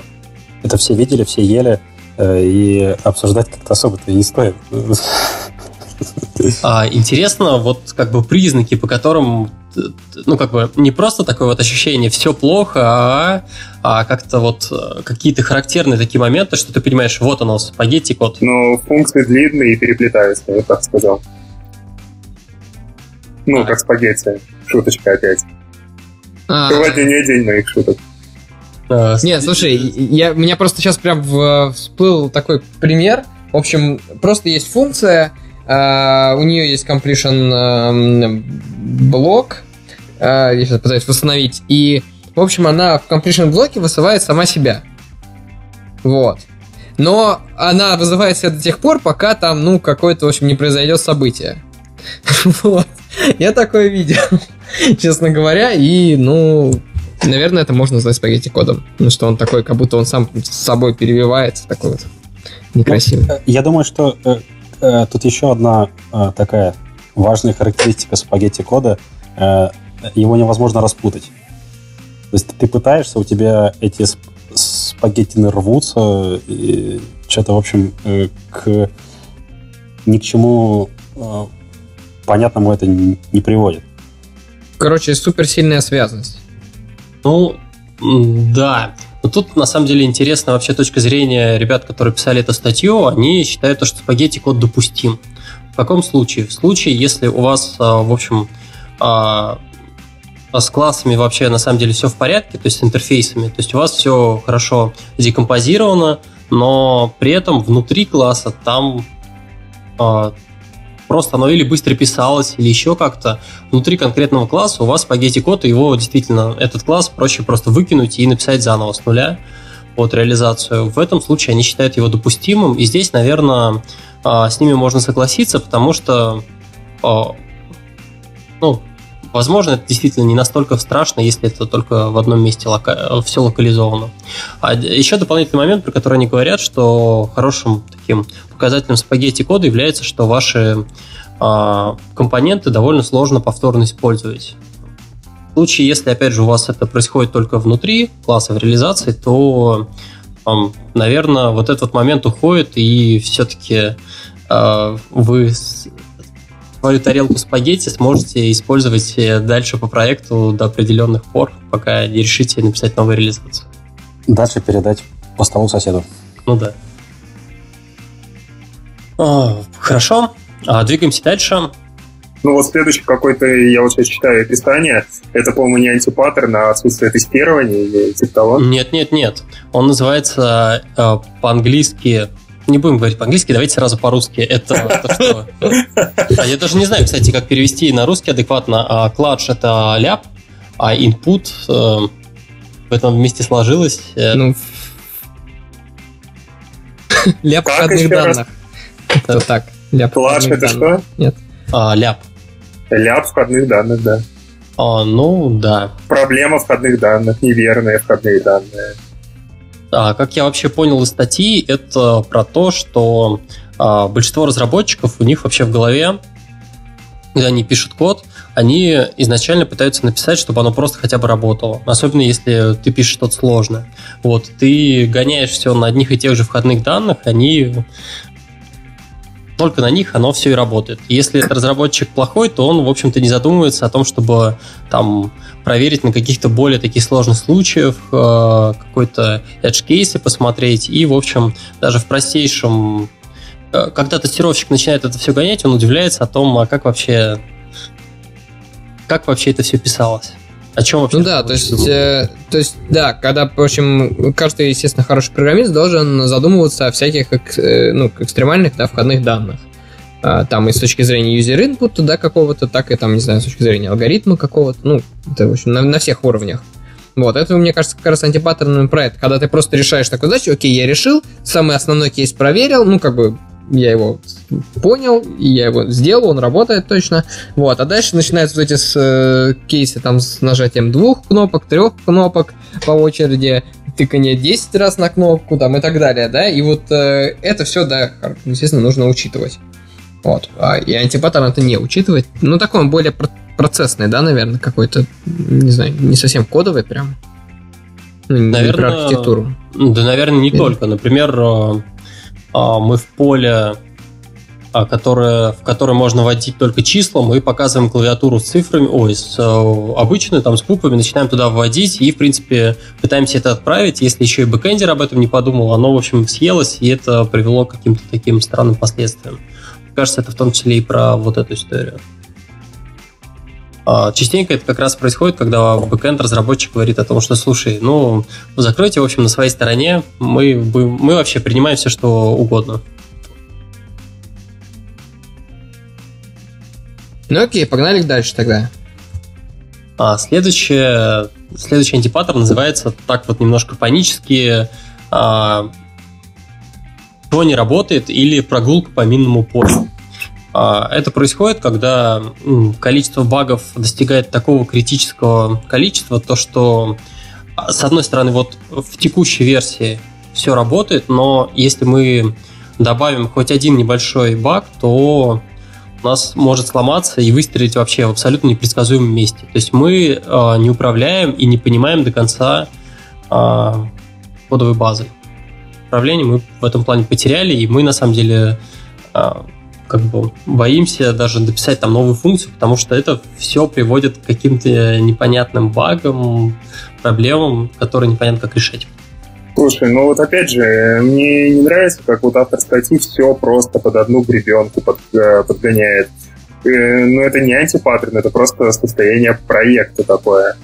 это все видели, все ели, э, и обсуждать как-то особо-то не стоит. А, интересно, вот как бы признаки, по которым, ну как бы не просто такое вот ощущение все плохо, а, а как-то вот э, какие-то характерные такие моменты, что ты понимаешь, вот оно, спагетти код. Но функции длинные и переплетаются, я так сказал. Ну, А. как спагетти. Шуточка опять. А, Сегодня не день моих шуток. Э, Не, слушай, я, у меня просто сейчас прям в- всплыл такой пример. В общем, просто есть функция, а, у нее есть completion эм, блок, а, я сейчас пытаюсь восстановить, и, в общем, она в completion блоке вызывает сама себя. Вот. Но она вызывает себя до тех пор, пока там, ну, какое-то, в общем, не произойдет событие. Вот. Я такое видел, честно говоря, и, ну, наверное, это можно назвать спагетти кодом. Ну, что он такой, как будто он сам с собой перевивается, такой вот некрасивый. Э, Я думаю, что э, э, тут еще одна такая важная характеристика спагетти кода. Его невозможно распутать. То есть ты пытаешься, у тебя эти сп- спагеттины рвутся, и что-то, в общем, э, к ни к чему э, понятному это не приводит. Короче, суперсильная связанность. Ну, Да. Но тут, на самом деле, интересна вообще точка зрения ребят, которые писали эту статью. Они считают, что спагетти код допустим. В каком случае? В случае, если у вас, а, в общем, а, с классами вообще на самом деле все в порядке, то есть с интерфейсами, то есть у вас все хорошо декомпозировано, но при этом внутри класса там а, просто оно или быстро писалось, или еще как-то. Внутри конкретного класса у вас спагетти код, и его действительно, этот класс проще просто выкинуть и написать заново с нуля под реализацию. В этом случае они считают его допустимым, и здесь, наверное, а, с ними можно согласиться, потому что ну, Возможно, это действительно не настолько страшно, если это только в одном месте лока... все локализовано. А еще дополнительный момент, про который они говорят, что хорошим таким показателем спагетти кода является, что ваши э, компоненты довольно сложно повторно использовать. В случае, если, опять же, у вас это происходит только внутри класса в реализации, то, э, наверное, вот этот момент уходит, и все-таки э, вы свою тарелку спагетти сможете использовать э, дальше по проекту до определенных пор, пока не решите написать новую реализацию. Дальше передать по столу соседу. Ну да. О, хорошо. А, двигаемся дальше. Ну вот следующий какой-то, я вот сейчас читаю описание, это, по-моему, не антипаттерн, а отсутствие тестирования или типа того. Нет, нет, нет. Он называется э, по-английски не будем говорить по-английски, давайте сразу по-русски. Это то, что... А я даже не знаю, кстати, как перевести на русский адекватно. А кладж — это ляп, а input э, в этом вместе сложилось. Э, ну, ляп входных данных. Это так. Ляп Кладж — это что? Нет. А, ляп. Ляп входных данных, да. А, ну, да. Проблема входных данных, неверные входные данные. А, как я вообще понял из статьи, это про то, что а, большинство разработчиков, у них вообще в голове, когда они пишут код, они изначально пытаются написать, чтобы оно просто хотя бы работало. Особенно если ты пишешь что-то сложное. Вот, ты гоняешь все на одних и тех же входных данных, они только на них оно все и работает. Если разработчик плохой, то он, в общем-то, не задумывается о том, чтобы там проверить на каких-то более таких сложных случаях, э, какой-то edge кейсы посмотреть. И, в общем, даже в простейшем э, когда тестировщик начинает это все гонять, он удивляется о том, а как вообще как вообще это все писалось. О чем вообще? Ну да, то есть, э, то есть, да, когда, в общем, каждый, естественно, хороший программист должен задумываться о всяких э, ну, экстремальных да, входных данных. А, там и с точки зрения user input, да, какого-то, так и там, не знаю, с точки зрения алгоритма какого-то, ну, это, в общем, на, на всех уровнях. Вот, это, мне кажется, как раз антипаттерный проект, когда ты просто решаешь такую задачу, окей, я решил, самый основной кейс проверил, ну, как бы я его понял, я его сделал, он работает точно. Вот, а дальше начинаются вот эти с, э, кейсы там с нажатием двух кнопок, трех кнопок по очереди, тыкание 10 раз на кнопку там и так далее, да, и вот э, это все, да, естественно, нужно учитывать. Вот, а, и антипаттерн это не учитывать. Ну, такой он более процессный, да, наверное, какой-то, не знаю, не совсем кодовый прям. Ну, наверное, про архитектуру. Да, наверное, не Или... только. Например, э, а, мы в поле, а, которое, в которое можно вводить только числа, мы показываем клавиатуру с цифрами, ой, с э, обычной, там, с буквами, начинаем туда вводить и, в принципе, пытаемся это отправить. Если еще и бэкэндер об этом не подумал, оно, в общем, съелось, и это привело к каким-то таким странным последствиям. Кажется, это в том числе и про вот эту историю. А, частенько это как раз происходит, когда backend разработчик говорит о том, что слушай, ну, закройте, в общем, на своей стороне, мы, мы вообще принимаем все, что угодно. Ну окей, погнали дальше тогда. А следующее, следующий антипаттерн называется так вот немножко панически а, что не работает или прогулка по минному полю. А, это происходит, когда количество багов достигает такого критического количества, то что, а, с одной стороны, вот в текущей версии все работает, но если мы добавим хоть один небольшой баг, то у нас может сломаться и выстрелить вообще в абсолютно непредсказуемом месте. То есть мы э, не управляем и не понимаем до конца кодовой базы. Управление мы в этом плане потеряли, и мы на самом деле как бы боимся даже дописать там новую функцию, потому что это все приводит к каким-то непонятным багам, проблемам, которые непонятно как решать. Слушай, ну вот опять же, мне не нравится, как вот автор статьи все просто под одну гребенку под, э, подгоняет. Э, ну это не антипаттерн, это просто состояние проекта такое.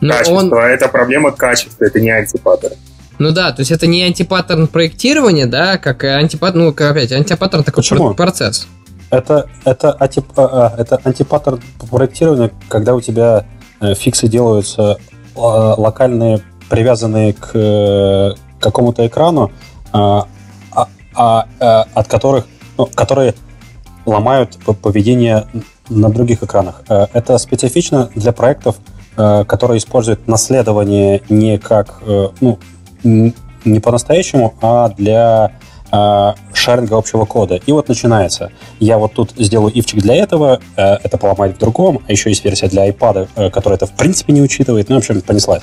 Но Качество, он... А это проблема качества, это не антипаттерн. Ну да, то есть это не антипаттерн проектирования, да, как антипаттерн, ну, как опять, антипаттерн такой Почему? процесс. Это, это, антип, а, а, это антипаттерн проектирования, когда у тебя э, фиксы делаются локальные, привязанные к э, какому-то экрану, а, а, а, от которых, ну, которые ломают поведение на других экранах. Э, это специфично для проектов, которые используют наследование не как ну, не по-настоящему, а для э, шаринга общего кода. И вот начинается. Я вот тут сделаю ивчик для этого, э, это поломать в другом, а еще есть версия для iPad, э, которая это в принципе не учитывает. Ну, в общем, понеслась.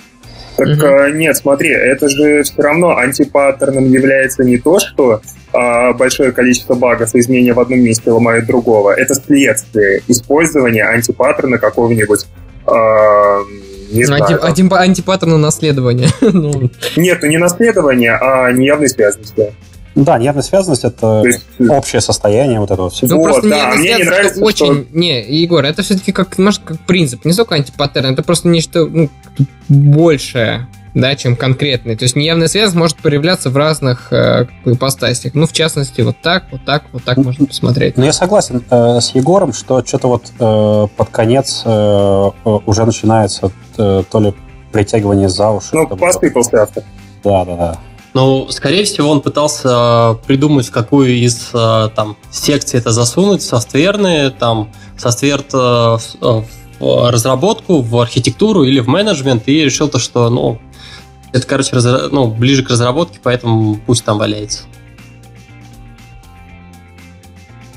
Так mm нет, смотри, это же все равно антипаттерном является не то, что а, большое количество багов и изменения в одном месте ломают другого. Это следствие использования антипаттерна какого-нибудь а, не знаю. Анти, анти, антипаттерна наследования. ну. Нет, не наследование, а неявной связанности. Да, неявная связанность это есть... общее состояние вот этого всего. Ну, вот, просто да, мне не нравится, очень... Что... Не, Егор, это все-таки как, может, как принцип, не только антипаттерн, это просто нечто ну, большее да, чем конкретный. То есть неявная связь может появляться в разных э, ипостасях. Ну, в частности, вот так, вот так, вот так можно посмотреть. Ну, я согласен э, с Егором, что что-то вот э, под конец э, э уже начинается э, то ли притягивание за уши. Ну, посты после автора. Да, да, да. Ну, скорее всего, он пытался придумать, какую из э, там секций это засунуть, софтверные, там, софтвер э, в разработку, в архитектуру или в менеджмент, и решил то, что, ну, это, короче, разра... ну, ближе к разработке, поэтому пусть там валяется.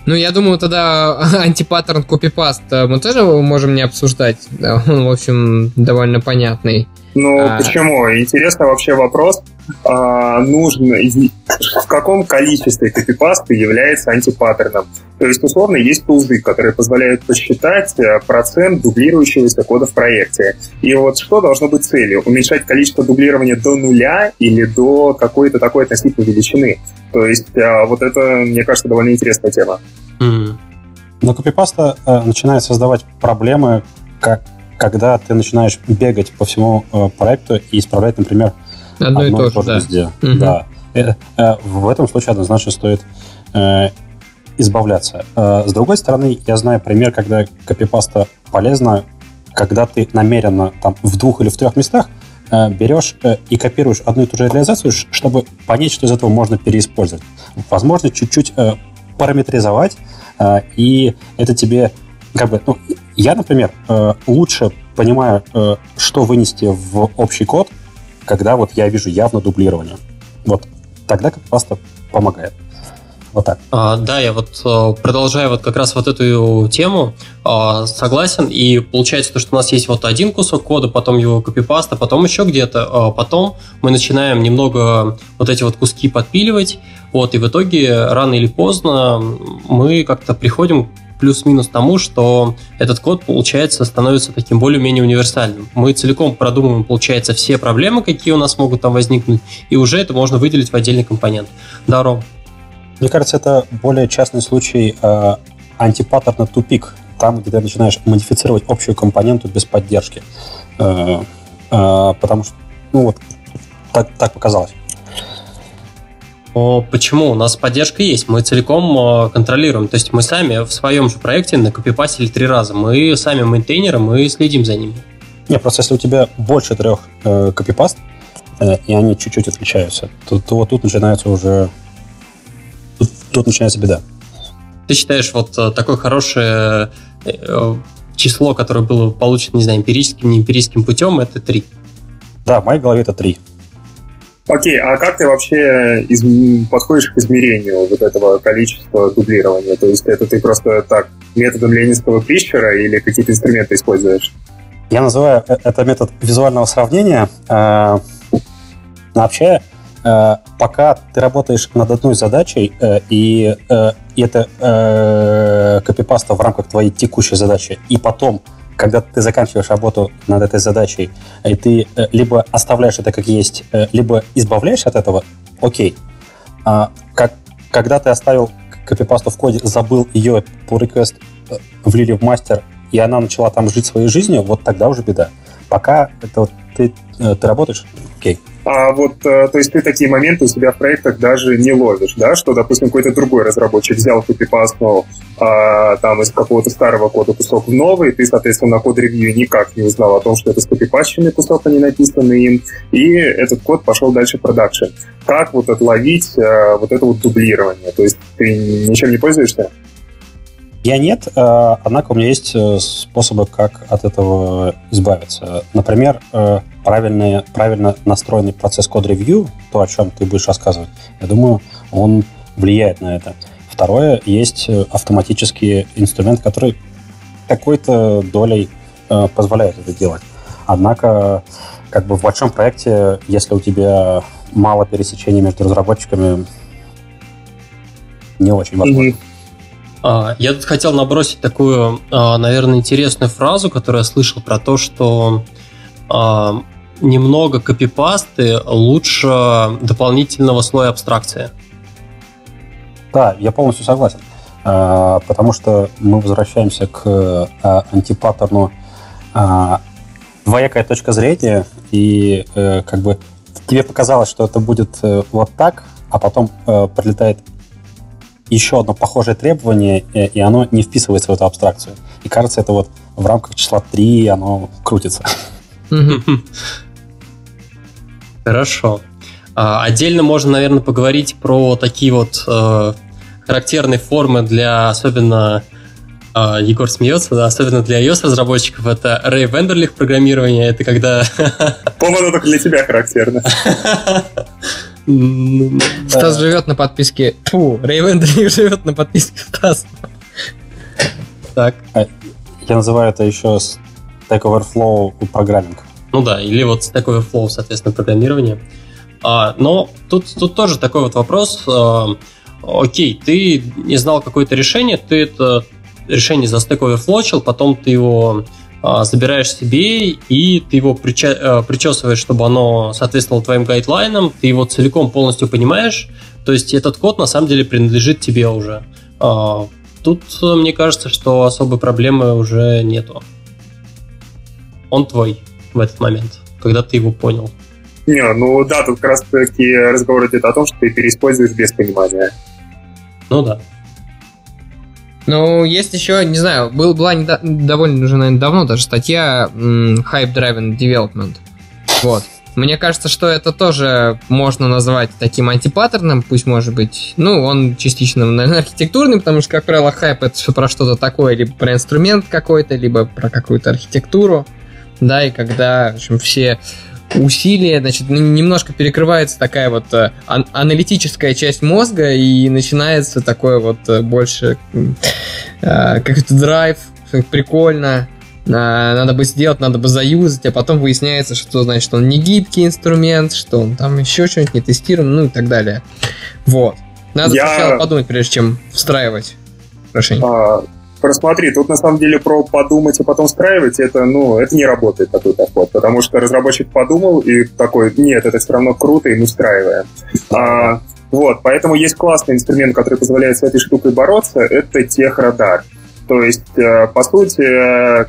Ну, я думаю, тогда антипаттерн копипаст мы тоже можем не обсуждать. Он, в общем, довольно понятный. Ну, а... почему? Интересный вообще вопрос. А, нужно, в каком количестве копипасты является антипаттерном? То есть, условно, есть тулзы, которые позволяют посчитать э, процент дублирующегося кода в проекте. И вот что должно быть целью? Уменьшать количество дублирования до нуля или до какой-то такой относительной величины? То есть, а, вот это, мне кажется, довольно интересная тема. Mm. Но копипаста э, начинает создавать проблемы, как когда ты начинаешь бегать по всему э, проекту и исправлять, например, одно, одно и то, же, да. везде. Угу. Да. Э, э, в этом случае однозначно стоит избавляться. С другой стороны, я знаю пример, когда копипаста полезна, когда ты намеренно там в двух или в трех местах берешь и копируешь одну и ту же реализацию, чтобы понять, что из этого можно переиспользовать. Возможно, чуть-чуть параметризовать, и это тебе как бы, ну, я, например, э, лучше понимаю, э, что вынести в общий код, когда вот я вижу явно дублирование. Вот тогда как просто помогает. Вот так. А, да, я вот э, продолжаю вот как раз вот эту тему, а, согласен, и получается то, что у нас есть вот один кусок кода, потом его копипаста, потом еще где-то, а потом мы начинаем немного вот эти вот куски подпиливать, вот, и в итоге рано или поздно мы как-то приходим плюс-минус тому, что этот код, получается, становится таким более-менее универсальным. Мы целиком продумываем, получается, все проблемы, какие у нас могут там возникнуть, и уже это можно выделить в отдельный компонент. Да, Ром? Мне кажется, это более частный случай э, антипаттерна тупик, там, где ты начинаешь модифицировать общую компоненту без поддержки. Э, э, потому что, ну вот, так, так показалось. Почему? У нас поддержка есть, мы целиком э, контролируем. То есть мы сами в своем же проекте накопипасили три раза. Мы сами мейнтейнеры, мы следим за ними. Не, просто если у тебя больше трех э, копипаст, э, и они чуть-чуть отличаются, то, то вот тут начинается уже... Тут, тут начинается беда. Ты считаешь, вот э, такое хорошее э, число, которое было получено, не знаю, эмпирическим, не эмпирическим путем, это три? Да, в моей голове это три. Окей, а как ты вообще из... подходишь к измерению вот этого количества дублирования? То есть это ты просто так методом ленинского пищера или какие-то инструменты используешь? Я называю э, это метод визуального сравнения. Э, вообще, э, пока ты работаешь над одной задачей и и это копипаста в рамках твоей текущей задачи, и потом когда ты заканчиваешь работу над этой задачей, и ты э, либо оставляешь это как есть, э, либо избавляешься от этого, окей. А, как, когда ты оставил копипасту в коде, забыл ее по request э, влили в мастер, и она начала там жить своей жизнью, вот тогда уже беда. Пока это вот ты, ты работаешь, окей. А вот, то есть ты такие моменты у себя в проектах даже не ловишь, да, что, допустим, какой-то другой разработчик взял копипастнул а, там из какого-то старого кода кусок в новый, ты, соответственно, на код-ревью никак не узнал о том, что это скопипащенный кусок, а не написанный им, и этот код пошел дальше в продакшн. Как вот отловить а, вот это вот дублирование? То есть ты ничем не пользуешься? Я нет, э, однако у меня есть э, способы, как от этого избавиться. Например, э, правильный, правильно настроенный процесс код-ревью, то, о чем ты будешь рассказывать, я думаю, он влияет на это. Второе, есть автоматический инструмент, который какой-то долей позволяет это делать. Однако, как бы в большом проекте, если у тебя мало пересечений между разработчиками, не очень возможно. Mm-hmm. А, я тут хотел набросить такую, а, наверное, интересную фразу, которую я слышал про то, что а, немного копипасты лучше дополнительного слоя абстракции. Да, я полностью согласен. Потому что мы возвращаемся к антипаттерну двоякая точка зрения, и э, как бы тебе показалось, что это будет э, вот так, а потом э, прилетает еще одно похожее требование, и оно не вписывается в эту абстракцию. И кажется, это вот в рамках числа 3 оно крутится. Хорошо. А, отдельно можно, наверное, поговорить про такие вот э, характерные формы для особенно э, Егор смеется, да, особенно для iOS-разработчиков, это Ray Вендерлих программирование, это когда... По-моему, только для тебя характерно. Стас живет на подписке. Фу, Рейвендрик живет на подписке Стас. Так. А, я называю это еще Stack Overflow программинг. Ну да, или вот Stack Overflow, соответственно, программирование. А, но тут, тут тоже такой вот вопрос. А, окей, ты не знал какое-то решение, ты это решение за Stack Overflow, потом ты его забираешь себе, и ты его э, причесываешь, чтобы оно соответствовало твоим гайдлайнам, ты его целиком полностью понимаешь, то есть этот код на самом деле принадлежит тебе уже. А, тут э, мне кажется, что особой проблемы уже нету. Он твой в этот момент, когда ты его понял. Не, ну да, тут как раз таки разговор идет о том, что ты переиспользуешь без понимания. Ну да. Ну, есть еще, не знаю, был, была недо, довольно уже, наверное, давно даже статья Hype Driven Development. Вот. Мне кажется, что это тоже можно назвать таким антипаттерном, пусть может быть, ну, он частично, наверное, архитектурный, потому что, как правило, хайп это все про что-то такое, либо про инструмент какой-то, либо про какую-то архитектуру, да, и когда, в общем, все усилия, значит, немножко перекрывается такая вот э, ан- аналитическая часть мозга и начинается такое вот э, больше э, как-то драйв, прикольно, надо бы сделать, надо бы заюзать, а потом выясняется, что значит он не гибкий инструмент, что он там еще что-нибудь не тестирован, ну и так далее. Вот. Надо Я... сначала подумать, прежде чем встраивать решение. А, Просмотри, тут на самом деле про подумать и потом встраивать, это, ну, это не работает такой подход, потому что разработчик подумал и такой, нет, это все равно круто, и мы встраиваем. А, вот, поэтому есть классный инструмент, который позволяет с этой штукой бороться, это техрадар. То есть, э, по сути,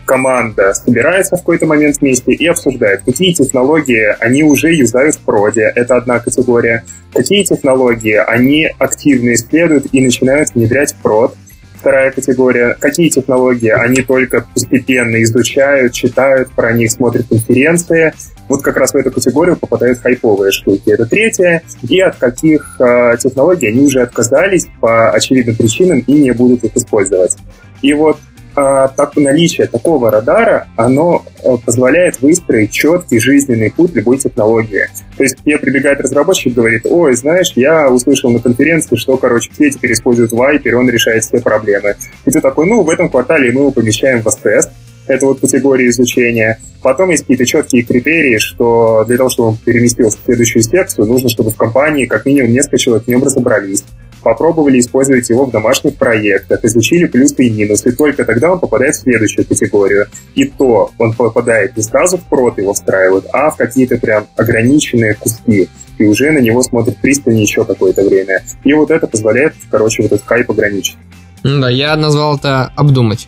команда собирается в какой-то момент вместе и обсуждает, какие технологии они уже юзают в проде, это одна категория, какие технологии они активно исследуют и начинают внедрять в прод, Вторая категория, какие технологии они только постепенно изучают, читают про них, смотрят конференции. Вот как раз в эту категорию попадают хайповые штуки. Это третья. И от каких э, технологий они уже отказались по очевидным причинам и не будут их использовать. И вот а, так, наличие такого радара, оно а, позволяет выстроить четкий жизненный путь любой технологии. То есть мне прибегает разработчик и говорит, ой, знаешь, я услышал на конференции, что, короче, все теперь используют Viper, он решает все проблемы. И ты такой, ну, в этом квартале мы его помещаем в тест это вот категория изучения. Потом есть какие-то четкие критерии, что для того, чтобы он переместился в следующую секцию, нужно, чтобы в компании как минимум несколько человек в нем разобрались. Попробовали использовать его в домашних проектах, изучили плюсы и минусы, и только тогда он попадает в следующую категорию. И то он попадает не сразу в прод его встраивают, а в какие-то прям ограниченные куски и уже на него смотрят пристально еще какое-то время. И вот это позволяет, короче, вот этот хайп ограничить. Ну да, я назвал это обдумать.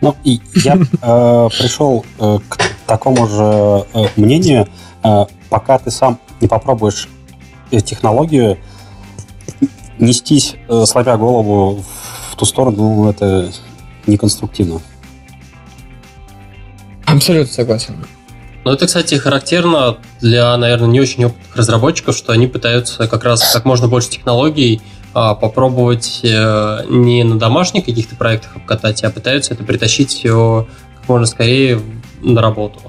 Ну, и я э, пришел э, к такому же э, мнению, э, пока ты сам не попробуешь э, технологию, нестись, э, сломя голову в ту сторону, ну, это неконструктивно. Абсолютно согласен. Ну, это, кстати, характерно для, наверное, не очень опытных разработчиков, что они пытаются как раз как можно больше технологий а, попробовать э, не на домашних каких-то проектах обкатать, а пытаются это притащить все как можно скорее на работу.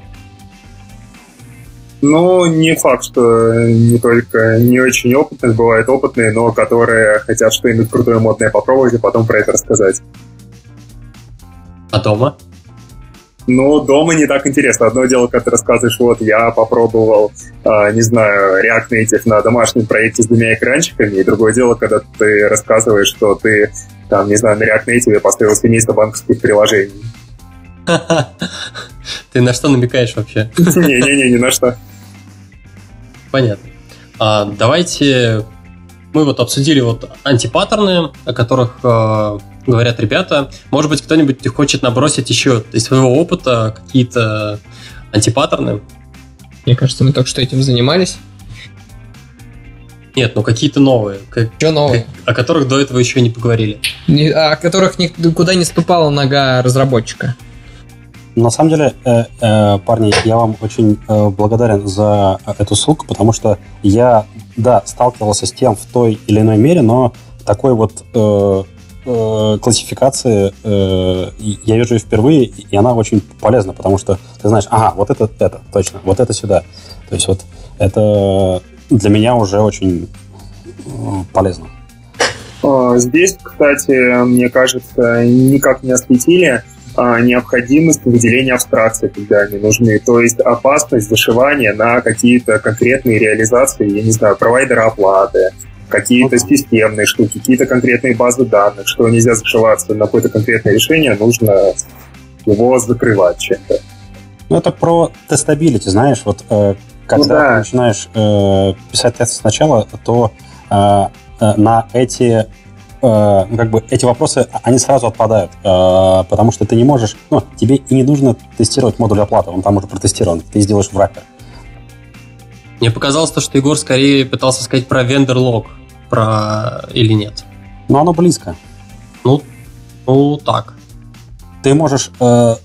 Ну, не факт, что не только не очень опытные, бывают опытные, но которые хотят что-нибудь крутое, модное попробовать, и потом про это рассказать. А дома? Ну, дома не так интересно. Одно дело, когда ты рассказываешь, вот, я попробовал, э, не знаю, React Native на домашнем проекте с двумя экранчиками, и другое дело, когда ты рассказываешь, что ты, там, не знаю, на React Native построил семейство банковских приложений. Ты на что намекаешь вообще? Не-не-не, ни на что. Понятно. А, давайте мы вот обсудили вот антипаттерны, о которых э, говорят ребята. Может быть, кто-нибудь хочет набросить еще из своего опыта какие-то антипаттерны? Мне кажется, мы только что этим занимались. Нет, ну какие-то новые. Как, Что новые? Как, о которых до этого еще не поговорили. Не, о которых никуда не ступала нога разработчика. На самом деле, э, э, парни, я вам очень э, благодарен за эту ссылку, потому что я, да, сталкивался с тем в той или иной мере, но такой вот э, э, классификации э, я вижу ее впервые, и она очень полезна, потому что ты знаешь, ага, вот это, это, точно, вот это сюда. То есть вот это для меня уже очень э, полезно. А, здесь, кстати, мне кажется, никак не осветили необходимость выделения абстракций, когда они нужны. То есть опасность зашивания на какие-то конкретные реализации, я не знаю, провайдера оплаты, какие-то системные штуки, какие-то конкретные базы данных, что нельзя зашиваться на какое-то конкретное решение, нужно его закрывать чем-то. Ну, это про тестабилити, знаешь, вот э, когда ну, да. ты начинаешь э, писать тест сначала, то э, э, на эти как бы эти вопросы, они сразу отпадают, э, потому что ты не можешь, ну, тебе и не нужно тестировать модуль оплаты, он там уже протестирован, ты сделаешь в раппер. Мне показалось то, что Егор скорее пытался сказать про vendor log, про или нет. Ну, оно близко. Ну, ну так. Ты можешь э,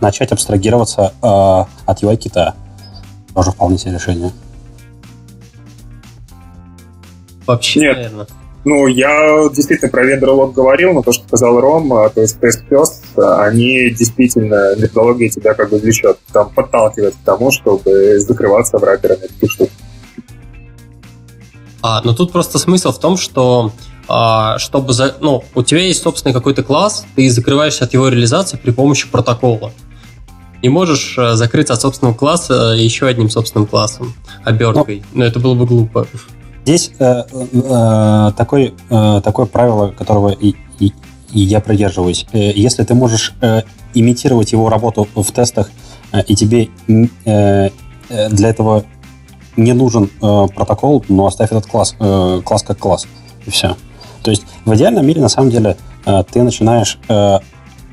начать абстрагироваться э, от UI-кита. Тоже вполне себе решение. Вообще, Нет. наверное. Ну, я действительно про вендор говорил, но то, что сказал Ром, а, то есть Test First, они действительно, методология тебя как бы влечет, там подталкивает к тому, чтобы закрываться враперами таких штук. А, но тут просто смысл в том, что а, чтобы за, ну, у тебя есть собственный какой-то класс, ты закрываешься от его реализации при помощи протокола. Не можешь а, закрыться от собственного класса еще одним собственным классом, оберткой. Но, но это было бы глупо. Здесь э, э, такой, э, такое правило, которого и, и, и я придерживаюсь. Э, если ты можешь э, имитировать его работу в тестах, э, и тебе э, для этого не нужен э, протокол, но оставь этот класс, э, класс как класс, и все. То есть в идеальном мире, на самом деле, э, ты начинаешь э,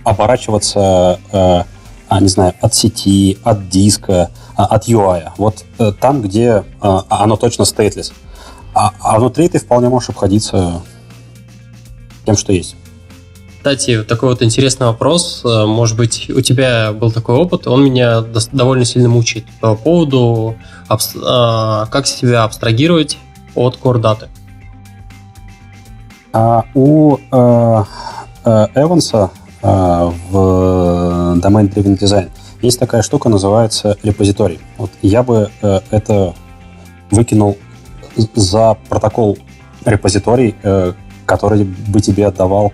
оборачиваться, э, а, не знаю, от сети, от диска, э, от UI. Вот э, там, где э, оно точно stateless. А, а внутри ты вполне можешь обходиться тем, что есть. Кстати, такой вот интересный вопрос. Э, может быть, у тебя был такой опыт, он меня довольно сильно мучает по поводу, э, как себя абстрагировать от core даты. А у э, э, Эванса э, в Domain Driven Design есть такая штука, называется репозиторий. Вот я бы э, это выкинул за протокол репозиторий, э, который бы тебе отдавал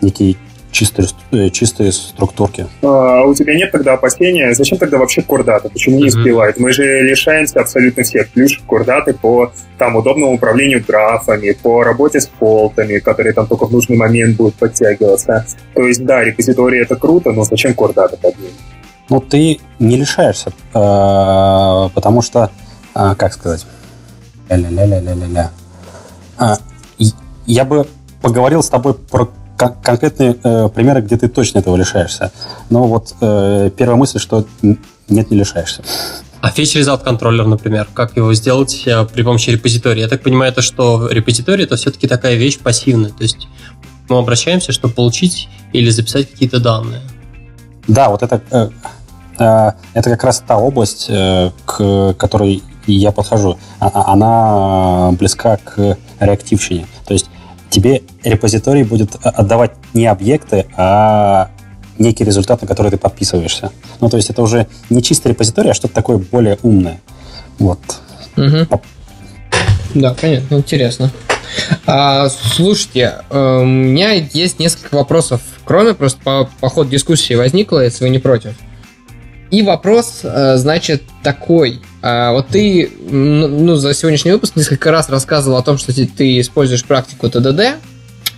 некий чистые, э, чистые структурки. А у тебя нет тогда опасения, зачем тогда вообще курдата? Почему не успевает? Мы же лишаемся абсолютно всех плюшек курдаты по там удобному управлению графами, по работе с полтами, которые там только в нужный момент будут подтягиваться. То есть, да, репозиторий это круто, но зачем курдата под ним? Ну, ты не лишаешься, э, потому что, как сказать, ля-ля-ля-ля-ля-ля. Я бы поговорил с тобой про конкретные э, примеры, где ты точно этого лишаешься. Но вот э, первая мысль, что нет, не лишаешься. А Fetch Result контроллер, например, как его сделать э, при помощи репозитория? Я так понимаю, это что репозиторий это все-таки такая вещь пассивная, то есть мы обращаемся, чтобы получить или записать какие-то данные. Да, вот это, э, э, это как раз та область, э, к которой я подхожу. А, а, она близка к реактивщине. То есть тебе репозиторий будет отдавать не объекты, а некий результат, на который ты подписываешься. Ну, то есть это уже не чистый репозиторий, а что-то такое более умное. Вот. Угу. Да, понятно, интересно. А, слушайте, э, у меня есть несколько вопросов, кроме просто по, по ходу дискуссии возникло, если вы не против. И вопрос, э, значит, такой. А, вот ты ну, за сегодняшний выпуск несколько раз рассказывал о том, что ты используешь практику ТДД,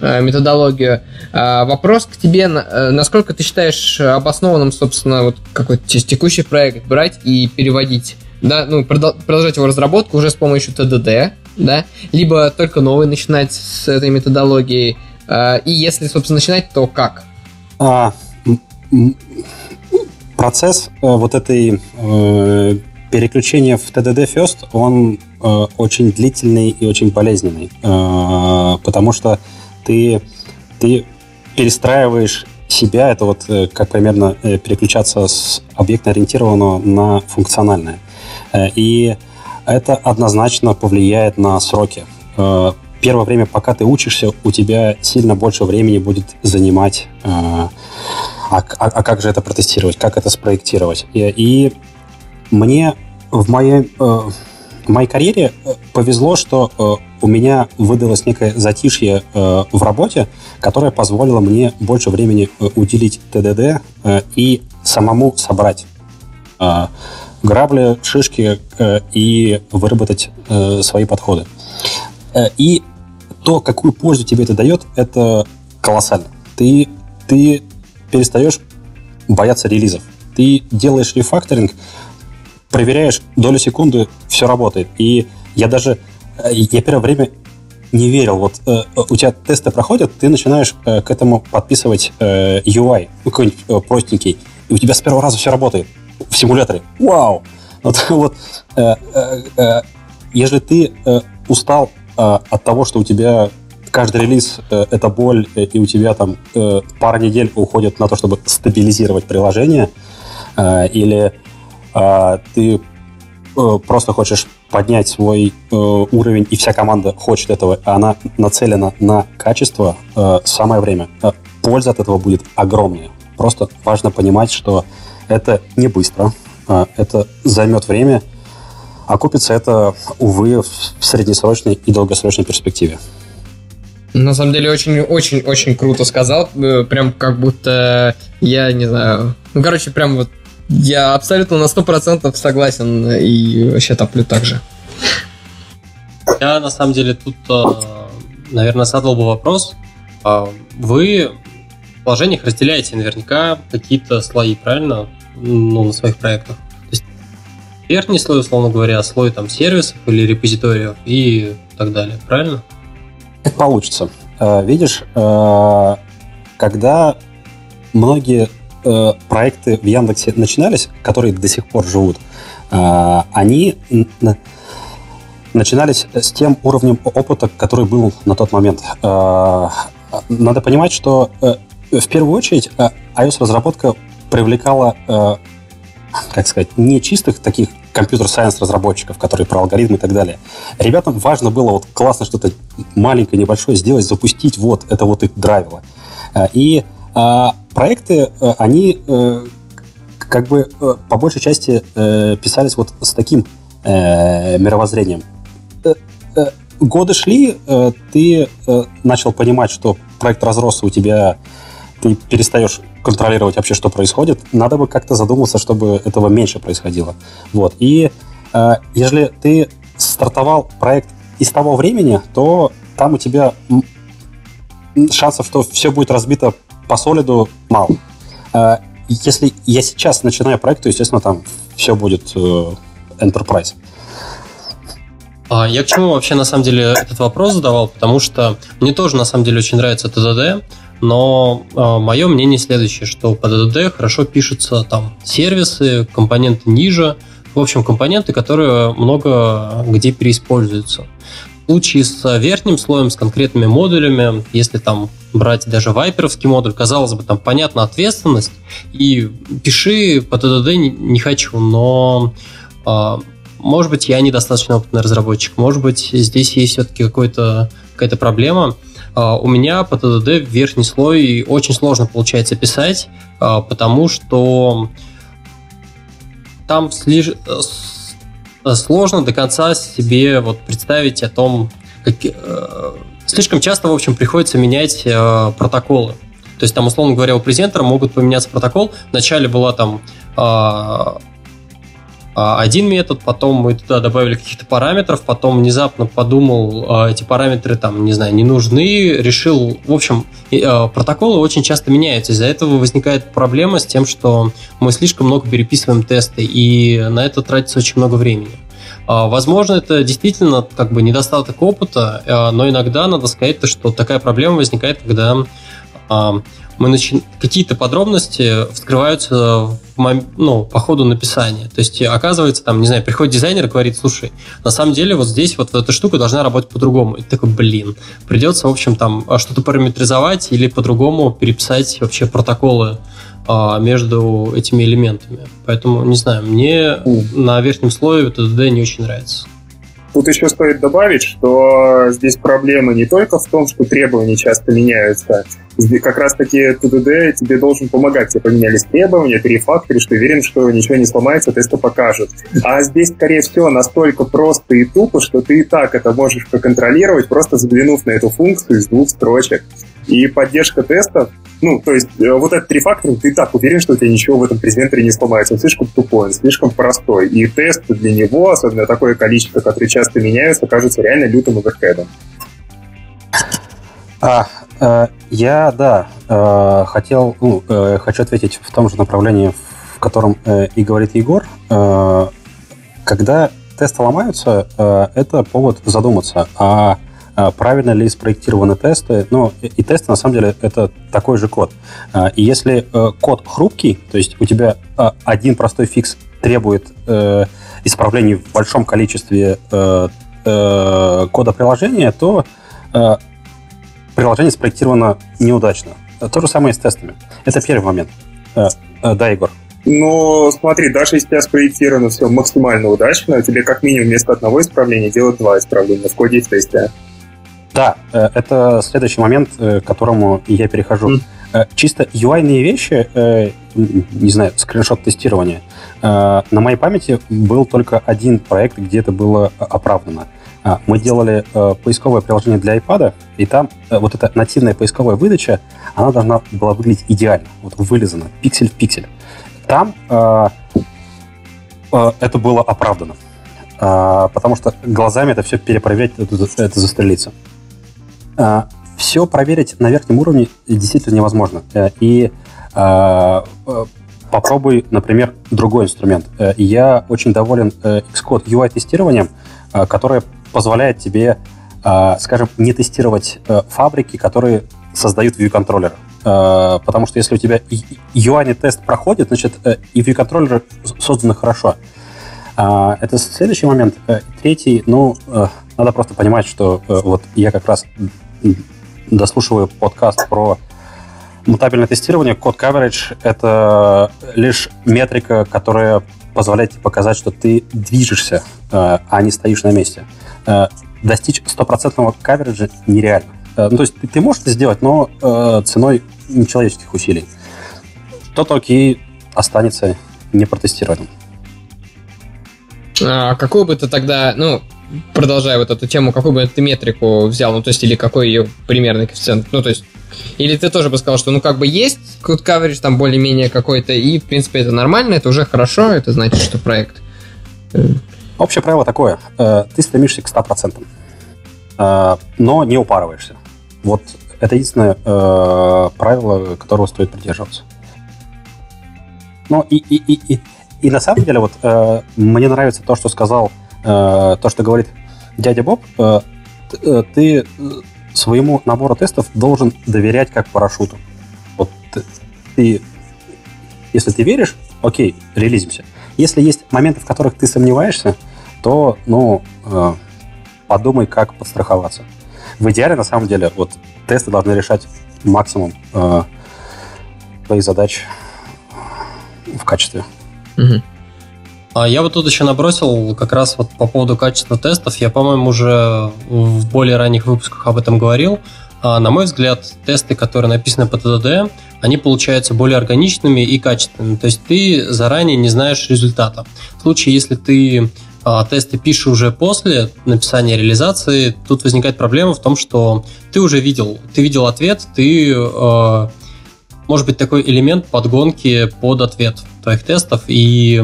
э, методологию. А, вопрос к тебе, э, насколько ты считаешь обоснованным, собственно, вот какой-то текущий проект брать и переводить, да, ну, продолжать его разработку уже с помощью ТДД, да, либо только новый начинать с этой методологией, а, и если, собственно, начинать, то как? А, процесс вот этой переключение в TDD First, он э, очень длительный и очень болезненный, э, потому что ты, ты перестраиваешь себя, это вот э, как примерно э, переключаться с объектно-ориентированного на функциональное. Э, и это однозначно повлияет на сроки. Э, первое время, пока ты учишься, у тебя сильно больше времени будет занимать э, а, а, а как же это протестировать, как это спроектировать. И, и мне в моей, э, в моей карьере э, повезло, что э, у меня выдалось некое затишье в работе, которое позволило мне больше времени уделить ТДД и самому собрать грабли, шишки и выработать свои подходы. И то, какую пользу тебе это дает, это колоссально. Ты, ты перестаешь бояться релизов. Ты делаешь рефакторинг, проверяешь долю секунды, все работает. И я даже, э, я первое время не верил. Вот э, у тебя тесты проходят, ты начинаешь э, к этому подписывать э, UI, ну, какой-нибудь э, простенький, и у тебя с первого раза все работает в симуляторе. Вау! Вот, вот э, э, э, если ты э, устал э, от того, что у тебя каждый релиз э, это боль, э, и у тебя там э, пара недель уходит на то, чтобы стабилизировать приложение, или а, ты просто хочешь поднять свой уровень, и вся команда хочет этого, а она нацелена на качество, самое время. Польза от этого будет огромная. Просто важно понимать, что это не быстро, это займет время, а купится это, увы, в среднесрочной и долгосрочной перспективе. На самом деле очень-очень-очень круто сказал, прям как будто я не знаю, ну короче прям вот я абсолютно на 100% согласен и вообще топлю так же. Я на самом деле тут, э, наверное, задал бы вопрос. А вы в положениях разделяете наверняка какие-то слои, правильно? Ну, на своих проектах. Верхний слой, условно говоря, слой там сервисов или репозиториев и так далее, правильно? Как получится. Э, видишь, э, когда многие э, проекты в Яндексе начинались, которые до сих пор живут, они начинались с тем уровнем опыта, который был на тот момент. Надо понимать, что в первую очередь iOS-разработка привлекала, как сказать, не чистых таких компьютер-сайенс разработчиков, которые про алгоритмы и так далее. Ребятам важно было вот классно что-то маленькое, небольшое сделать, запустить, вот, это вот их драйвило. Э, и а проекты, э, они э, как бы по большей части писались вот с таким мировоззрением. Годы шли, ты начал понимать, что проект разросся, у тебя ты перестаешь контролировать вообще, что происходит. Надо бы как-то задуматься, чтобы этого меньше происходило. Вот. И э, если ты стартовал проект из того времени, то там у тебя шансов, что все будет разбито по солиду, мало. Э, если я сейчас начинаю проект, то, естественно, там все будет э, enterprise. А я к чему вообще на самом деле этот вопрос задавал, потому что мне тоже на самом деле очень нравится ТДД, но э, мое мнение следующее, что по ТДД хорошо пишутся там сервисы, компоненты ниже, в общем, компоненты, которые много где переиспользуются. В случае с верхним слоем, с конкретными модулями, если там брать даже вайперовский модуль, казалось бы, там понятна ответственность, и пиши по ТДД не, хочу, но э, может быть, я недостаточно опытный разработчик, может быть, здесь есть все-таки какая-то проблема. Uh, у меня по ТДД верхний слой очень сложно получается писать, uh, потому что там слиж... сложно до конца себе вот представить о том, как... Uh, слишком часто, в общем, приходится менять протоколы. То есть там, условно говоря, у презентера могут поменяться протокол. Вначале была там а, один метод, потом мы туда добавили каких-то параметров, потом внезапно подумал, а, эти параметры там, не знаю, не нужны, решил, в общем, а, протоколы очень часто меняются, из-за этого возникает проблема с тем, что мы слишком много переписываем тесты, и на это тратится очень много времени. Возможно, это действительно как бы недостаток опыта, но иногда надо сказать, что такая проблема возникает, когда мы начи... какие-то подробности вскрываются в, ну, по ходу написания. То есть, оказывается, там, не знаю, приходит дизайнер и говорит, слушай, на самом деле вот здесь вот эта штука должна работать по-другому. И ты такой, блин, придется, в общем, там что-то параметризовать или по-другому переписать вообще протоколы а, между этими элементами. Поэтому, не знаю, мне на верхнем слое TDD не очень нравится. Тут еще стоит добавить, что здесь проблема не только в том, что требования часто меняются. Как раз-таки ТДД тебе должен помогать. Тебе поменялись требования, ты рефакторишь, ты уверен, что ничего не сломается, тесты покажут. А здесь, скорее всего, настолько просто и тупо, что ты и так это можешь проконтролировать, просто заглянув на эту функцию из двух строчек. И поддержка тестов ну, то есть э, вот этот трифактор, ты так уверен, что у тебя ничего в этом презентере не сломается. Он слишком тупой, он слишком простой. И тест для него, особенно такое количество, которое часто меняется, кажется реально лютым оверхедом. А, э, я, да, э, хотел, ну, э, хочу ответить в том же направлении, в котором э, и говорит Егор. Э, когда тесты ломаются, э, это повод задуматься, а, правильно ли спроектированы тесты. Ну, и тесты, на самом деле, это такой же код. А, и если э, код хрупкий, то есть у тебя а, один простой фикс требует э, исправлений в большом количестве э, кода приложения, то приложение спроектировано неудачно. То же самое и с тестами. Это первый момент. Да, Егор. Ну, смотри, даже если у тебя спроектировано все максимально удачно, тебе как минимум вместо одного исправления делать два исправления в коде и в тесте. Да, э, это следующий момент, э, к которому я перехожу. Mm. Чисто UI-ные вещи, не знаю, скриншот тестирования. На моей памяти был только один проект, где это было оправдано. Мы делали поисковое приложение для iPad, и там вот эта нативная поисковая выдача, она должна была выглядеть идеально, вот вылизана, пиксель в пиксель. Там это было оправдано, потому что глазами это все перепроверять, это, это застрелиться. А, все проверить на верхнем уровне действительно невозможно. Э, и а, э, попробуй, например, другой инструмент. Э, я очень доволен Xcode UI-тестированием, которое позволяет тебе, скажем, не тестировать фабрики, которые создают view-контроллеры. Потому что если у тебя UI-тест проходит, значит, и view-контроллеры созданы хорошо. Это следующий момент. Третий, ну, надо просто понимать, что вот я как раз дослушиваю подкаст про мутабельное тестирование, код coverage — это лишь метрика, которая позволяет тебе показать, что ты движешься, э, а не стоишь на месте. Э, достичь стопроцентного кавериджа нереально. Э, ну, то есть ты, можешь это сделать, но ценой нечеловеческих усилий. То-то окей останется непротестированным. А какую бы ты тогда, ну, продолжая вот эту тему, какую бы ты метрику взял, ну, то есть, или какой ее примерный коэффициент, ну, то есть, Или ты тоже бы сказал, что ну как бы есть code coverage там более-менее какой-то, и в принципе это нормально, это уже хорошо, это значит, что проект... Э, Общее правило такое, э, ты стремишься к 100%, э, но не упарываешься. Вот это единственное правило, которого стоит придерживаться. Ну и, и, и, и, и на самом деле вот мне нравится то, что сказал, то, что говорит дядя Боб, ты своему набору тестов должен доверять как парашюту. Вот ты, если ты веришь, окей, релизимся. Если есть моменты, в которых ты сомневаешься, то, ну, э, подумай, как подстраховаться. В идеале, на самом деле, вот тесты должны решать максимум э, твоих задач в качестве. Угу. А я вот тут еще набросил как раз вот по поводу качества тестов. Я, по-моему, уже в более ранних выпусках об этом говорил. А, на мой взгляд, тесты, которые написаны по ТДД, они получаются более органичными и качественными. То есть ты заранее не знаешь результата. В случае, если ты а, тесты пишешь уже после написания реализации, тут возникает проблема в том, что ты уже видел, ты видел ответ, ты а, может быть такой элемент подгонки под ответ твоих тестов, и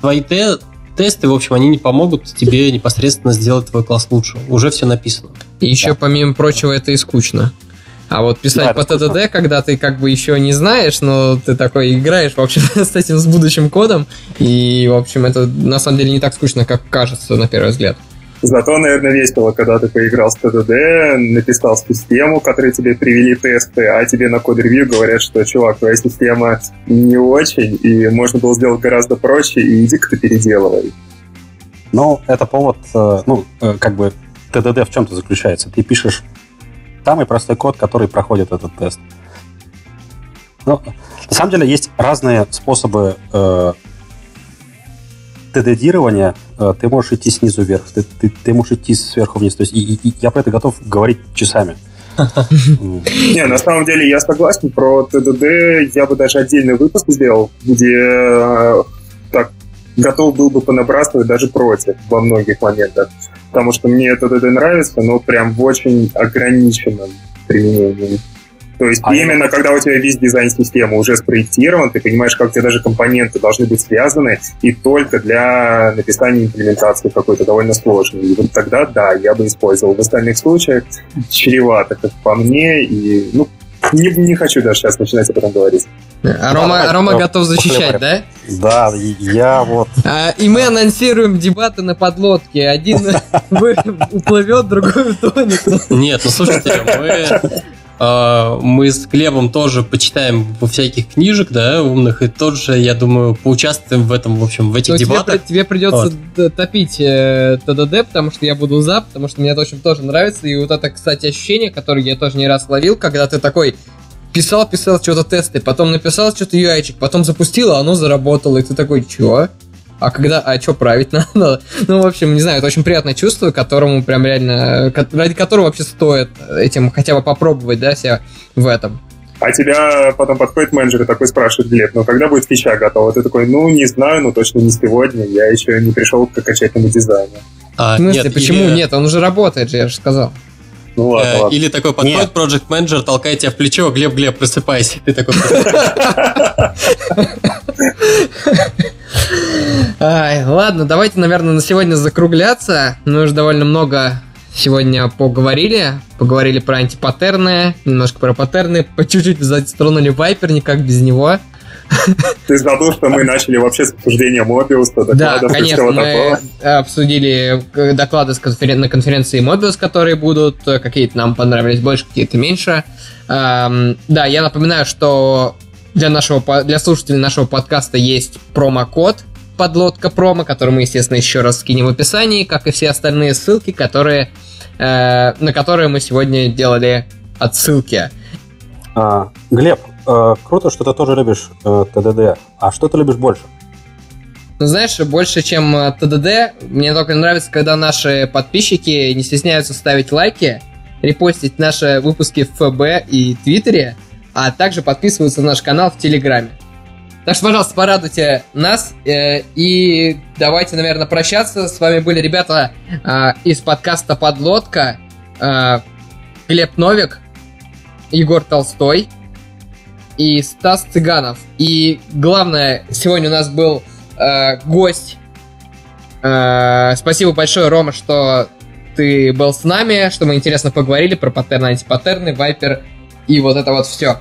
твои те тесты, в общем, они не помогут тебе непосредственно сделать твой класс лучше. Уже все написано. И еще, да. помимо прочего, это и скучно. А вот писать да, по скучно. когда ты как бы еще не знаешь, но ты такой играешь, в общем, с этим, с будущим кодом, и, в общем, это на самом деле не так скучно, как кажется на первый взгляд. Зато, наверное, весело, когда ты поиграл с ТДД, написал систему, которые тебе привели тесты, а тебе на код ревью говорят, что, чувак, твоя система не очень, и можно было сделать гораздо проще, и иди-ка ты переделывай. Ну, это повод, э, ну, э, как бы ТДД в чем-то заключается. Ты пишешь самый простой код, который проходит этот тест. Ну, на самом деле есть разные способы э, TD-дирования э, ты можешь идти снизу вверх, ты, ты, ты можешь идти сверху вниз. То есть и, и, я про это готов говорить часами. Не, на самом деле я согласен про ТДД. Я бы даже отдельный выпуск сделал, где э, так готов был бы понабрасывать даже против во многих моментах. Потому что мне ТДД нравится, но прям в очень ограниченном применении. То есть а именно я... когда у тебя весь дизайн системы уже спроектирован, ты понимаешь, как у тебя даже компоненты должны быть связаны, и только для написания имплементации какой-то довольно сложной. И вот тогда, да, я бы использовал. В остальных случаях чревато, как по мне, и, ну, не, не хочу даже сейчас начинать об этом говорить. А Рома, да, Рома готов защищать, да? Да, я вот... А, и мы анонсируем дебаты на подлодке. Один уплывет, другой утонет. Нет, ну слушайте, мы мы с Глебом тоже почитаем во всяких книжек, да, умных, и тоже, я думаю, поучаствуем в этом, в общем, в этих Но дебатах. Тебе, тебе придется вот. топить э, ТДД, потому что я буду за, потому что мне это очень тоже нравится, и вот это, кстати, ощущение, которое я тоже не раз ловил, когда ты такой писал, писал что-то тесты, потом написал что-то UI-чик, потом запустил, а оно заработало, и ты такой, чё? А когда, а что править надо? Ну, в общем, не знаю, это очень приятное чувство, которому прям реально, ради которого вообще стоит этим хотя бы попробовать, да, себя в этом. А тебя потом подходит менеджер и такой спрашивает, Глеб, ну когда будет фича готова? Ты такой, ну не знаю, ну точно не сегодня, я еще не пришел к окончательному дизайну. А, в смысле, нет, почему или... нет? Он уже работает же, я же сказал. Ну, ладно, э, ладно. Или такой подходит Project Manager, толкает тебя в плечо, Глеб, Глеб, просыпайся. Ты такой... Ай, ладно, давайте, наверное, на сегодня закругляться. Мы уже довольно много сегодня поговорили. Поговорили про антипаттерны, немножко про паттерны, по чуть-чуть затронули Вайпер, никак без него. Ты забыл, что мы начали вообще с обсуждения Мобиуса, Да, конечно, мы такого. обсудили э, доклады на конференции Mobius, которые будут, э, какие-то нам понравились больше, какие-то меньше. Да, я напоминаю, что для, нашего, для слушателей нашего подкаста есть промокод подлодка промо, который мы, естественно, еще раз скинем в описании, как и все остальные ссылки, которые, э, на которые мы сегодня делали отсылки. А, Глеб, э, круто, что ты тоже любишь э, ТДД. А что ты любишь больше? Ну, знаешь, больше, чем э, ТДД, мне только нравится, когда наши подписчики не стесняются ставить лайки, репостить наши выпуски в ФБ и Твиттере, а также подписываются на наш канал в Телеграме. Так что, пожалуйста, порадуйте нас. Э, и давайте, наверное, прощаться. С вами были ребята э, из подкаста «Подлодка». э, Глеб Новик, Егор Толстой и Стас Цыганов. И главное, сегодня у нас был э, гость. Э, спасибо большое, Рома, что ты был с нами, что мы интересно поговорили про паттерны, антипаттерны, вайпер и вот это вот все.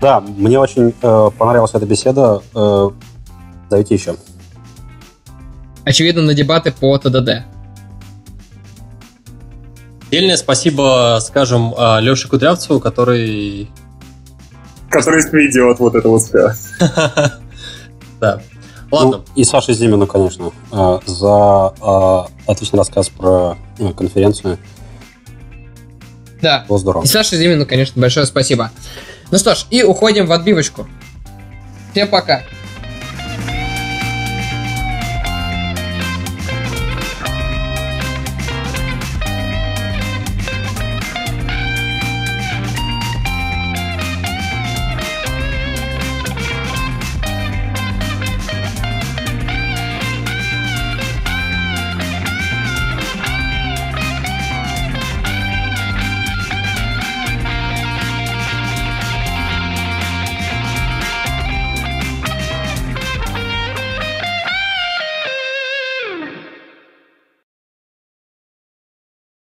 Да, мне очень э, понравилась эта беседа. Э, давайте еще. Очевидно, на дебаты по ТДД. Отдельное спасибо, скажем, а, Леше Кудрявцеву, который... Который ведет вот это вот все. Да. Ладно. Ну, и Саше Зимину, конечно, э, за э, отличный рассказ про э, конференцию. Да. Было здорово. И Саше Зимину, конечно, большое спасибо. Ну что ж, и уходим в отбивочку. Всем пока.